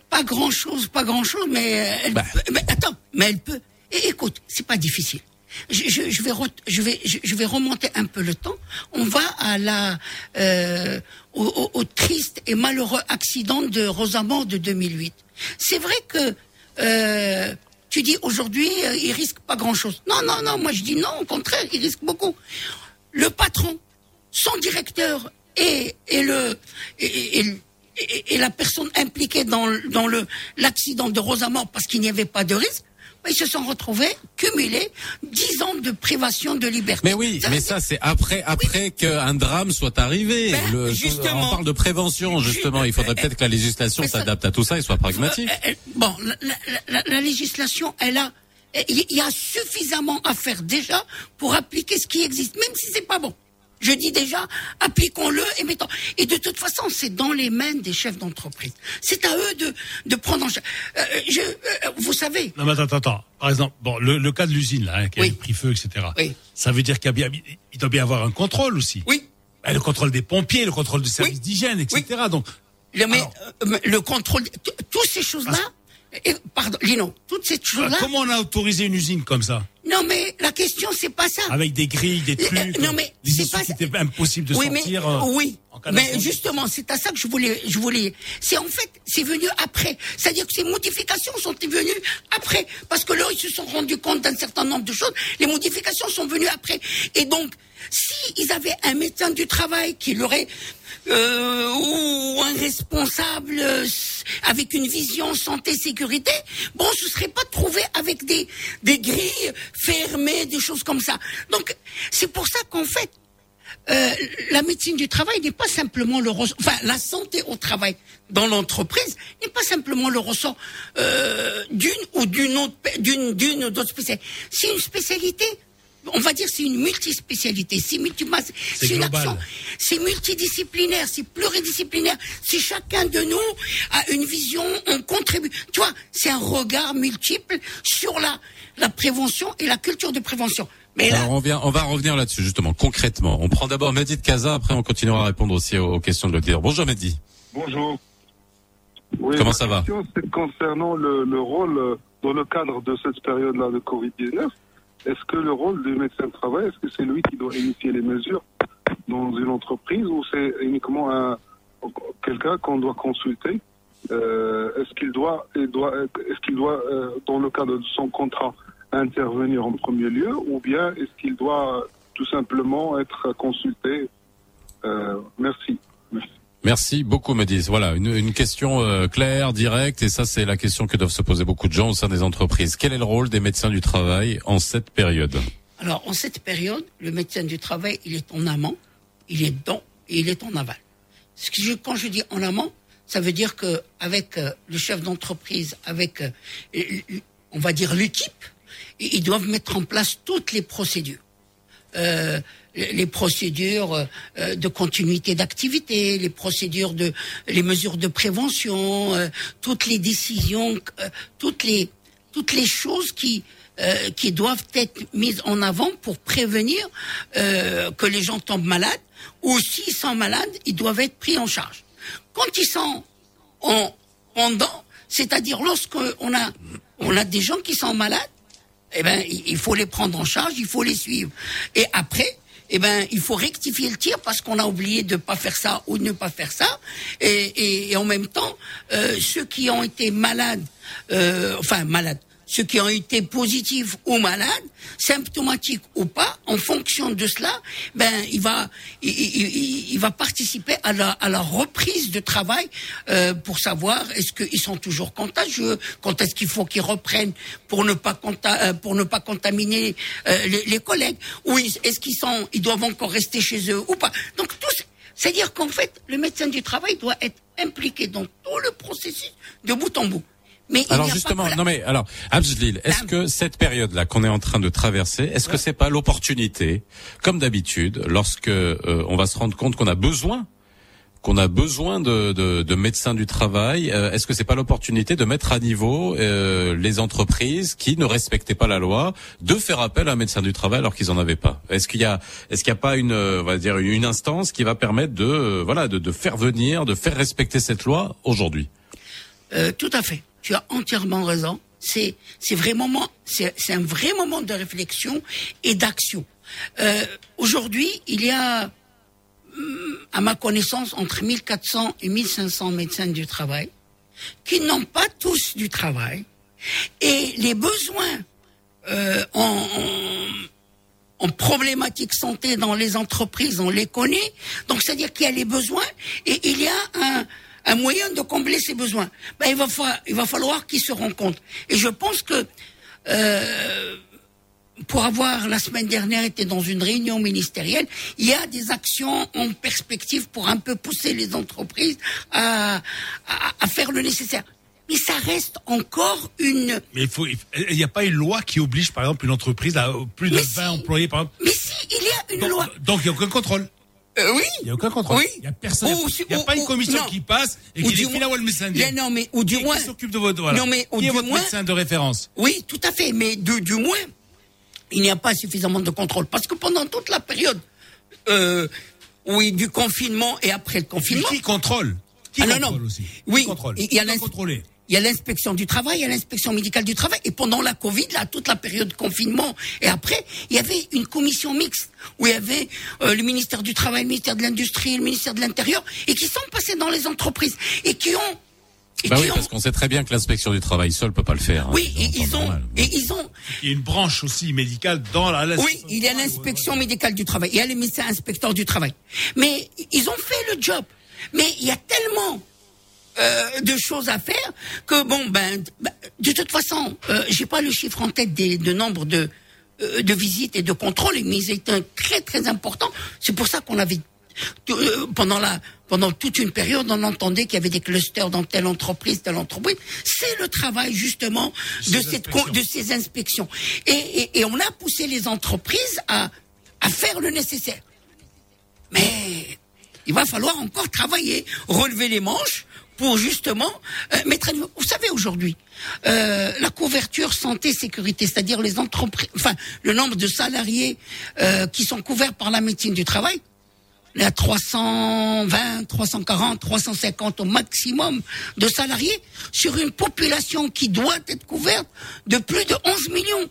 pas grand chose, pas grand chose, mais, euh, elle peut- mais attends, mais elle peut. Et écoute, c'est pas difficile. Je, vais remonter un peu le temps. On va à la euh, au, triste et malheureux accident de Rosamond de 2008. C'est vrai que euh, tu dis aujourd'hui euh, il risque pas grand chose. Non non non, moi je dis non, au contraire, il risque beaucoup. Le patron, son directeur et, et le et, la personne impliquée dans, dans l'accident de Rosamond parce qu'il n'y avait pas de risque, ils se sont retrouvés cumulés 10 ans de privation de liberté. Mais oui, mais ça c'est après après qu'un drame soit arrivé. Ben, Le- justement. on parle de prévention justement. Il faudrait peut-être que la législation s'adapte à tout ça et soit pragmatique. Euh, euh, bon, la, la- la- la législation, elle a, il y a suffisamment à faire déjà pour appliquer ce qui existe, même si c'est pas bon. Je dis déjà, appliquons-le et mettons. Et de toute façon, c'est dans les mains des chefs d'entreprise. C'est à eux de, de prendre en charge. Euh, je, euh, vous savez, Non, mais attends, attends, attends. Par exemple, bon, le, le cas de l'usine, là, hein, qui a pris feu, etc. Ça veut dire qu'il bien, il doit bien avoir un contrôle aussi. Oui. le contrôle des pompiers, le contrôle du service d'hygiène, etc. Donc, le, mais, euh, le contrôle, toutes ces choses-là, et, pardon, Lino, toutes ces choses-là. comment on a autorisé une usine comme ça Non, mais la question, c'est pas ça. Avec des grilles, des Euh, trucs, non, mais c'est pas étaient impossible de oui, sortir. Mais, euh, oui, en mais justement, c'est à ça que je voulais, je voulais. C'est en fait, c'est venu après. C'est-à-dire que ces modifications sont venues après, parce que là, ils se sont rendus compte d'un certain nombre de choses. Les modifications sont venues après, et donc, si ils avaient un médecin du travail qui l'aurait euh, ou un responsable euh, avec une vision santé sécurité, bon, je ne serais pas trouvé avec des grilles fermées, des choses comme ça. Donc, c'est pour ça qu'en fait, euh, la médecine du travail n'est pas simplement le ressort, enfin la santé au travail dans l'entreprise n'est pas simplement le ressort d'une ou d'une autre d'une d'une ou d'autres spécialités. C'est une spécialité. On va dire c'est une multispécialité, c'est multi C'est c'est une action, c'est multidisciplinaire, c'est pluridisciplinaire. Si chacun de nous a une vision, on contribue. Tu vois, c'est un regard multiple sur la la prévention et la culture de prévention. Mais là, Alors on, vient, on va revenir là-dessus justement, concrètement. On prend d'abord Mehdi de Casa, après on continuera à répondre aussi aux, aux questions de l'auditeur. Bonjour Mehdi. Bonjour. Oui, Comment ça va question, C'est concernant le, le rôle euh, dans le cadre de cette période-là de Covid-19. Est-ce que le rôle du médecin de travail, est-ce que c'est lui qui doit initier les mesures dans une entreprise ou c'est uniquement un, quelqu'un qu'on doit consulter Euh, Est-ce qu'il doit, doit, est-ce qu'il doit euh, dans le cadre de son contrat, intervenir en premier lieu ou bien est-ce qu'il doit tout simplement être consulté Euh, Merci. Merci beaucoup Mehdi. Voilà, une, question euh, claire, directe, et ça c'est la question que doivent se poser beaucoup de gens au sein des entreprises. Quel est le rôle des médecins du travail en cette période? Alors, en cette période, le médecin du travail, il est en amont, il est dans et il est en aval. Ce que quand je dis en amont, ça veut dire que avec euh, le chef d'entreprise, avec, euh, on va dire l'équipe, ils doivent mettre en place toutes les procédures. Les procédures euh, euh, de continuité d'activité, les procédures de, les mesures de prévention, euh, toutes les décisions, toutes les, toutes les choses qui, euh, qui doivent être mises en avant pour prévenir euh, que les gens tombent malades, ou s'ils sont malades, ils doivent être pris en charge. Quand ils sont en, pendant, c'est-à-dire lorsqu'on a, on a des gens qui sont malades, eh ben, il faut les prendre en charge, il faut les suivre. Et après, eh ben, il faut rectifier le tir parce qu'on a oublié de pas faire ça ou de ne pas faire ça. Et en même temps, euh, ceux qui ont été malades, euh, enfin malades, ceux qui ont été positifs ou malades, symptomatiques ou pas, en fonction de cela, ben il va, il, va participer à la, à la reprise de travail euh, pour savoir est-ce qu'ils sont toujours contagieux, quand est-ce qu'il faut qu'ils reprennent pour ne pas euh, pour ne pas contaminer euh, les, collègues, ou est-ce qu'ils sont, ils doivent encore rester chez eux ou pas. Donc tout, ce- c'est-à-dire qu'en fait, le médecin du travail doit être impliqué dans tout le processus de bout en bout. Mais Alors justement, pas non mais alors, Abdelil, est-ce que cette période-là qu'on est en train de traverser, est-ce que c'est pas l'opportunité, comme d'habitude, lorsque euh, on va se rendre compte qu'on a besoin qu'on a besoin de, de, de médecins du travail, euh, est-ce que c'est pas l'opportunité de mettre à niveau euh, les entreprises qui ne respectaient pas la loi, de faire appel à un médecin du travail alors qu'ils en avaient pas? Est-ce qu'il y a, est-ce qu'il y a pas une, on va dire une instance qui va permettre de, euh, voilà, de, de faire venir, de faire respecter cette loi aujourd'hui? Euh, tout à fait. Tu as entièrement raison. C'est c'est vraiment c'est un vrai moment de réflexion et d'action. Euh, Aujourd'hui, il y a, hum, à ma connaissance, entre 1400 et 1500 médecins du travail qui n'ont pas tous du travail et les besoins euh, en, en- en problématique santé dans les entreprises, on les connaît. Donc, c'est-à-dire qu'il y a les besoins et il y a un, un moyen de combler ces besoins. Ben, il, va fa- il va falloir qu'ils se rencontrent. Et je pense que euh, pour avoir la semaine dernière été dans une réunion ministérielle, il y a des actions en perspective pour un peu pousser les entreprises à, à, à faire le nécessaire. Mais ça reste encore une Mais il faut, il n'y a pas une loi qui oblige, par exemple, une entreprise à plus de 20 employés, par exemple. Mais si, il y a une loi. Donc, il n'y a aucun contrôle. Euh, oui. Il n'y a aucun contrôle. Oui. Il n'y a personne. Il n'y a ou- pas une commission non. qui passe et qui ou le médecin Mais non, mais ou du moins. Qui s'occupe de votre, voilà. Non, mais ou Qui est du votre moins- médecin de référence Oui, tout à fait, mais du, du moins, il n'y a pas suffisamment de contrôle. Parce que pendant toute la période euh, oui, du confinement et après le confinement. Qui contrôle? Qui Ah, non, contrôle non. aussi? Oui, Qui contrôle? il y a Qui doit l'ins- contrôler? Il y a l'inspection du travail, il y a l'inspection médicale du travail. Et pendant la Covid, là, toute la période de confinement et après, il y avait une commission mixte où il y avait euh, le ministère du Travail, le ministère de l'Industrie, le ministère de l'Intérieur et qui sont passés dans les entreprises et qui ont... et Bah oui, ont- parce qu'on sait très bien que l'inspection du travail seule peut pas le faire. hein. oui, et ils ont... Et ils ont Il y a une branche aussi médicale dans la. la- Oui, il y a l'inspection médicale du travail, il y a les médecins inspecteurs du travail. Mais ils ont fait le job. Mais il y a tellement euh, de choses à faire que bon ben, ben, de toute façon, euh, j'ai pas le chiffre en tête des, de nombre de euh, de visites et de contrôles, mais ils étaient très très importants. C'est pour ça qu'on avait euh, pendant la pendant toute une période, on entendait qu'il y avait des clusters dans telle entreprise, telle entreprise. C'est le travail justement de cette de ces inspections. Et, et, et on a poussé les entreprises à à faire le nécessaire. Mais il va falloir encore travailler, relever les manches pour justement euh, mettre à niveau. Vous savez aujourd'hui, euh, la couverture santé sécurité, c'est-à-dire les entreprises, enfin le nombre de salariés euh, qui sont couverts par la médecine du travail, il y a 320, 340, 350 au maximum de salariés sur une population qui doit être couverte de plus de 11 millions.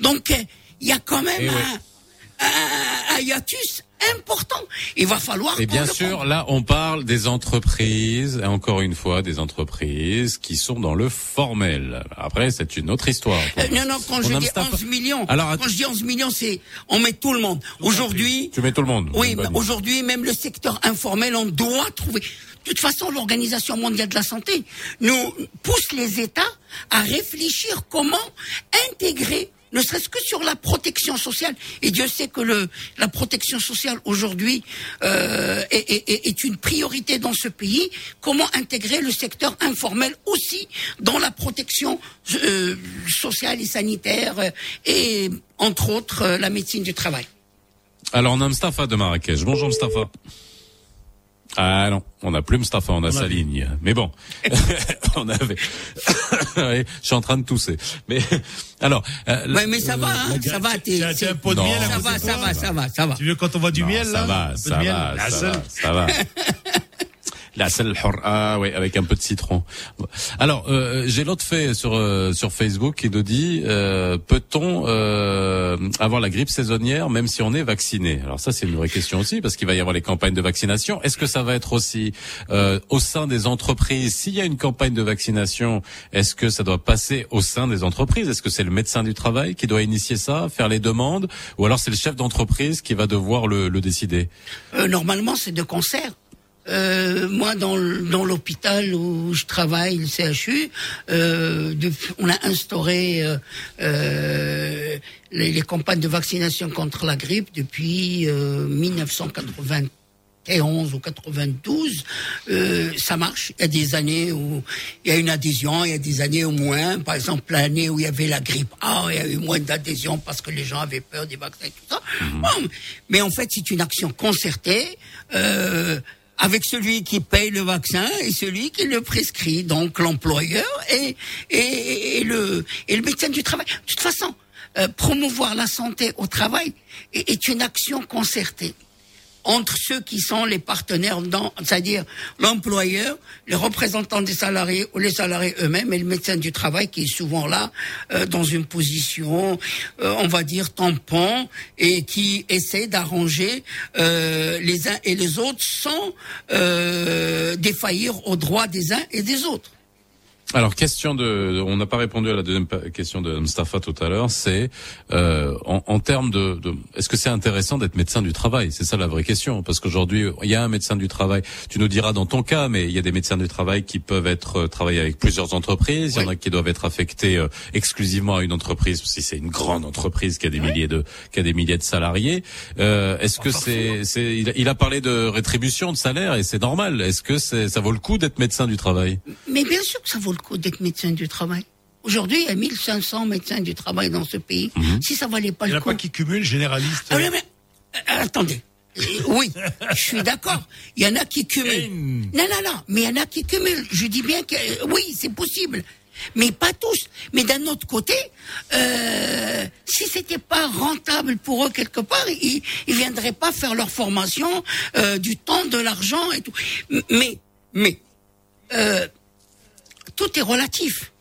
Donc euh, il y a quand même Eh oui. un, un- hiatus important. Il va falloir. Et bien sûr, là, on parle des entreprises, et encore une fois, des entreprises qui sont dans le formel. Après, c'est une autre histoire. Euh, non, non, quand On je dis ça pas. 11 millions, Alors, quand je dis 11 millions, c'est, on met tout le monde. Aujourd'hui, Tu mets tout le monde. oui, Bah, mais aujourd'hui, même le secteur informel, on doit trouver. De toute façon, l'Organisation mondiale de la santé nous pousse les États à réfléchir comment intégrer ne serait-ce que sur la protection sociale. Et Dieu sait que la protection sociale aujourd'hui euh, est, une priorité dans ce pays. Comment intégrer le secteur informel aussi dans la protection euh, sociale et sanitaire euh, et entre autres la médecine du travail? Alors, on a Mustafa de Marrakech. Bonjour, Mustafa. Ah non, on n'a plus Mustafa, on a sa ligne. Mais bon, (laughs) on avait. (laughs) Oui, je suis en train de tousser. Mais alors. euh, Ouais, mais ça va, hein, ça va. t'es- un pot de Non. miel ça va, ça va, ça va, ça va. Tu veux quand on voit du non, miel, ça là va, ça va, ça va, ça va. La ah oui avec un peu de citron. Alors euh, j'ai l'autre fait sur euh, sur Facebook qui nous dit euh, peut-on euh, avoir la grippe saisonnière même si on est vacciné? Alors ça c'est une vraie question aussi parce qu'il va y avoir les campagnes de vaccination. Est-ce que ça va être aussi euh, au sein des entreprises? S'il y a une campagne de vaccination, est-ce que ça doit passer au sein des entreprises? Est-ce que c'est le médecin du travail qui doit initier ça, faire les demandes, ou alors c'est le chef d'entreprise qui va devoir le, le décider? Euh, normalement, c'est de concert. Euh, moi, dans, l'hôpital où je travaille, le CHU, euh, depuis- on a instauré euh, les, les campagnes de vaccination contre la grippe depuis euh, 1980, 91 ou 92, euh, ça marche. Il y a des années où il y a une adhésion, il y a des années où moins. Par exemple, l'année où il y avait la grippe A, il y a eu moins d'adhésion parce que les gens avaient peur des vaccins et tout ça. Bon, mais en fait, c'est une action concertée. Euh, avec celui qui paye le vaccin et celui qui le prescrit, donc l'employeur et, et, le, et le médecin du travail. De toute façon, euh, promouvoir la santé au travail est une action concertée entre ceux qui sont les partenaires c'est-à-dire l'employeur, les représentants des salariés ou les salariés eux-mêmes et le médecin du travail qui est souvent là euh, dans une position, euh, on va dire tampon et qui essaie d'arranger euh, les uns et les autres sans défaillir aux droits des uns et des autres. Alors, question de, on n'a pas répondu à la deuxième question de Mustafa tout à l'heure. C'est euh, en, en termes de, de est-ce que c'est intéressant d'être médecin du travail? C'est ça la vraie question. Parce qu'aujourd'hui, il y a un médecin du travail. Tu nous diras dans ton cas, mais il y a des médecins du travail qui peuvent être euh, travailler avec plusieurs entreprises. Il y en a qui doivent être affectés euh, exclusivement à une entreprise, si c'est une grande entreprise qui a des milliers de qui a des milliers de salariés. Euh, est-ce que c'est, c'est, il a, il a parlé de rétribution, de salaire, et c'est normal. Est-ce que c'est, ça vaut le coup d'être médecin du travail? Mais bien sûr que ça vaut le coup d'être médecin du travail. Aujourd'hui, il y a 1500 médecins du travail dans ce pays. Si ça valait pas Il n'y le en a coup. pas qui cumulent généraliste. Ah, mais- mais- euh, attendez. Euh, Oui, je suis d'accord. Il y en a qui cumulent. Non, non, non, mais il y en a qui cumulent. Je dis bien que euh, oui, c'est possible. Mais pas tous. Mais d'un autre côté, euh, si c'était pas rentable pour eux quelque part, ils, ils viendraient pas faire leur formation, euh, du temps, de l'argent et tout. Mais, mais, euh, tout est relatif.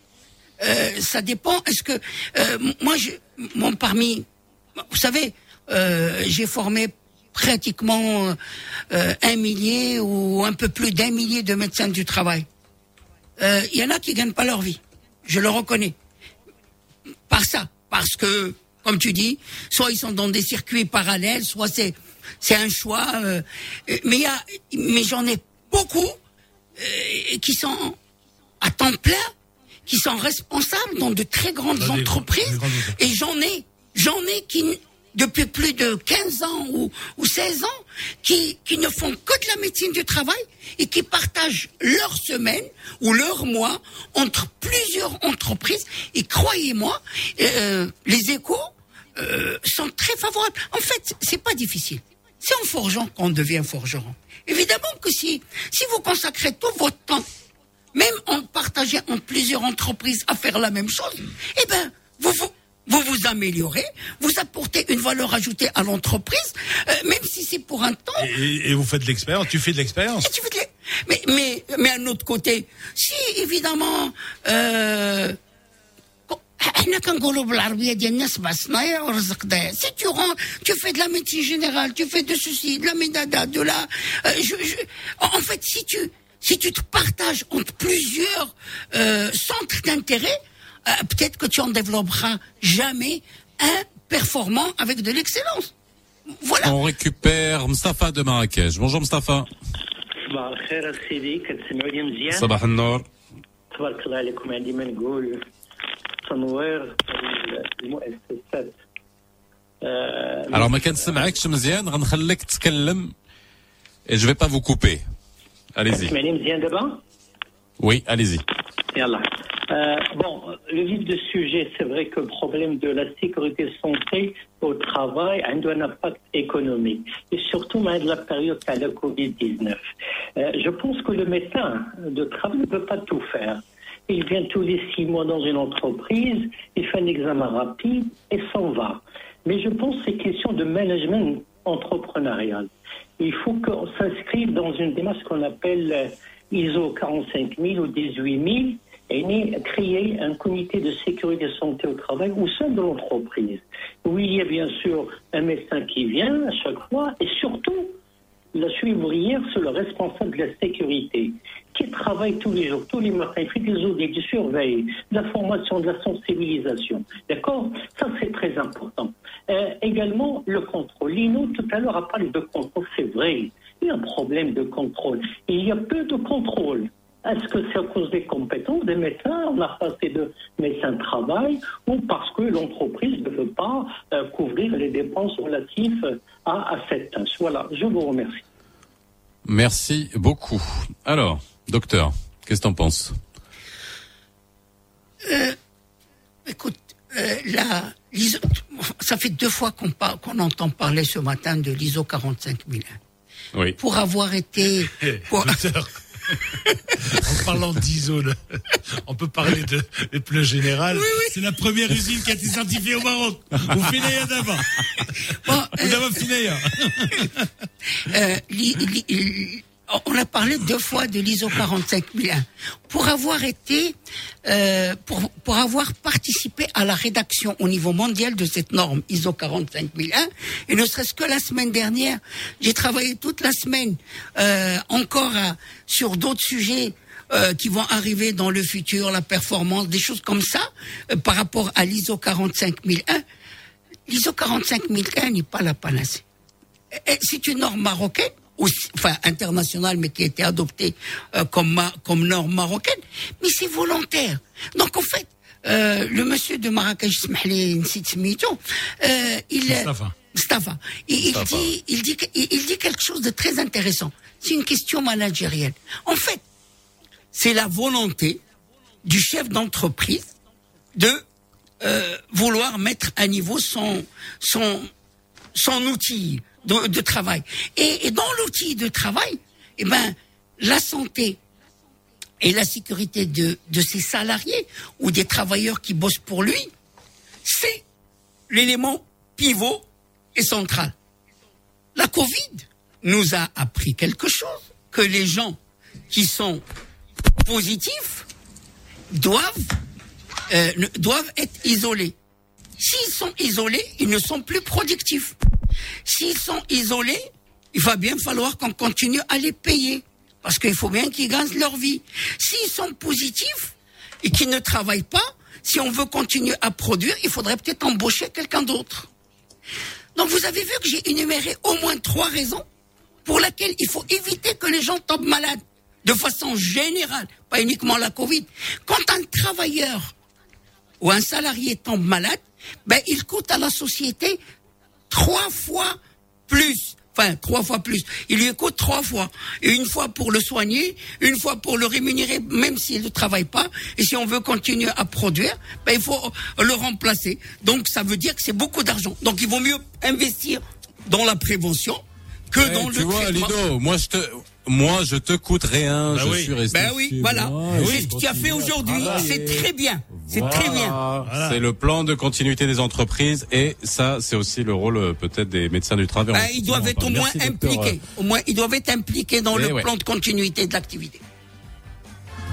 Euh, ça dépend. Est-ce que euh, moi, je, mon parmi, vous savez, euh, j'ai formé pratiquement un millier ou un peu plus d'un millier de médecins du travail. Il y en a qui gagnent pas leur vie, je le reconnais. Par ça, parce que, comme tu dis, soit ils sont dans des circuits parallèles, soit c'est c'est un choix. mais y a, mais j'en ai beaucoup qui sont à temps plein, qui sont responsables dans de très grandes Dans des entreprises. des Et j'en ai, j'en ai qui, depuis plus de 15 ans ou, ou 16 ans, qui, qui ne font que de la médecine du travail et qui partagent leur semaine ou leur mois entre plusieurs entreprises. Et croyez-moi, euh, les échos euh, sont très favorables. En fait, c'est pas difficile. C'est en forgeant qu'on devient forgeron. Évidemment que si, si vous consacrez tout votre temps même en partageant en plusieurs entreprises à faire la même chose, eh ben, vous vous, vous, vous améliorez, vous apportez une valeur ajoutée à l'entreprise, euh, même si c'est pour un temps. Et, vous faites de l'expérience, tu fais de l'expérience. Mais, mais, mais à un autre côté, si évidemment, euh, si tu rentres, tu fais de la médecine générale, tu fais de ceci, de la médada, de la... Euh, je, je, en fait, si tu si tu te partages entre plusieurs euh, centres d'intérêt euh, peut-être que tu en développeras jamais un performant avec de l'excellence voilà On récupère Mustafa de Marrakech. Bonjour Mustafa. صباح الخير سيدي كتسمعوني مزيان صباح النور. تبارك الله عليكم عندي ما نقول تنوير المؤسسات آه، Alors ما كنسمعكش مزيان غنخليك تتكلم et je vais pas vous couper. Allez-y. تسمعني مزيان دابا Oui, allez-y. Yallah. Euh, bon, le vif du sujet, c'est vrai que le problème de la sécurité santé au travail a un impact économique. Et surtout, dans la période de la Covid-19. Euh, je pense que le médecin de travail ne peut pas tout faire. Il vient tous les six mois dans une entreprise, il fait un examen rapide et s'en va. Mais je pense que c'est question de management entrepreneurial. Il faut qu'on s'inscrive dans une démarche qu'on appelle euh, ISO 45000 ou 18000 et créer un comité de sécurité santé au travail au sein de l'entreprise. Où il y a bien sûr un médecin qui vient à chaque fois et surtout la suivrière, c'est le responsable de la sécurité, qui travaille tous les jours, tous les matins, il fait des audits, du surveille, de la formation, de la sensibilisation. D'accord? Ça, c'est très important. Euh, également, le contrôle. Lino, tout à l'heure, a parlé de contrôle, c'est vrai. Il y a un problème de contrôle. Il y a peu de contrôle. Est-ce que c'est à cause des compétences des médecins, on a pas assez de médecins de travail, ou parce que l'entreprise ne veut pas euh, couvrir les dépenses relatives à, à cette tâche? Voilà, je vous remercie. Merci beaucoup. Alors, docteur, qu'est-ce que t'en penses? Euh, écoute, euh, la, l'ISO, ça fait deux fois qu'on, par- qu'on entend parler ce matin de l'ISO 45001. Oui. Pour avoir été... (laughs) pour- Docteur, (laughs) en parlant d'ISO, là, on peut parler de, des pneus général. C'est la première usine qui a été certifiée au Maroc. Ou Fineya d'avant. Ou d'avant Fineya. Euh, li- li- li- on a parlé deux fois de l'ISO 45001 pour avoir été, euh, pour, pour avoir participé à la rédaction au niveau mondial de cette norme ISO 45001 et ne serait-ce que la semaine dernière, j'ai travaillé toute la semaine euh, encore à- sur d'autres sujets euh, qui vont arriver dans le futur, la performance, des choses comme ça euh, par rapport à l'ISO 45001. L'ISO 45001 n'est pas la panacée. C'est une norme marocaine, aussi, enfin internationale, mais qui a été adoptée euh, comme, norme marocaine, mais c'est volontaire. Donc en fait, euh, le monsieur de Marrakech, euh, il, Mustafa. Mustafa, il, il Mustafa. dit, il, dit, que- il, il dit quelque chose de très intéressant. C'est une question managérielle. En fait, c'est la volonté du chef d'entreprise de euh, vouloir mettre à niveau son, son, son outil de, travail. Et, dans l'outil de travail, eh ben, la santé et la sécurité de, de ses salariés ou des travailleurs qui bossent pour lui, c'est l'élément pivot et central. La Covid nous a appris quelque chose, que les gens qui sont positifs doivent, euh, doivent être isolés. S'ils sont isolés, ils ne sont plus productifs. S'ils sont isolés, il va bien falloir qu'on continue à les payer. Parce qu'il faut bien qu'ils gagnent leur vie. S'ils sont positifs et qu'ils ne travaillent pas, si on veut continuer à produire, il faudrait peut-être embaucher quelqu'un d'autre. Donc vous avez vu que j'ai énuméré au moins trois raisons pour lesquelles il faut éviter que les gens tombent malades de façon générale, pas uniquement la Covid. Quand un travailleur ou un salarié tombe malade, ben il coûte à la société trois fois plus. Enfin, trois fois plus. Il lui coûte trois fois. Et une fois pour le soigner, une fois pour le rémunérer, même s'il ne travaille pas. Et si on veut continuer à produire, ben, il faut le remplacer. Donc, ça veut dire que c'est beaucoup d'argent. Donc, il vaut mieux investir dans la prévention que Eh, dans tu le vois, traitement. Lido, moi je te, moi je te coûte rien. Bah je oui. suis resté. Ben oui, voilà. Oui, je ce que tu as fait aujourd'hui, c'est très bien. C'est très bien. Voilà. C'est le plan de continuité des entreprises et ça, c'est aussi le rôle euh, peut-être des médecins du travail. Ben, ils doivent être au moins Merci, docteur. impliqués. Au moins, ils doivent être impliqués dans Eh le ouais. plan de continuité de l'activité.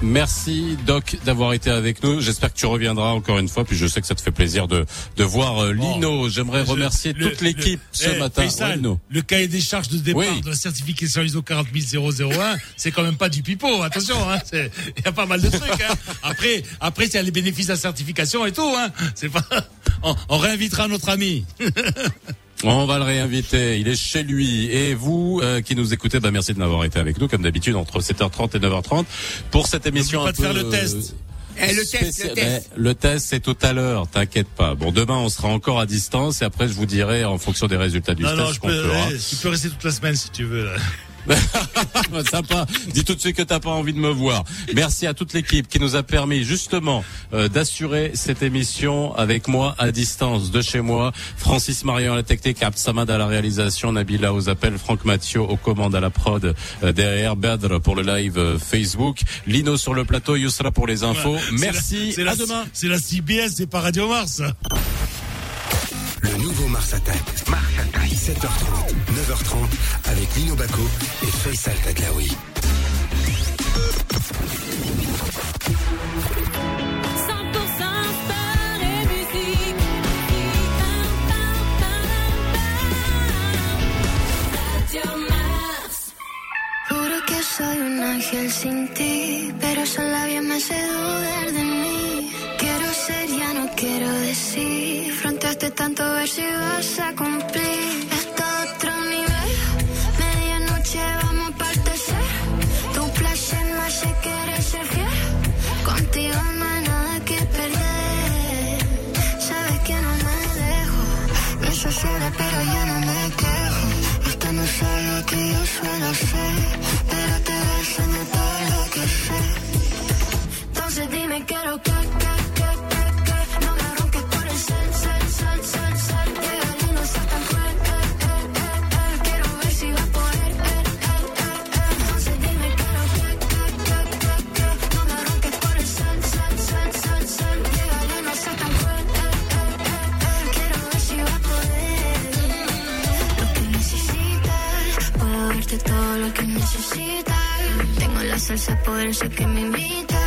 Merci Doc d'avoir été avec nous. J'espère que tu reviendras encore une fois. Puis je sais que ça te fait plaisir de de voir euh, Lino. J'aimerais remercier le- toute l'équipe ce eh, matin. Faisal, Ouais, Lino. le cahier des charges de départ Oui. de la certification ISO 40001, c'est quand même pas du pipeau. Attention, hein, il y a pas mal de trucs. Hein. Après, après, il y a les bénéfices de la certification et tout. Hein. C'est pas. On, on réinvitera notre ami. (laughs) On va le réinviter. Il est chez lui. Et vous euh, qui nous écoutez, bah, merci de m'avoir été avec nous comme d'habitude entre 7h30 et 9h30 pour cette émission. pas un de faire peu, le test. euh, Eh, le test, le test. Le test, c'est tout à l'heure. T'inquiète pas. Bon, demain, on sera encore à distance et après, je vous dirai en fonction des résultats du Non, test non, je peux, eh, tu peux rester toute la semaine si tu veux. Là. (laughs) Sympa. Dis tout de suite que t'as pas envie de me voir. Merci à toute l'équipe qui nous a permis justement euh, d'assurer cette émission avec moi à distance de chez moi. Francis Marion à la technique, Samad à la réalisation, Nabila aux appels, Franck Mathieu aux commandes à la prod euh, derrière, Badr pour le live euh, Facebook, Lino sur le plateau, Yousra pour les infos. Merci. c'est la- à demain. C'est la CBS, c'est pas Radio Mars. Le nouveau Mars Attack. Mars Attack. 7h30, 9h30 avec Lino Baco et Faisal Taglaoui. 100% sport et musique. Radio Mars. Juro que soy un ángel sin ti, pero son labios me hace dudar de mí. Quiero ser, ya no quiero decir. Fronteaste tanto ver si vas a cumplir. pero yo no me quejo. Esto no es algo que yo suelo ser, pero te enseño todo lo que sé. Entonces dime, quiero que, que salsa poder, sé que me invita.